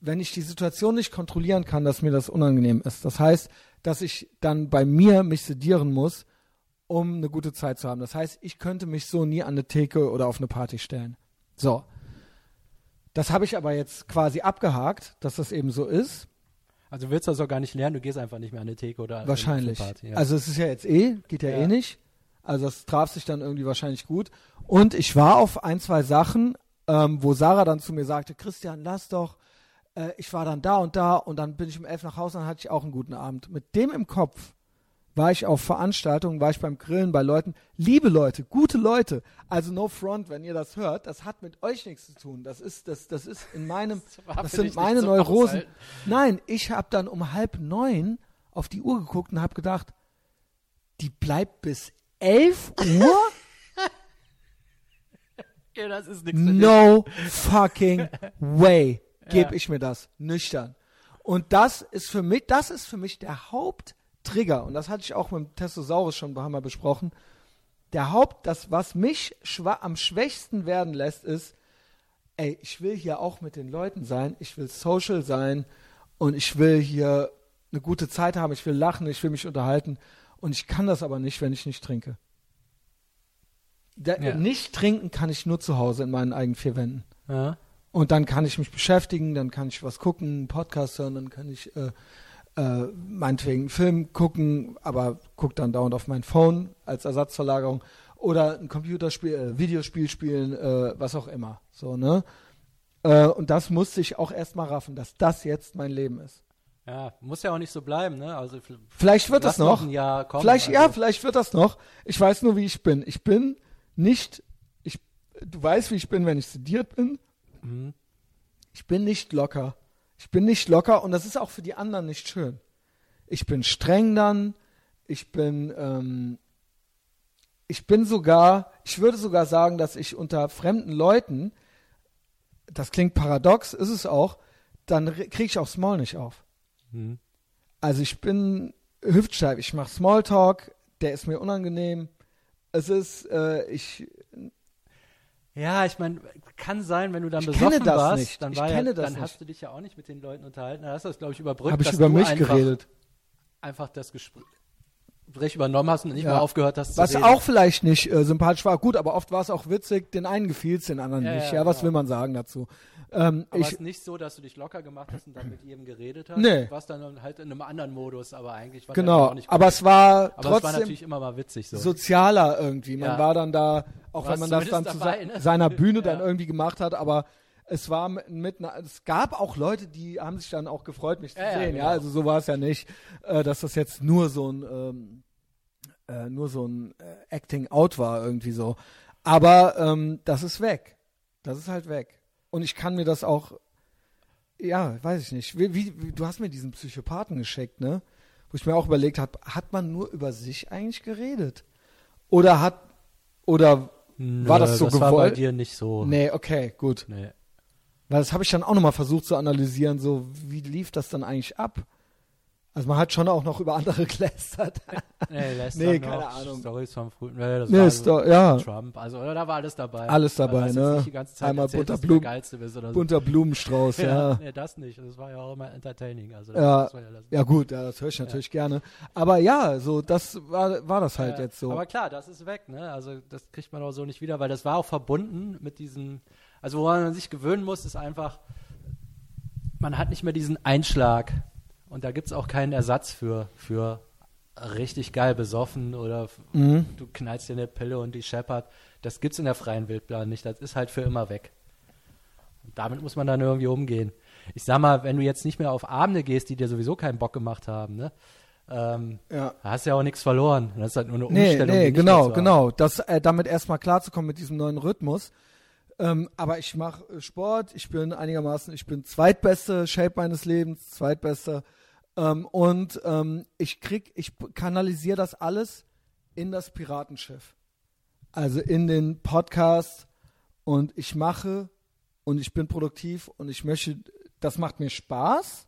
wenn ich die Situation nicht kontrollieren kann, dass mir das unangenehm ist. Das heißt, dass ich dann bei mir mich sedieren muss, um eine gute Zeit zu haben. Das heißt, ich könnte mich so nie an eine Theke oder auf eine Party stellen. So. Das habe ich aber jetzt quasi abgehakt, dass das eben so ist. Also willst du das auch gar nicht lernen, du gehst einfach nicht mehr an eine Theke oder Wahrscheinlich. Eine Party, ja. Also es ist ja jetzt eh, geht ja, Ja. eh nicht. Also es traf sich dann irgendwie wahrscheinlich gut. Und ich war auf ein, zwei Sachen, ähm, wo Sarah dann zu mir sagte, Christian, lass doch. Äh, ich war dann da und da und dann bin ich um elf nach Hause und dann hatte ich auch einen guten Abend. Mit dem im Kopf war ich auf Veranstaltungen, war ich beim Grillen bei Leuten, liebe Leute, gute Leute. Also no front, wenn ihr das hört, das hat mit euch nichts zu tun. Das ist das das ist in meinem das für sind meine Neurosen. Aushalten. Nein, ich habe dann um halb neun auf die Uhr geguckt und habe gedacht, die bleibt bis 11 Uhr? Okay, das ist nichts. No fucking way gebe Ja. ich mir das nüchtern. Und das ist für mich, das ist für mich der Haupttrigger. Und das hatte ich auch mit dem Testosaurus schon haben wir besprochen. Der Haupt, das, was mich schwa am schwächsten werden lässt, ist, ey, ich will hier auch mit den Leuten sein, ich will social sein und ich will hier eine gute Zeit haben, ich will lachen, ich will mich unterhalten. Und ich kann das aber nicht, wenn ich nicht trinke. Da, Ja. Nicht trinken kann ich nur zu Hause in meinen eigenen vier Wänden. Ja. Und dann kann ich mich beschäftigen, dann kann ich was gucken, einen Podcast hören, dann kann ich äh, äh, meinetwegen einen Film gucken, aber guck dann dauernd auf mein Phone als Ersatzverlagerung oder ein Computerspiel, äh, Videospiel spielen, äh, was auch immer. So, ne? Äh, und das musste ich auch erstmal raffen, dass das jetzt mein Leben ist. ja, muss ja auch nicht so bleiben, ne? Also Vielleicht wird das noch. kommen. vielleicht, ja, also. vielleicht wird das noch. Ich weiß nur, wie ich bin. Ich bin nicht, ich, du weißt, wie ich bin, wenn ich sediert bin. Mhm. Ich bin nicht locker. Ich bin nicht locker und das ist auch für die anderen nicht schön. Ich bin streng dann. Ich bin, ähm, ich bin sogar, ich würde sogar sagen, dass ich unter fremden Leuten, das klingt paradox, ist es auch, dann kriege ich auch Small nicht auf. Mhm. Also ich bin hüftsteif, ich mache Smalltalk, der ist mir unangenehm. Es ist, äh, ich, Ja, ich meine, kann sein, wenn du dann Ich besoffen das warst, nicht. dann, war ja, dann hast du dich ja auch nicht mit den Leuten unterhalten. Dann hast du das, glaube ich, überbrückt, habe ich über mich einfach, geredet. einfach das Gespräch übernommen hast und nicht Ja. mehr aufgehört hast Was auch vielleicht nicht äh, sympathisch war. Gut, aber oft war es auch witzig. Den einen gefiel es, den anderen Ja, nicht. ja, Ja, was genau. will man sagen dazu? Ähm, Aber es ich, ist nicht so, dass du dich locker gemacht hast und dann mit jedem geredet hast. Nee. Du warst dann halt in einem anderen Modus, aber eigentlich war genau. auch nicht Aber es war Aber es war trotzdem natürlich immer mal witzig so. sozialer irgendwie. Man war dann da, auch wenn man das dann zu ne? seiner Bühne dann irgendwie gemacht hat, aber es war mit, mit einer, es gab auch Leute, die haben sich dann auch gefreut, mich zu Ja, ja, sehen. Ja, genau. also so war es ja nicht, äh, dass das jetzt nur so ein ähm, äh, nur so ein äh, Acting Out war irgendwie so. Aber ähm, das ist weg. Das ist halt weg. Und ich kann mir das auch, ja, weiß ich nicht. Wie, wie, wie, du hast mir diesen Psychopathen geschickt, ne? Wo ich mir auch überlegt habe, hat man nur über sich eigentlich geredet? Oder hat, oder, Nö, war das so das war bei gewollt? dir nicht so. nee, okay, gut. Nee. Weil das habe ich dann auch nochmal versucht zu analysieren, so, wie lief das dann eigentlich ab? Also man hat schon auch noch über andere gelästert. Nee, lässt Nee, keine Ahnung. Stories vom frühen, nee, das Nee, war ist doch, ja, Trump, also oder, da war alles dabei. Alles dabei, also, dass ne? jetzt nicht die ganze Zeit Einmal bist oder so. bunter Blumenstrauß, ja. ja, nee, das nicht. Das war ja auch immer entertaining. Also das Ja. ja. Ja gut, ja, das höre ich natürlich gerne. Aber ja, so das war, war das halt jetzt so. Aber klar, das ist weg, ne? Also das kriegt man auch so nicht wieder, weil das war auch verbunden mit diesem, also woran man sich gewöhnen muss, ist einfach, man hat nicht mehr diesen Einschlag und da gibt es auch keinen Ersatz für, für richtig geil besoffen oder Mhm. du knallst dir eine Pille und die scheppert. Das gibt's in der freien Wildbahn nicht, das ist halt für immer weg. Und damit muss man dann irgendwie umgehen. Ich sag mal, wenn du jetzt nicht mehr auf Abende gehst, die dir sowieso keinen Bock gemacht haben, ne? Ähm, ja. da hast du ja auch nichts verloren. Das ist halt nur eine Nee, Umstellung. nee, mehr genau, genau. Das, äh, damit erstmal klarzukommen mit diesem neuen Rhythmus. Ähm, aber ich mache äh, Sport, ich bin einigermaßen, ich bin zweitbeste Shape meines Lebens, zweitbester. Ähm, und ähm, ich krieg, ich kanalisiere das alles in das Piratenschiff. Also in den Podcast und ich mache und ich bin produktiv und ich möchte das macht mir Spaß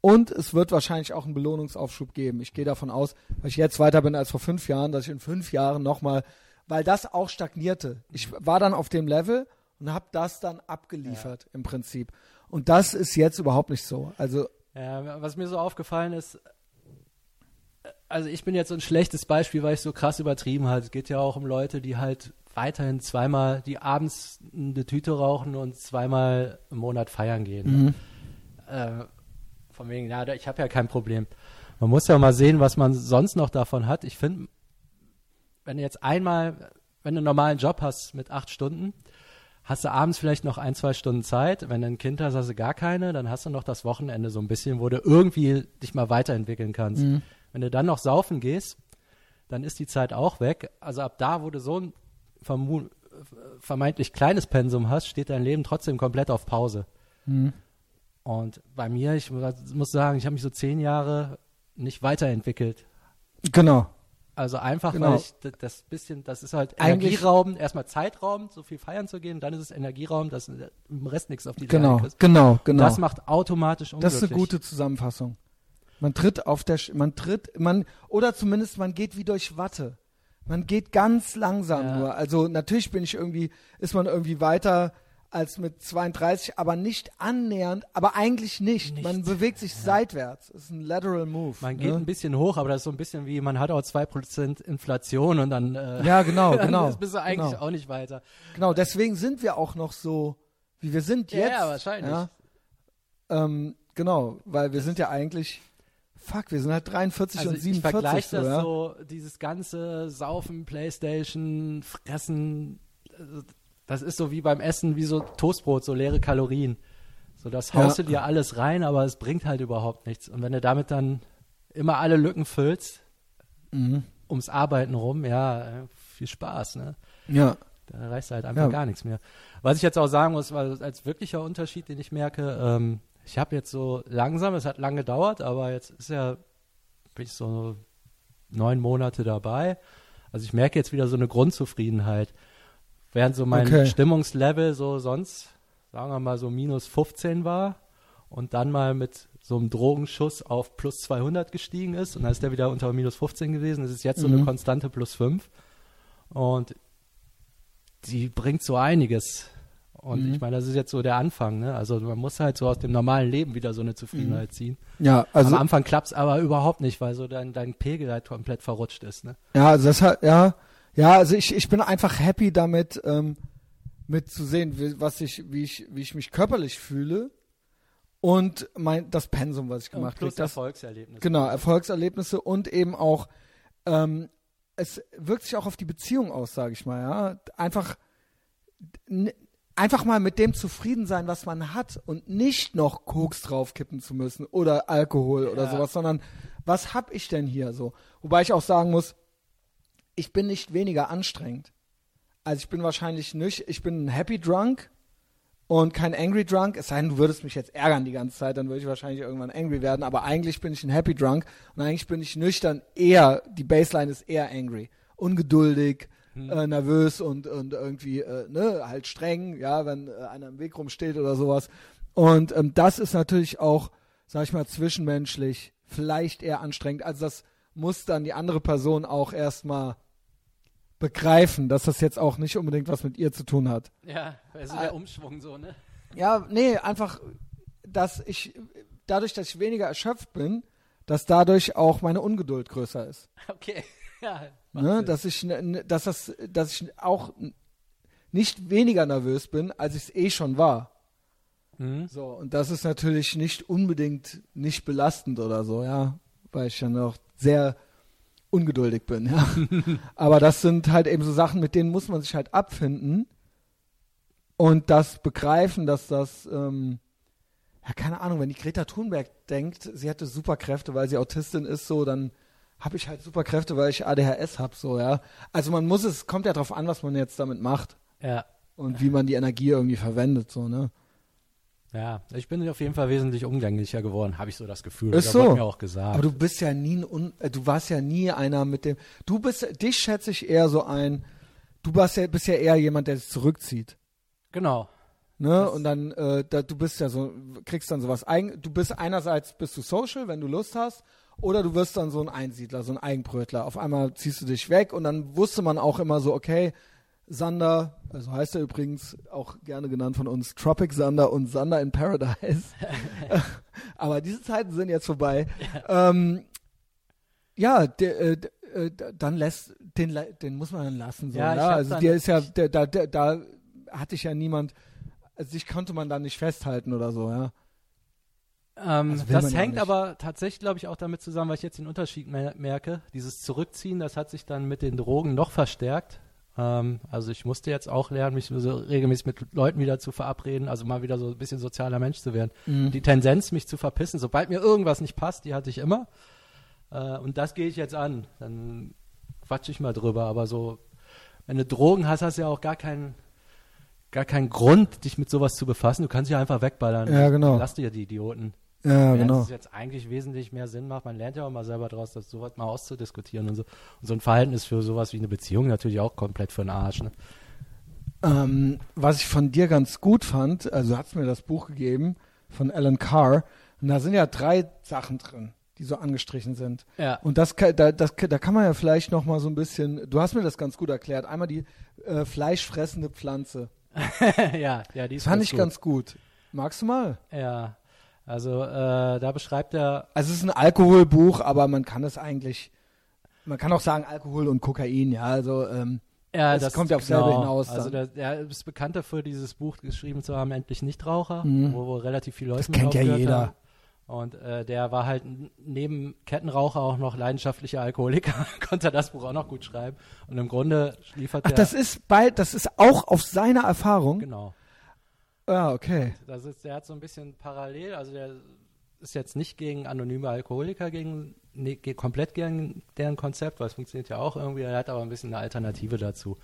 und es wird wahrscheinlich auch einen Belohnungsaufschub geben. Ich gehe davon aus, weil ich jetzt weiter bin als vor fünf Jahren, dass ich in fünf Jahren nochmal, weil das auch stagnierte. Ich war dann auf dem Level und habe das dann abgeliefert ja. im Prinzip. Und das ist jetzt überhaupt nicht so. Also ja, was mir so aufgefallen ist, also ich bin jetzt so ein schlechtes Beispiel, weil ich so krass übertrieben habe. Es geht ja auch um Leute, die halt weiterhin zweimal, die abends eine Tüte rauchen und zweimal im Monat feiern gehen. Mhm. Äh, von wegen, ja, ich habe ja kein Problem. Man muss ja mal sehen, was man sonst noch davon hat. Ich finde, wenn du jetzt einmal, wenn du einen normalen Job hast mit acht Stunden, hast du abends vielleicht noch ein, zwei Stunden Zeit. Wenn du ein Kind hast, hast du gar keine. Dann hast du noch das Wochenende so ein bisschen, wo du irgendwie dich mal weiterentwickeln kannst. Mhm. Wenn du dann noch saufen gehst, dann ist die Zeit auch weg. Also ab da, wo du so ein vermeintlich kleines Pensum hast, steht dein Leben trotzdem komplett auf Pause. Mhm. Und bei mir, ich muss sagen, ich habe mich so zehn Jahre nicht weiterentwickelt. Genau. Also einfach, genau. weil ich das bisschen, das ist halt Energieraum, erstmal Zeitraum, so viel feiern zu gehen, dann ist es Energieraum, dass im Rest nichts auf die Genau, genau, genau. Das macht automatisch unglücklich. Das ist eine gute Zusammenfassung. Man tritt auf der, man tritt, man, oder zumindest man geht wie durch Watte. Man geht ganz langsam ja. nur. Also natürlich bin ich irgendwie, ist man irgendwie weiter als mit 32, aber nicht annähernd, aber eigentlich nicht. nicht. Man bewegt sich ja. seitwärts. Das ist ein lateral move. Man ne? geht ein bisschen hoch, aber das ist so ein bisschen wie, man hat auch 2% Inflation und dann, äh, ja, genau, genau. dann bist du eigentlich genau. auch nicht weiter. Genau, deswegen sind wir auch noch so, wie wir sind jetzt. Ja, wahrscheinlich. Ja? Ähm, genau, weil wir sind ja eigentlich Fuck, wir sind halt 43 also und 47. Ich vergleiche das ja? so, dieses ganze Saufen, Playstation, Fressen, das ist so wie beim Essen, wie so Toastbrot, so leere Kalorien. So, das haust ja. du dir alles rein, aber es bringt halt überhaupt nichts. Und wenn du damit dann immer alle Lücken füllst, mhm. ums Arbeiten rum, ja, viel Spaß, ne? Ja. Da reißt halt einfach ja. gar nichts mehr. Was ich jetzt auch sagen muss, weil als wirklicher Unterschied, den ich merke, ähm, ich habe jetzt so langsam, es hat lange gedauert, aber jetzt ist ja, bin ich so neun Monate dabei. Also ich merke jetzt wieder so eine Grundzufriedenheit. Während so mein okay. Stimmungslevel so sonst, sagen wir mal, so minus 15 war und dann mal mit so einem Drogenschuss auf plus 200 gestiegen ist und dann ist der wieder unter minus 15 gewesen. Das ist jetzt so mhm. eine konstante plus 5 und die bringt so einiges. Und mhm. ich meine, das ist jetzt so der Anfang, ne? Also man muss halt so aus dem normalen Leben wieder so eine Zufriedenheit mhm. ziehen. Ja, also am Anfang klappt es aber überhaupt nicht, weil so dein, dein Pegel halt komplett verrutscht ist, ne? Ja, also das hat, ja, ja, also ich, ich bin einfach happy damit, ähm, mit zu sehen, wie, was ich, wie ich, wie ich mich körperlich fühle und mein das Pensum, was ich gemacht habe. Plus das, Erfolgserlebnisse. Genau, Erfolgserlebnisse und eben auch ähm, es wirkt sich auch auf die Beziehung aus, sage ich mal, ja. Einfach einfach mal mit dem zufrieden sein, was man hat und nicht noch Koks draufkippen zu müssen oder Alkohol ja. oder sowas, sondern was hab ich denn hier so? Wobei ich auch sagen muss, ich bin nicht weniger anstrengend. Also ich bin wahrscheinlich nicht, ich bin ein Happy Drunk und kein Angry Drunk. Es sei denn, du würdest mich jetzt ärgern die ganze Zeit, dann würde ich wahrscheinlich irgendwann angry werden. Aber eigentlich bin ich ein Happy Drunk und eigentlich bin ich nüchtern eher, die Baseline ist eher angry. Ungeduldig, hm. äh, nervös und, und irgendwie, äh, ne, halt streng, ja, wenn äh, einer im Weg rumsteht oder sowas. Und ähm, das ist natürlich auch, sag ich mal, zwischenmenschlich vielleicht eher anstrengend. Also das muss dann die andere Person auch erstmal begreifen, dass das jetzt auch nicht unbedingt was mit ihr zu tun hat. Ja, also der Umschwung so, ne? Ja, nee, einfach, dass ich, dadurch, dass ich weniger erschöpft bin, dass dadurch auch meine Ungeduld größer ist. Okay, ja. Ne, dass ich, dass das, dass ich auch nicht weniger nervös bin, als ich es eh schon war. Mhm. So, und das ist natürlich nicht unbedingt nicht belastend oder so, ja, weil ich ja noch sehr ungeduldig bin, ja. Aber das sind halt eben so Sachen, mit denen muss man sich halt abfinden und das begreifen, dass das, ähm, ja, keine Ahnung, wenn die Greta Thunberg denkt, sie hätte Superkräfte, weil sie Autistin ist, so, dann habe ich halt Superkräfte, weil ich ADHS habe, so, ja. Also man muss es, kommt ja drauf an, was man jetzt damit macht. Ja. Und wie man die Energie irgendwie verwendet, so, ne. Ja, ich bin auf jeden Fall wesentlich umgänglicher geworden, habe ich so das Gefühl. Ist so. mir auch gesagt. Aber du bist ja nie, ein, äh, du warst ja nie einer mit dem, du bist, dich schätze ich eher so ein, du bist ja, bist ja eher jemand, der sich zurückzieht. Genau. Ne? Das- Und dann, äh, da, du bist ja so, kriegst dann sowas eigen, du bist einerseits bist du social, wenn du Lust hast, oder du wirst dann so ein Einsiedler, so ein Eigenbrötler. Auf einmal ziehst du dich weg und dann wusste man auch immer so, okay, Sander, also heißt er übrigens auch gerne genannt von uns, Tropic Sander und Sander in Paradise. Aber diese Zeiten sind jetzt vorbei. Ähm, ja, der, äh, d- äh, dann lässt den, den muss man dann lassen. So, Ja, ja, hab also dann- der ist ja, der, da, der, da hatte ich ja niemand, also sich konnte man da nicht festhalten oder so, ja. Ähm, Also das ja hängt nicht. aber tatsächlich, glaube ich, auch damit zusammen, weil ich jetzt den Unterschied mer merke. Dieses Zurückziehen, das hat sich dann mit den Drogen noch verstärkt. Ähm, also ich musste jetzt auch lernen, mich so regelmäßig mit Leuten wieder zu verabreden, also mal wieder so ein bisschen sozialer Mensch zu werden. Mhm. Die Tendenz, mich zu verpissen, sobald mir irgendwas nicht passt, die hatte ich immer. Äh, und das gehe ich jetzt an. Dann quatsch ich mal drüber. Aber so, wenn du Drogen hast, hast du ja auch gar keinen gar keinen Grund, dich mit sowas zu befassen. Du kannst dich einfach wegballern. Ja, genau. Lass dir die Idioten. Ja, Während genau. es jetzt eigentlich wesentlich mehr Sinn macht. Man lernt ja auch mal selber draus, das sowas mal auszudiskutieren und so. Und so ein Verhalten ist für sowas wie eine Beziehung natürlich auch komplett für den Arsch. Ne? Ähm, was ich von dir ganz gut fand, also du hast mir das Buch gegeben von Alan Carr, und da sind ja drei Sachen drin, die so angestrichen sind. Ja. Und das, da, das, da kann man ja vielleicht noch mal so ein bisschen, du hast mir das ganz gut erklärt, einmal die äh, fleischfressende Pflanze. ja, ja, die Das ist fand ich gut. ganz gut. Magst du mal? Ja, also äh, da beschreibt er, Also es ist ein Alkoholbuch, aber man kann es eigentlich, man kann auch sagen Alkohol und Kokain, ja, also ähm, ja, Es das kommt ja auf selbe hinaus Also dann. der, er ist bekannt dafür, dieses Buch geschrieben zu haben, endlich Nichtraucher, Mhm. wo, wo relativ viele Leute Das kennt ja jeder. Haben. Und äh, der war halt neben Kettenraucher auch noch leidenschaftlicher Alkoholiker, konnte das Buch auch noch gut schreiben. Und im Grunde liefert ach, er das ist bei, das ist auch auf seiner Erfahrung. genau. Ja, okay. Das ist, der hat so ein bisschen parallel, also der ist jetzt nicht gegen anonyme Alkoholiker, gegen, nee, komplett gegen deren Konzept, weil es funktioniert ja auch irgendwie, er hat aber ein bisschen eine Alternative dazu.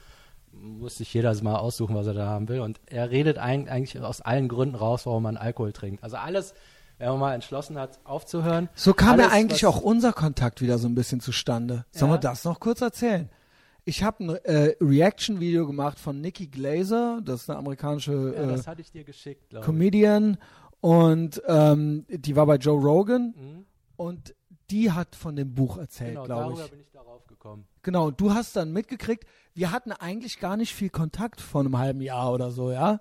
Muss sich jeder mal aussuchen, was er da haben will. Und er redet ein, eigentlich aus allen Gründen raus, warum man Alkohol trinkt. Also alles, wenn man mal entschlossen hat, aufzuhören. So kam alles, ja eigentlich auch unser Kontakt wieder so ein bisschen zustande. Sollen Ja. wir das noch kurz erzählen? Ich habe ein äh, Reaction-Video gemacht von Nikki Glaser, das ist eine amerikanische Ja, äh, das hatte ich dir geschickt, glaube ich. Comedian und ähm, die war bei Joe Rogan Mhm. und die hat von dem Buch erzählt, Genau, glaube darüber ich. bin ich darauf gekommen. Genau, und du hast dann mitgekriegt, wir hatten eigentlich gar nicht viel Kontakt vor einem halben Jahr oder so, ja.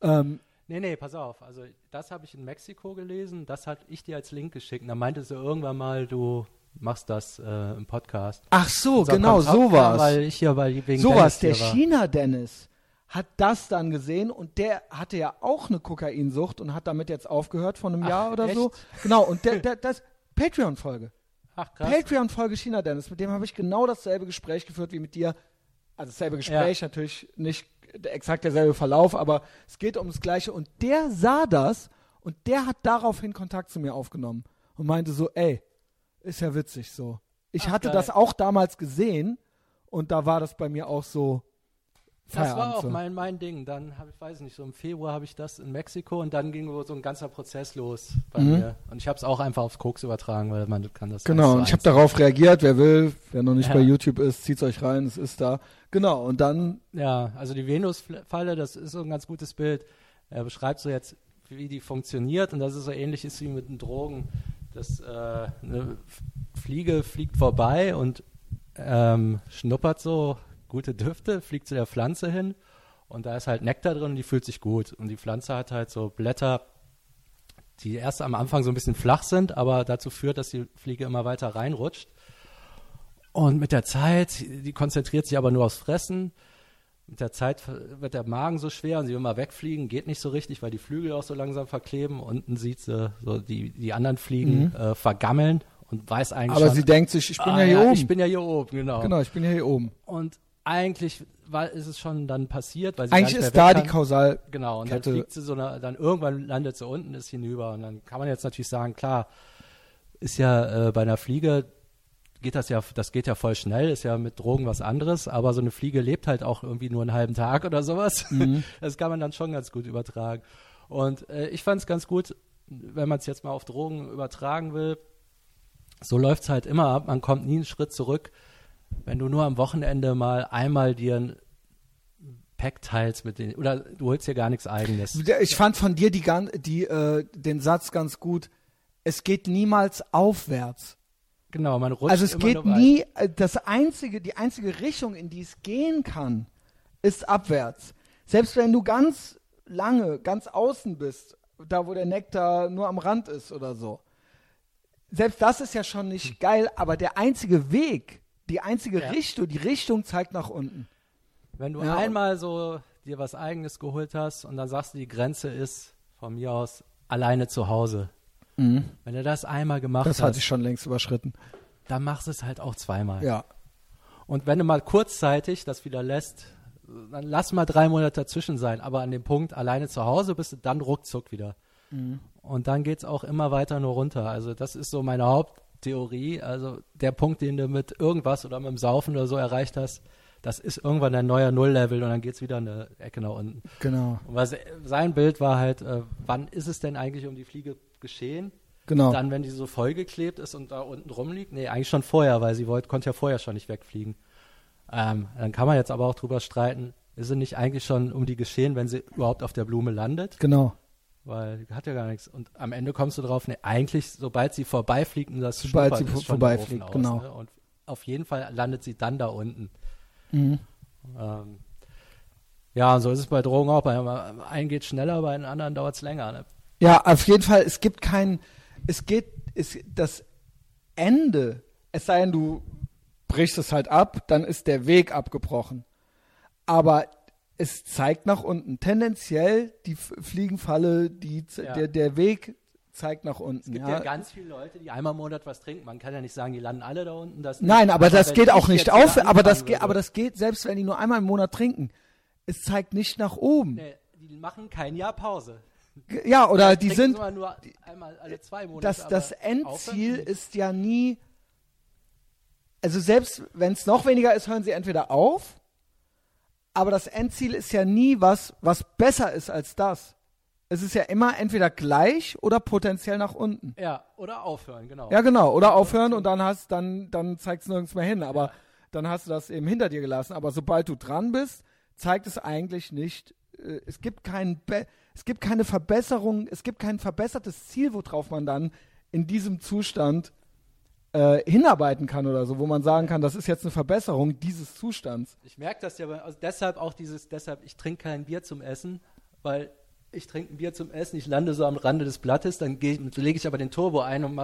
Ähm, Nee, nee, pass auf. Also das habe ich in Mexiko gelesen, das hatte ich dir als Link geschickt. Und da meintest du irgendwann mal, du machst das äh, im Podcast. ach so, genau, Kontakt so kam, war's. Weil ich hier bei, wegen So Dennis was, der. China-Dennis hat das dann gesehen und der hatte ja auch eine Kokainsucht und hat damit jetzt aufgehört von einem Ach, Jahr oder echt? so. Genau, und der, der, das Patreon-Folge. Ach, krass. Patreon-Folge China-Dennis, mit dem habe ich genau dasselbe Gespräch geführt wie mit dir. Also dasselbe Gespräch, natürlich nicht exakt derselbe Verlauf, aber es geht um das Gleiche. Und der sah das und der hat daraufhin Kontakt zu mir aufgenommen und meinte so, ey, ist ja witzig so. Ich Ach, hatte geil. das auch damals gesehen und da war das bei mir auch so. Das war Feierabend auch mein, mein Ding. Dann habe ich, weiß nicht, so im Februar habe ich das in Mexiko und dann ging so ein ganzer Prozess los bei Mhm. mir. Und ich habe es auch einfach aufs Koks übertragen, weil man kann das Genau, und ich habe darauf reagiert, wer will, wer noch nicht Ja. bei YouTube ist, zieht's euch rein, es ist da. Genau, und dann, Ja, also die Venus-Falle, das ist so ein ganz gutes Bild. Er beschreibt so jetzt, wie die funktioniert und dass es so ähnlich ist wie mit den Drogen. Das, äh, eine Fliege fliegt vorbei und ähm, schnuppert so gute Düfte, fliegt zu der Pflanze hin und da ist halt Nektar drin und die fühlt sich gut. Und die Pflanze hat halt so Blätter, die erst am Anfang so ein bisschen flach sind, aber dazu führt, dass die Fliege immer weiter reinrutscht. Und mit der Zeit, die konzentriert sich aber nur aufs Fressen. Mit der Zeit wird der Magen so schwer und sie will mal wegfliegen, geht nicht so richtig, weil die Flügel auch so langsam verkleben. Unten sieht sie so die, die anderen Fliegen äh, vergammeln und weiß eigentlich aber schon, sie denkt sich, ich bin ah, ja hier oben. Ich bin ja hier oben, genau. genau, ich bin ja hier oben. Und eigentlich war, ist es schon dann passiert, weil sie Eigentlich ist da weg die kann. Kausal. Genau, und Kette. dann fliegt sie so eine, dann irgendwann landet sie unten, ist hinüber. Und dann kann man jetzt natürlich sagen, klar, ist ja äh, bei einer Fliege geht das ja, das geht ja voll schnell, ist ja mit Drogen was anderes, aber so eine Fliege lebt halt auch irgendwie nur einen halben Tag oder sowas. Das kann man dann schon ganz gut übertragen. Und äh, ich fand es ganz gut, wenn man es jetzt mal auf Drogen übertragen will. So läuft es halt immer ab, man kommt nie einen Schritt zurück. Wenn du nur am Wochenende mal einmal dir ein Gepäck teilst mit den, oder du holst dir gar nichts eigenes. Ich fand von dir die, die, äh, den Satz ganz gut. Es geht niemals aufwärts. Genau, man rutscht Also es geht nie, äh, das einzige, die einzige Richtung, in die es gehen kann, ist abwärts. Selbst wenn du ganz lange, ganz außen bist, da wo der Nektar nur am Rand ist oder so. Selbst das ist ja schon nicht geil, aber der einzige Weg, die einzige Ja. Richtung, die Richtung zeigt nach unten. Wenn du Ja, einmal so dir was eigenes geholt hast und dann sagst du, die Grenze ist von mir aus alleine zu Hause. Wenn du das einmal gemacht Das hat hast, sich schon längst überschritten. dann machst du es halt auch zweimal. Ja. Und wenn du mal kurzzeitig das wieder lässt, dann lass mal drei Monate dazwischen sein. Aber an dem Punkt alleine zu Hause bist du dann ruckzuck wieder. Und dann geht's auch immer weiter nur runter. Also das ist so meine Haupttheorie. Also der Punkt, den du mit irgendwas oder mit dem Saufen oder so erreicht hast, das ist irgendwann ein neuer Nulllevel und dann geht's wieder eine Ecke nach unten. Genau. Und was, sein Bild war halt, äh, wann ist es denn eigentlich um die Fliege geschehen? Genau. Dann, wenn die so vollgeklebt ist und da unten rumliegt? Nee, eigentlich schon vorher, weil sie wollte, konnte ja vorher schon nicht wegfliegen. Ähm, dann kann man jetzt aber auch drüber streiten, ist sie nicht eigentlich schon um die geschehen, wenn sie überhaupt auf der Blume landet? genau. Weil hat ja gar nichts. Und am Ende kommst du drauf, nee, eigentlich, sobald sie vorbeifliegt und das Sobald sie ist schon vorbeifliegt, Ofen genau. Ne? Und auf jeden Fall landet sie dann da unten. Mhm. Ähm, ja, und so ist es bei Drogen auch. Bei beim einen geht schneller, bei den anderen dauert es länger. Ne? Ja, auf jeden Fall, es gibt kein, es geht, es, das Ende, es sei denn, du brichst es halt ab, dann ist der Weg abgebrochen. Aber es zeigt nach unten. Tendenziell die Fliegenfalle, die, Ja. der, der Weg zeigt nach unten. Es gibt ja. ganz viele Leute, die einmal im Monat was trinken. Man kann ja nicht sagen, die landen alle da unten. Das. Nein, aber das geht auch nicht auf, aber das geht, aber das geht, selbst wenn die nur einmal im Monat trinken, es zeigt nicht nach oben. Nee, die machen kein Jahr Pause. Ja, oder Vielleicht die sind, nur einmal alle zwei Monate. das, das Endziel ist ja nie, also selbst wenn es noch weniger ist, hören sie entweder auf, aber das Endziel ist ja nie was, was besser ist als das. Es ist ja immer entweder gleich oder potenziell nach unten. Ja, oder aufhören, genau. Ja, genau. Oder aufhören und dann hast, dann, dann zeigt es nirgends mehr hin. Aber dann hast du das eben hinter dir gelassen. Aber sobald du dran bist, zeigt es eigentlich nicht, äh, es gibt kein, Be es gibt keine Verbesserung, es gibt kein verbessertes Ziel, worauf man dann in diesem Zustand äh, hinarbeiten kann oder so, wo man sagen kann, das ist jetzt eine Verbesserung dieses Zustands. Ich merke das ja, also deshalb auch dieses, deshalb, ich trinke kein Bier zum Essen, weil ich trinke ein Bier zum Essen, ich lande so am Rande des Blattes, dann lege ich aber den Turbo ein und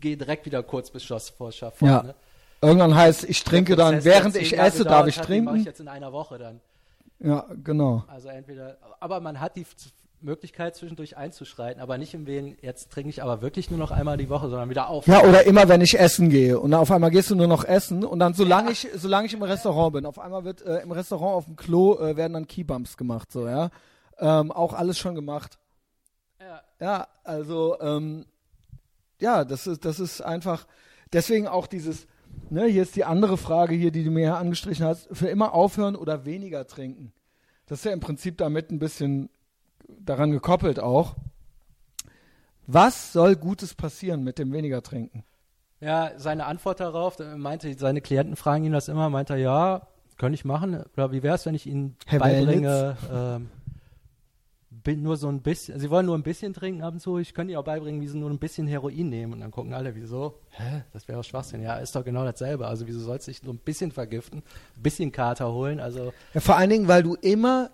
gehe direkt wieder kurz bis Schoss vor Schaff. Ja. Ne? Irgendwann heißt, ich trinke dann, während ich esse, darf ich hat, den mache ich trinken. jetzt in einer Woche dann. Ja, genau. Also entweder, aber man hat die Möglichkeit zwischendurch einzuschreiten, aber nicht im Wegen, jetzt trinke ich aber wirklich nur noch einmal die Woche, sondern wieder auf. Ja, oder immer, wenn ich essen gehe. Und auf einmal gehst du nur noch essen. Und dann, solange ich, solange ich im Restaurant bin, auf einmal wird äh, im Restaurant auf dem Klo äh, werden dann Keybumps gemacht, so, ja. Ähm, auch alles schon gemacht. Ja. Ja, also, ähm, ja, das ist, das ist einfach, deswegen auch dieses, ne, hier ist die andere Frage hier, die du mir angestrichen hast, für immer aufhören oder weniger trinken. Das ist ja im Prinzip damit ein bisschen daran gekoppelt auch. Was soll Gutes passieren mit dem weniger trinken? Ja, seine Antwort darauf, meinte, seine Klienten fragen ihn das immer, meinte er, ja, könnte ich machen. Oder wie wäre es, wenn ich ihnen Herr beibringe, ähm, nur so ein bisschen, sie wollen nur ein bisschen trinken ab und zu, ich könnte ihnen auch beibringen, wie sie nur ein bisschen Heroin nehmen. Und dann gucken alle, wieso? Hä? Das wäre doch Schwachsinn. Ja, ist doch genau dasselbe. Also wieso sollst du dich nur ein bisschen vergiften, ein bisschen Kater holen? Also Ja, vor allen Dingen, weil du immer,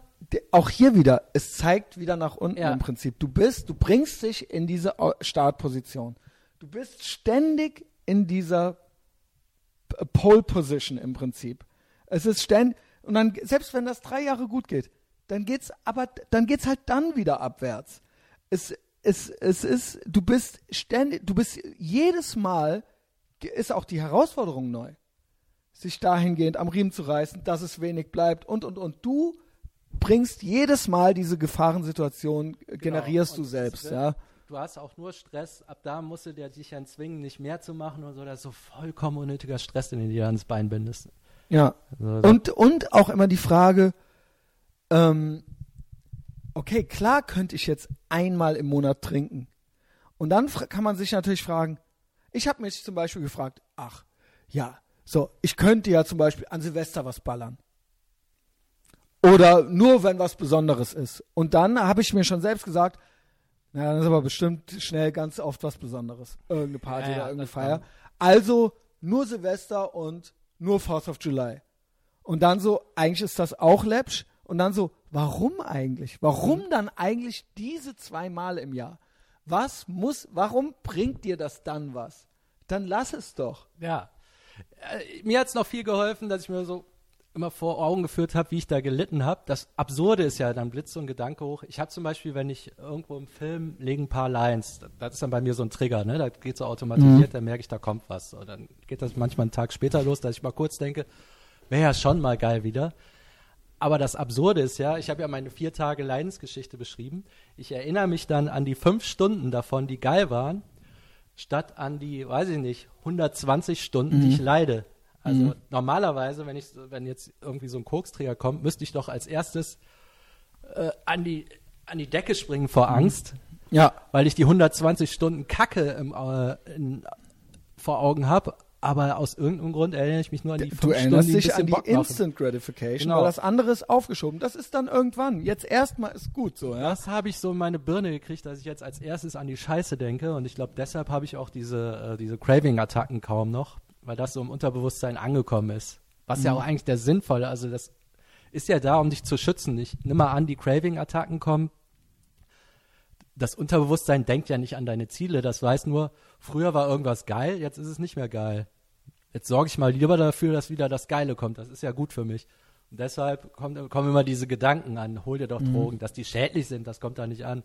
auch hier wieder, es zeigt wieder nach unten Ja. im Prinzip. Du bist, du bringst dich in diese Startposition. Du bist ständig in dieser Pole Position im Prinzip. Es ist ständig, und dann, selbst wenn das drei Jahre gut geht, dann geht's, aber dann geht's halt dann wieder abwärts. Es, es, es ist, du bist ständig, du bist jedes Mal, ist auch die Herausforderung neu sich dahingehend am Riemen zu reißen, dass es wenig bleibt und, und, und. Du bringst jedes Mal diese Gefahrensituation, äh, generierst Genau. Und du selbst, wird- ja. du hast auch nur Stress, ab da musst du dir dich dann zwingen, nicht mehr zu machen und so, das ist so vollkommen unnötiger Stress, den du dir ans Bein bindest. Ja. Also, Und, und auch immer die Frage, ähm, okay, klar könnte ich jetzt einmal im Monat trinken. Und dann kann man sich natürlich fragen, ich habe mich zum Beispiel gefragt, ach, ja, so, ich könnte ja zum Beispiel an Silvester was ballern. Oder nur, wenn was Besonderes ist. Und dann habe ich mir schon selbst gesagt, na, dann ist aber bestimmt schnell ganz oft was Besonderes. Irgendeine Party Ja, ja, oder irgendeine Feier. kann- Also nur Silvester und nur Fourth of July. Und dann so, eigentlich ist das auch läppsch. Und dann so, warum eigentlich? Warum Mhm. dann eigentlich diese zwei Male im Jahr? Was muss, warum bringt dir das dann was? Dann lass es doch. Ja. Äh, mir hat's noch viel geholfen, dass ich mir so immer vor Augen geführt habe, wie ich da gelitten habe. Das Absurde ist ja, dann blitzt so ein Gedanke hoch. Ich habe zum Beispiel, wenn ich irgendwo im Film legen ein paar Lines, das ist dann bei mir so ein Trigger, ne? Da geht so automatisiert, dann merke ich, da kommt was. Und dann geht das manchmal einen Tag später los, dass ich mal kurz denke, wäre ja schon mal geil wieder. Aber das Absurde ist ja, ich habe ja meine vier Tage Leidensgeschichte beschrieben. Ich erinnere mich dann an die fünf Stunden davon, die geil waren, statt an die, weiß ich nicht, 120 Stunden, die ich leide. Also normalerweise, wenn ich, wenn jetzt irgendwie so ein Koksträger kommt, müsste ich doch als erstes äh, an die an die Decke springen vor Angst, Ja. weil ich die 120 Stunden Kacke im, äh, in, vor Augen habe. Aber aus irgendeinem Grund erinnere ich mich nur an die fünf Du erinnerst Stunden, dich an die Bock machen. Instant Gratification, Genau. weil das andere ist aufgeschoben. Das ist dann irgendwann. Jetzt erstmal ist gut so, ja. Das habe ich so in meine Birne gekriegt, dass ich jetzt als erstes an die Scheiße denke. Und ich glaube, deshalb habe ich auch diese, äh, diese Craving-Attacken kaum noch, weil das so im Unterbewusstsein angekommen ist. Was ja auch eigentlich der sinnvolle, also das ist ja da, um dich zu schützen. Ich nimm mal an, die Craving-Attacken kommen. Das Unterbewusstsein denkt ja nicht an deine Ziele, das weiß nur, früher war irgendwas geil, jetzt ist es nicht mehr geil. Jetzt sorge ich mal lieber dafür, dass wieder das Geile kommt. Das ist ja gut für mich. Und deshalb kommt, kommen immer diese Gedanken an, hol dir doch Drogen, dass die schädlich sind, das kommt da nicht an.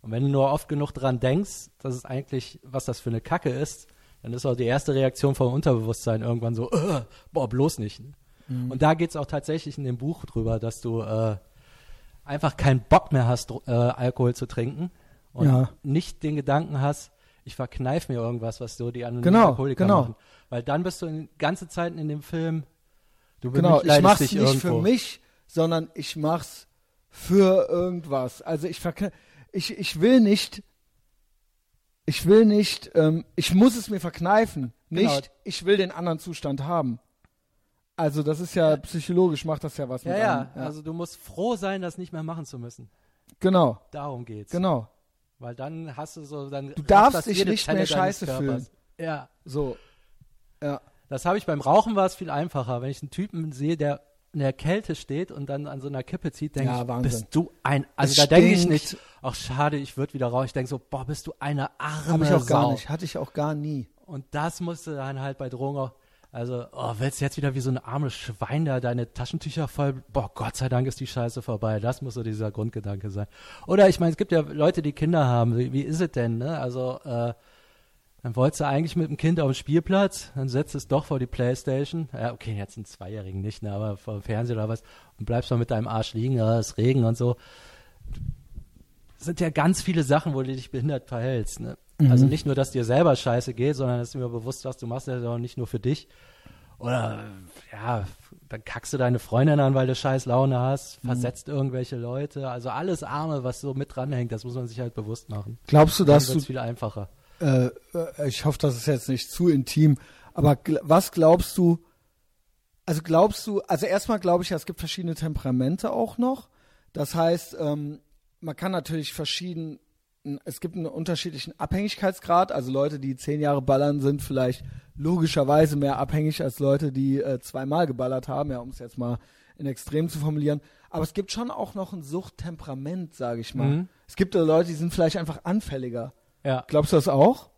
Und wenn du nur oft genug dran denkst, dass es eigentlich, was das für eine Kacke ist, dann ist auch die erste Reaktion vom Unterbewusstsein irgendwann so, äh, boah, bloß nicht. Und da geht's auch tatsächlich in dem Buch drüber, dass du äh, einfach keinen Bock mehr hast, äh, Alkohol zu trinken und Ja. nicht den Gedanken hast, ich verkneif mir irgendwas, was so die anderen Genau, Alkoholiker genau. machen. Weil dann bist du in ganze Zeit in dem Film, du Genau, ich mach's nicht irgendwo. für mich, sondern ich mach's für irgendwas. Also ich ich, ich will nicht, ich will nicht, ähm, ich muss es mir verkneifen. Genau. Nicht, ich will den anderen Zustand haben. Also das ist ja psychologisch, macht das ja was Ja, mit ja, einem. also du musst froh sein, das nicht mehr machen zu müssen. Genau, Darum geht's. genau. Weil dann hast du so, dann Du darfst dich nicht Zelle mehr scheiße fühlen. Ja, So. Ja. das habe ich beim Rauchen war es viel einfacher. Wenn ich einen Typen sehe, der in der Kälte steht und dann an so einer Kippe zieht, denke Ja, ich, Wahnsinn. bist du ein, also Es da denke ich nicht, ach schade, ich würde wieder rauchen. Ich denke so, boah, bist du eine arme Habe ich auch gar Sau. nicht. Hatte ich auch gar nie. Und das musst du dann halt bei Drogen auch, also, oh, willst du jetzt wieder wie so ein armes Schwein da deine Taschentücher voll, boah, Gott sei Dank ist die Scheiße vorbei. Das muss so dieser Grundgedanke sein. Oder ich meine, es gibt ja Leute, die Kinder haben. Wie, wie ist es denn, ne? Also, äh, dann wolltest du eigentlich mit dem Kind auf den Spielplatz, dann setzt es doch vor die Playstation. Ja, okay, jetzt einen Zweijährigen nicht, ne, aber vor dem Fernseher oder was und bleibst mal mit deinem Arsch liegen, ja, es Regen und so. Das sind ja ganz viele Sachen, wo du dich behindert verhältst. Ne? Also nicht nur, dass dir selber scheiße geht, sondern dass du mir bewusst was du machst, ja auch nicht nur für dich. Oder ja, dann kackst du deine Freundin an, weil du scheiß Laune hast, versetzt irgendwelche Leute. Also alles Arme, was so mit dranhängt, das muss man sich halt bewusst machen. Glaubst du, dass du wird's viel einfacher. äh, ich hoffe, das ist jetzt nicht zu intim, aber gl was glaubst du, also glaubst du, also erstmal glaube ich ja, es gibt verschiedene Temperamente auch noch. Das heißt, ähm, man kann natürlich verschieden, es gibt einen unterschiedlichen Abhängigkeitsgrad, also Leute, die zehn Jahre ballern, sind vielleicht logischerweise mehr abhängig als Leute, die äh, zweimal geballert haben, ja, um es jetzt mal in Extrem zu formulieren. Aber es gibt schon auch noch ein Suchttemperament, sage ich mal. Mhm. Es gibt äh, Leute, die sind vielleicht einfach anfälliger. Ja, Glaubst du das auch?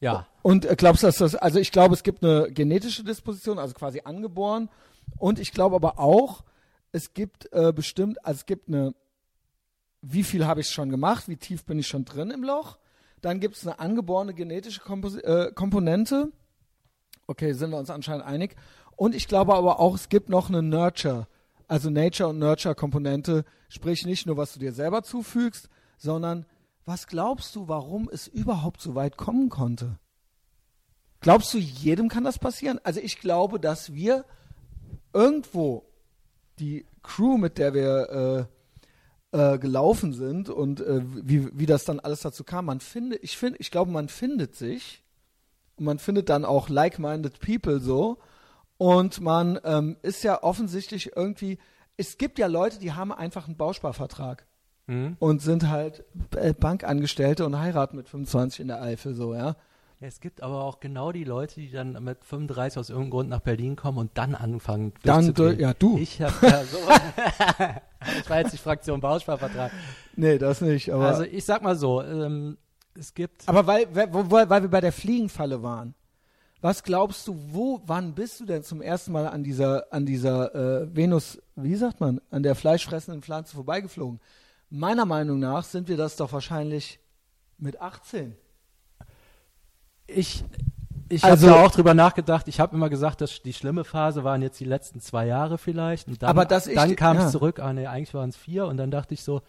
ja. Und äh, glaubst du, dass das, also ich glaube, es gibt eine genetische Disposition, also quasi angeboren. Und ich glaube aber auch, es gibt äh, bestimmt, also es gibt eine, wie viel habe ich schon gemacht, wie tief bin ich schon drin im Loch. Dann gibt es eine angeborene genetische Kompos äh, Komponente. Okay, sind wir uns anscheinend einig. Und ich glaube aber auch, es gibt noch eine Nurture, also Nature- und Nurture-Komponente. Sprich nicht nur, was du dir selber zufügst, sondern was glaubst du, warum es überhaupt so weit kommen konnte? Glaubst du, jedem kann das passieren? Also ich glaube, dass wir irgendwo die Crew, mit der wir äh, äh, gelaufen sind und äh, wie, wie das dann alles dazu kam, man findet, ich finde, ich glaube, man findet sich und man findet dann auch like-minded people so und man ähm, ist ja offensichtlich irgendwie, es gibt ja Leute, die haben einfach einen Bausparvertrag Mhm. und sind halt äh, Bankangestellte und heiraten mit 25 in der Eifel so, ja. Es gibt aber auch genau die Leute, die dann mit 35 aus irgendeinem Grund nach Berlin kommen und dann anfangen Dann, du- ja, du. Ich habe ja so. ich war jetzt die Fraktion Bausparvertrag. Nee, das nicht, aber Also ich sag mal so, ähm, es gibt. Aber weil, weil, weil wir bei der Fliegenfalle waren. Was glaubst du, wo, wann bist du denn zum ersten Mal an dieser, an dieser äh, Venus, wie sagt man, an der fleischfressenden Pflanze vorbeigeflogen? Meiner Meinung nach sind wir das doch wahrscheinlich mit 18. Ich, ich Also- habe da auch drüber nachgedacht. Ich habe immer gesagt, dass die schlimme Phase waren jetzt die letzten zwei Jahre vielleicht. Und dann, Aber dass ich dann kam es ja. zurück. Ah, nee, eigentlich waren es vier. Und dann dachte ich so,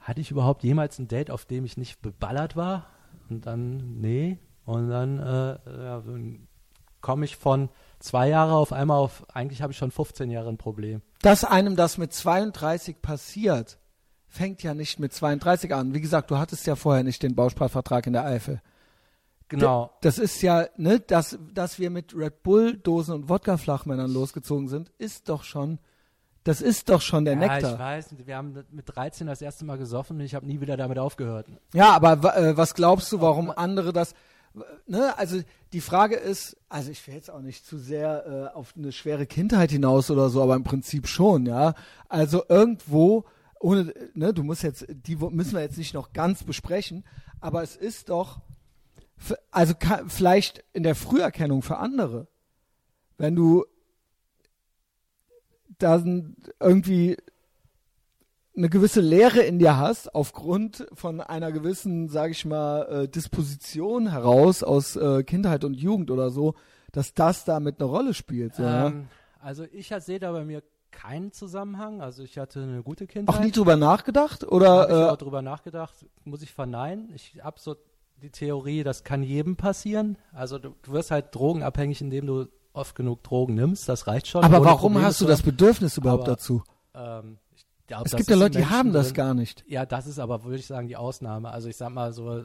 hatte ich überhaupt jemals ein Date, auf dem ich nicht beballert war? Und dann, nee. Und dann äh, ja, komme ich von zwei Jahre auf einmal auf, eigentlich habe ich schon 15 Jahre ein Problem. Dass einem das mit 32 passiert, fängt ja nicht mit 32 an. Wie gesagt, du hattest ja vorher nicht den Bausparvertrag in der Eifel. Genau. Das ist ja, ne, dass, dass wir mit Red Bull-Dosen und Wodka-Flachmännern losgezogen sind, ist doch schon, das ist doch schon der ja, Nektar. ich weiß, wir haben mit 13 das erste Mal gesoffen und ich habe nie wieder damit aufgehört. Ja, aber äh, was glaubst du, warum andere das, ne, also die Frage ist, also ich will jetzt auch nicht zu sehr äh, auf eine schwere Kindheit hinaus oder so, aber im Prinzip schon, ja. Also irgendwo, ohne, ne, du musst jetzt, die müssen wir jetzt nicht noch ganz besprechen, aber es ist doch, also ka- vielleicht in der Früherkennung für andere, wenn du dann irgendwie eine gewisse Leere in dir hast, aufgrund von einer gewissen, sage ich mal, äh, Disposition heraus aus äh, Kindheit und Jugend oder so, dass das damit eine Rolle spielt. So, ja? Ähm, also ich sehe da bei mir keinen Zusammenhang. Also ich hatte eine gute Auch Kindheit. nie drüber nachgedacht? habe ich Oder auch drüber nachgedacht, muss ich verneinen. Ich habe so die Theorie, das kann jedem passieren. Also du, du wirst halt drogenabhängig, indem du oft genug Drogen nimmst. Das reicht schon. aber warum Probleme hast du das Bedürfnis überhaupt Aber dazu? Ähm, glaub, Es gibt ja Leute, die Menschen haben das drin. gar nicht. Ja, das ist aber, würde ich sagen, die Ausnahme. Also ich sag mal so,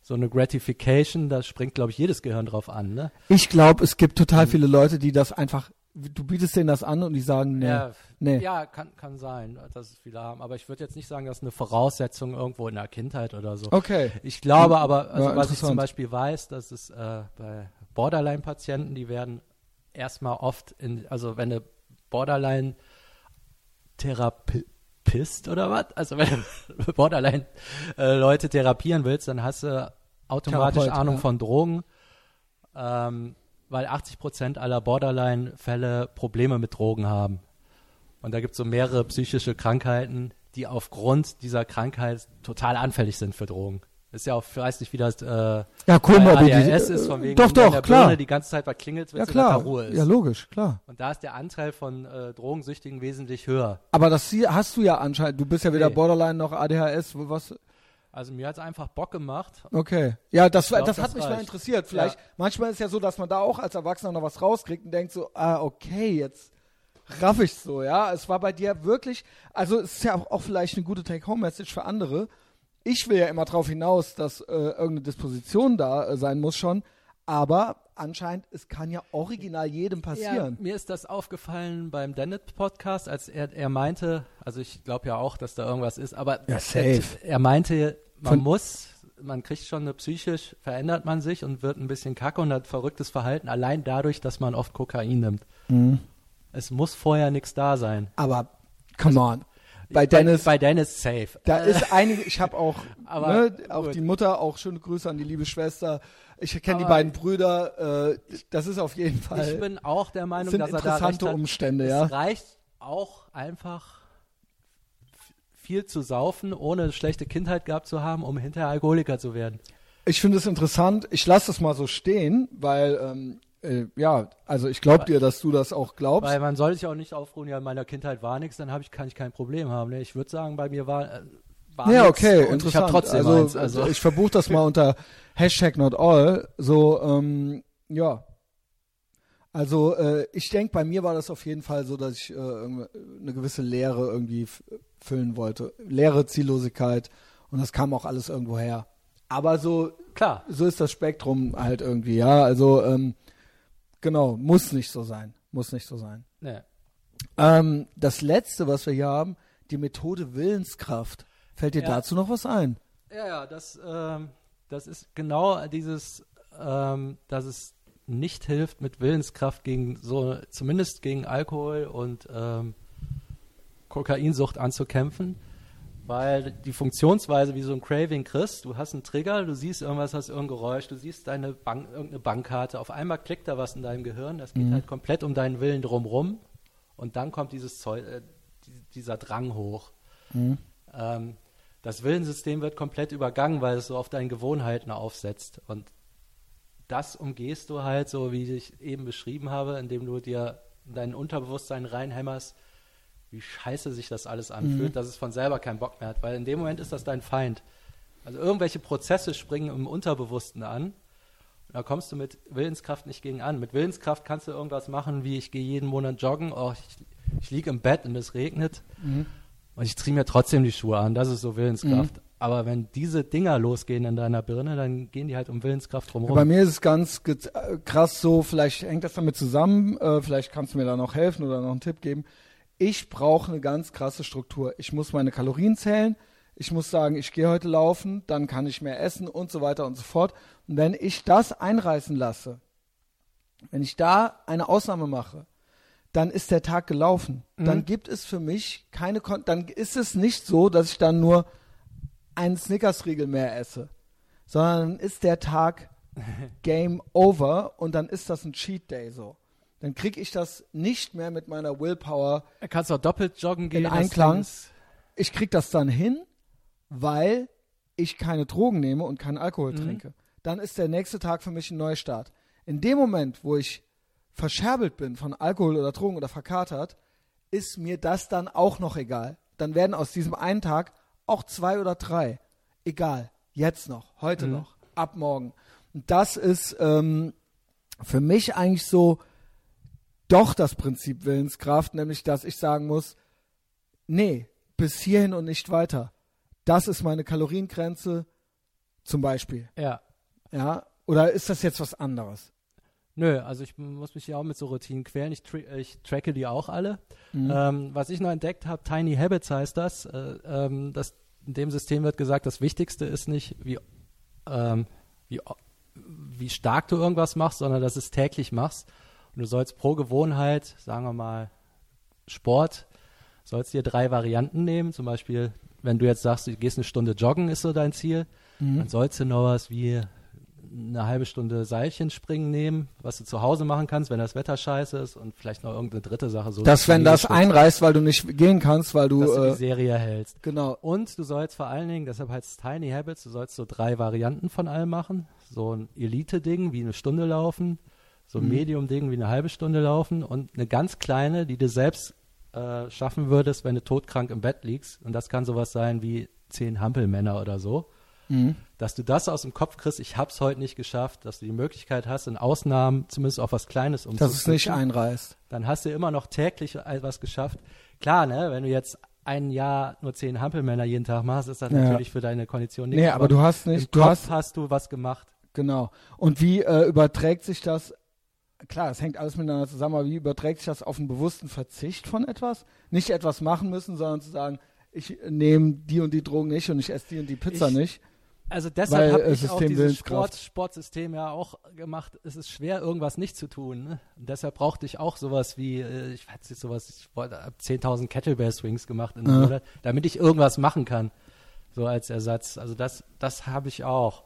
so eine Gratification, da springt, glaube ich, jedes Gehirn drauf an. Ne? Ich glaube, es gibt total viele Leute, die das einfach, du bietest denen das an und die sagen, nee, Ja, nee. ja kann, kann sein, dass es viele haben. Aber ich würde jetzt nicht sagen, das ist eine Voraussetzung irgendwo in der Kindheit oder so. Okay. Ich glaube aber, also Ja, was ich zum. Beispiel weiß, dass es äh, bei Borderline-Patienten, die werden erstmal oft in, also wenn eine Borderline-Therapist oder was, also wenn du Borderline-Leute therapieren willst, dann hast du automatisch Therapeut, Ahnung ja. von Drogen, ähm, weil 80 Prozent aller Borderline-Fälle Probleme mit Drogen haben. Und da gibt es so mehrere psychische Krankheiten, die aufgrund dieser Krankheit total anfällig sind für Drogen. Ist ja auch, ich weiß nicht, wie das äh, Ja, bei Komorbidität. ADHS ist, von wegen, Doch, doch, der klar. Birne die ganze Zeit was klingelt, wenn Ja, es in der klar. Ruhe ist. Ja, logisch, klar. Und da ist der Anteil von äh, Drogensüchtigen wesentlich höher. Aber das hast du ja anscheinend. Du bist ja weder Nee. Borderline noch ADHS. wo- Was? Also mir hat es einfach Bock gemacht. Okay. Ja, das, glaub, das das hat mich mal reicht. interessiert. Vielleicht, Ja. manchmal ist ja so, dass man da auch als Erwachsener noch was rauskriegt und denkt so, ah, okay, jetzt raff ich so, ja. Es war bei dir wirklich, also es ist ja auch, auch vielleicht eine gute Take-Home-Message für andere. Ich will ja immer darauf hinaus, dass äh, irgendeine Disposition da äh, sein muss schon, aber anscheinend, es kann ja original jedem Ja, passieren. mir ist das aufgefallen beim Dennett-Podcast, als er, er meinte, also ich glaube ja auch, dass da irgendwas ist, aber Ja, er, er meinte, man Von- muss, man kriegt schon eine psychisch, verändert man sich und wird ein bisschen kacke und hat verrücktes Verhalten, allein dadurch, dass man oft Kokain nimmt. Mhm. Es muss vorher nichts da sein. Aber, come on. Bei Dennis, Bei, bei Dennis safe. Da ist einige, ich habe auch, ne, auch die Mutter, auch schöne Grüße an die liebe Schwester. Ich kenne die beiden Brüder. Äh, das ist auf jeden Fall. Ich bin auch der Meinung, sind dass er da interessante hat. Umstände, es ja. reicht auch einfach viel zu saufen, ohne eine schlechte Kindheit gehabt zu haben, um hinterher Alkoholiker zu werden. Ich finde es interessant. Ich lasse das mal so stehen, weil ähm, äh, ja, also ich glaube dir, dass du das auch glaubst. Weil man soll sich auch nicht aufruhen, ja, in meiner Kindheit war nichts, dann hab ich, kann ich kein Problem haben. Ne? Ich würde sagen, bei mir war, äh, war ja, okay, und interessant. ich habe trotzdem also, eins. Also, ich verbuche das mal unter Hashtag not all. So, ähm, ja. Also äh, ich denke, bei mir war das auf jeden Fall so, dass ich äh, eine gewisse Leere irgendwie füllen wollte. Leere, Ziellosigkeit und das kam auch alles irgendwo her. Aber so, klar. so ist das Spektrum halt irgendwie, ja. Also ähm, genau, muss nicht so sein. Muss nicht so sein. Ne. Ähm, das letzte, was wir hier haben, die Methode Willenskraft. Fällt dir Ja. dazu noch was ein? Ja, ja, das, ähm, das ist genau dieses, ähm, dass es nicht hilft, mit Willenskraft gegen so, zumindest gegen Alkohol und ähm, Kokainsucht anzukämpfen, weil die Funktionsweise wie so ein Craving kriegst, du hast einen Trigger, du siehst irgendwas, hast irgendein Geräusch, du siehst deine Bank, irgendeine Bankkarte, auf einmal klickt da was in deinem Gehirn, das geht halt komplett um deinen Willen drumrum und dann kommt dieses Zeug, äh, die- dieser Drang hoch. Ähm, das Willenssystem wird komplett übergangen, weil es so auf deinen Gewohnheiten aufsetzt. Und das umgehst du halt so, wie ich eben beschrieben habe, indem du dir in dein Unterbewusstsein reinhämmerst, wie scheiße sich das alles anfühlt, dass es von selber keinen Bock mehr hat. Weil in dem Moment ist das dein Feind. Also irgendwelche Prozesse springen im Unterbewussten an. Und da kommst du mit Willenskraft nicht gegen an. Mit Willenskraft kannst du irgendwas machen, wie ich gehe jeden Monat joggen, oh, ich, ich liege im Bett und es regnet und ich ziehe mir trotzdem die Schuhe an. Das ist so Willenskraft. Aber wenn diese Dinger losgehen in deiner Birne, dann gehen die halt um Willenskraft drumherum. Bei mir ist es ganz äh, krass so, vielleicht hängt das damit zusammen, äh, vielleicht kannst du mir da noch helfen oder noch einen Tipp geben. Ich brauche eine ganz krasse Struktur. Ich muss meine Kalorien zählen, ich muss sagen, ich gehe heute laufen, dann kann ich mehr essen und so weiter und so fort. Und wenn ich das einreißen lasse, wenn ich da eine Ausnahme mache, dann ist der Tag gelaufen. Dann gibt es für mich keine, Kon dann ist es nicht so, dass ich dann nur einen Snickers-Riegel mehr esse, sondern dann ist der Tag Game over und dann ist das ein Cheat Day so. Dann kriege ich das nicht mehr mit meiner Willpower. Kannst du auch doppelt joggen gehen. In Einklang. Ich krieg das dann hin, weil ich keine Drogen nehme und keinen Alkohol trinke. Dann ist der nächste Tag für mich ein Neustart. In dem Moment, wo ich verscherbelt bin von Alkohol oder Drogen oder verkatert, ist mir das dann auch noch egal. Dann werden aus diesem einen Tag auch zwei oder drei. Egal. Jetzt noch, heute noch, ab morgen. Und das ist ähm, für mich eigentlich so doch das Prinzip Willenskraft, nämlich dass ich sagen muss, nee, bis hierhin und nicht weiter. Das ist meine Kaloriengrenze zum Beispiel. Ja. Ja, oder ist das jetzt was anderes? Nö, also ich muss mich ja auch mit so Routinen quälen. Ich, tra ich tracke die auch alle. Mhm. Ähm, was ich noch entdeckt habe, Tiny Habits heißt das. Äh, ähm, das. In dem System wird gesagt, das Wichtigste ist nicht, wie, ähm, wie, wie stark du irgendwas machst, sondern dass du es täglich machst. Und du sollst pro Gewohnheit, sagen wir mal, Sport, sollst dir drei Varianten nehmen. Zum Beispiel, wenn du jetzt sagst, du gehst eine Stunde joggen, ist so dein Ziel, Mhm. dann sollst du noch was wie eine halbe Stunde Seilchenspringen nehmen, was du zu Hause machen kannst, wenn das Wetter scheiße ist und vielleicht noch irgendeine dritte Sache. So Dass wenn das einreißt, weil du nicht gehen kannst, weil du, dass du die äh, Serie hältst. genau. Und du sollst vor allen Dingen, deshalb heißt es Tiny Habits, du sollst so drei Varianten von allem machen. So ein Elite-Ding wie eine Stunde laufen, so ein Mhm. Medium-Ding wie eine halbe Stunde laufen und eine ganz kleine, die du selbst äh, schaffen würdest, wenn du todkrank im Bett liegst. Und das kann sowas sein wie zehn Hampelmänner oder so. Mhm. Dass du das aus dem Kopf kriegst, ich hab's heute nicht geschafft, dass du die Möglichkeit hast, in Ausnahmen zumindest auf was Kleines Dass umzusetzen es nicht einreißt. dann hast du immer noch täglich etwas geschafft. Klar, ne, wenn du jetzt ein Jahr nur zehn Hampelmänner jeden Tag machst, ist das Ja. natürlich für deine Kondition nichts. Nee, aber du hast nicht, du Kopf hast, hast du was gemacht. genau. Und wie äh, überträgt sich das, klar, es hängt alles miteinander zusammen, aber wie überträgt sich das auf einen bewussten Verzicht von etwas? Nicht etwas machen müssen, sondern zu sagen, ich nehme die und die Drogen nicht und ich esse die und die Pizza Ich- nicht. Also deshalb habe äh, ich auch System dieses Willenskraft. Sport, Sportsystem ja auch gemacht. Es ist schwer, irgendwas nicht zu tun. Ne? Und deshalb brauchte ich auch sowas wie, äh, ich weiß jetzt sowas, ich wollte hab 10.000 Kettlebell Swings gemacht Ja. Monat, damit ich irgendwas machen kann. So als Ersatz. Also das, das habe ich auch.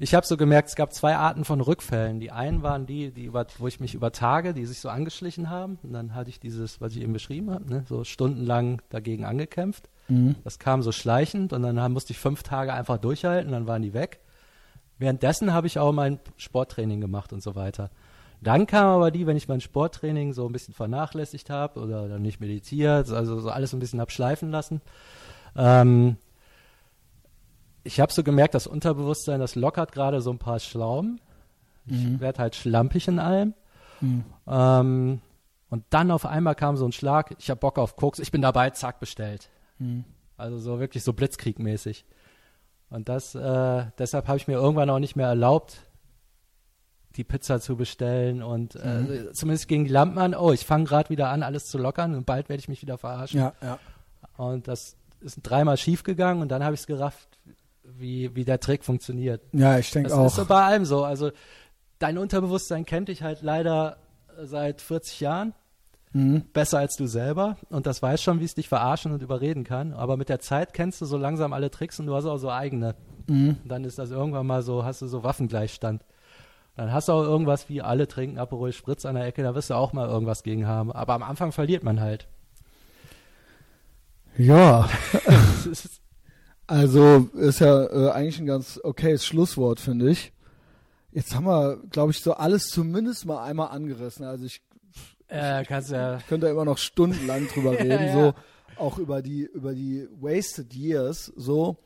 Ich habe so gemerkt, es gab zwei Arten von Rückfällen. Die einen waren die, die über, wo ich mich über Tage, die sich so angeschlichen haben. Und dann hatte ich dieses, was ich eben beschrieben habe, ne? so stundenlang dagegen angekämpft. Mhm. Das kam so schleichend und dann musste ich fünf Tage einfach durchhalten, dann waren die weg. Währenddessen habe ich auch mein Sporttraining gemacht und so weiter. Dann kam aber die, wenn ich mein Sporttraining so ein bisschen vernachlässigt habe oder dann nicht meditiert, also so alles ein bisschen hab schleifen lassen. Ähm, ich habe so gemerkt, das Unterbewusstsein, das lockert gerade so ein paar Schlauben. Ich Mhm. werde halt schlampig in allem. Mhm. Ähm, und dann auf einmal kam so ein Schlag, ich habe Bock auf Koks, ich bin dabei, zack, bestellt. Mhm. Also so wirklich so Blitzkriegmäßig. Und das, äh, deshalb habe ich mir irgendwann auch nicht mehr erlaubt, die Pizza zu bestellen und äh, zumindest gegen die Lampen an, oh, ich fange gerade wieder an, alles zu lockern und bald werde ich mich wieder verarschen. Ja, ja. Und das ist dreimal schief gegangen und dann habe ich es gerafft, wie, wie der Trick funktioniert. Ja, ich denke Das auch. ist so bei allem so. Also dein Unterbewusstsein kennt dich halt leider seit 40 Jahren. Mhm. Besser als du selber und das weiß schon, wie es dich verarschen und überreden kann. Aber mit der Zeit kennst du so langsam alle Tricks und du hast auch so eigene. Mhm. Dann ist das irgendwann mal so, hast du so Waffengleichstand. Dann hast du auch irgendwas wie alle trinken Aperol Spritz an der Ecke, da wirst du auch mal irgendwas gegen haben. Aber am Anfang verliert man halt. Ja, also ist ja äh, eigentlich ein ganz okayes Schlusswort, finde ich. Jetzt haben wir, glaube ich, so alles zumindest mal einmal angerissen. Also ich äh, kannst ja könnte da immer noch stundenlang drüber Ja, reden, ja. so auch über die über die wasted years. So,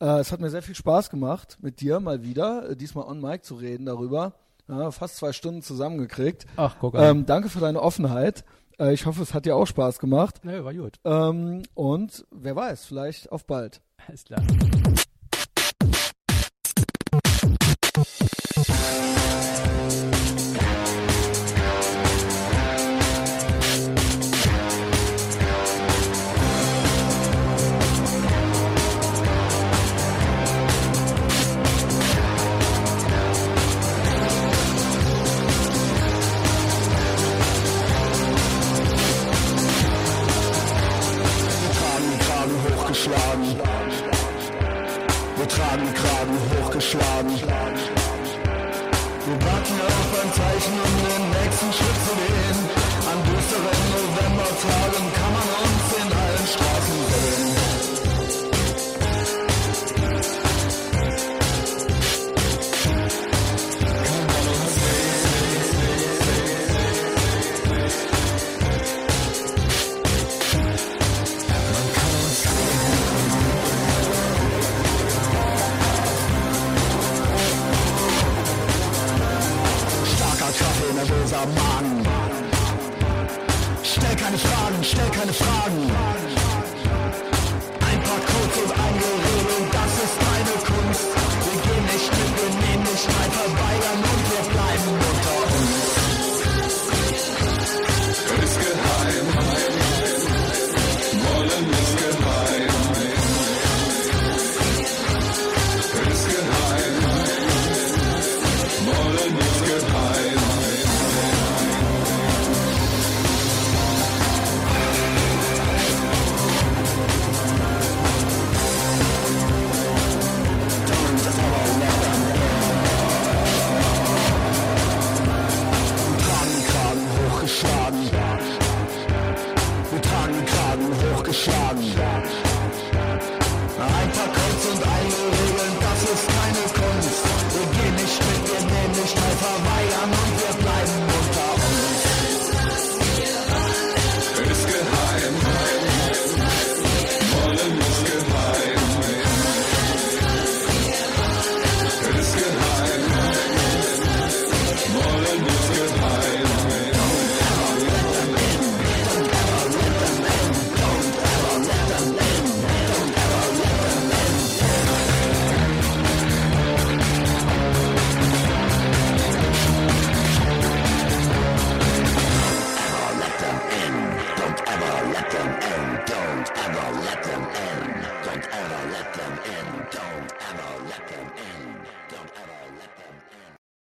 äh, es hat mir sehr viel Spaß gemacht mit dir mal wieder, äh, diesmal on Mic zu reden darüber. Ja, fast zwei Stunden zusammengekriegt. Ach, guck an. Ähm, danke für deine Offenheit. Äh, ich hoffe, es hat dir auch Spaß gemacht. Nö, war gut. Ähm, und wer weiß, vielleicht auf bald. Ist klar.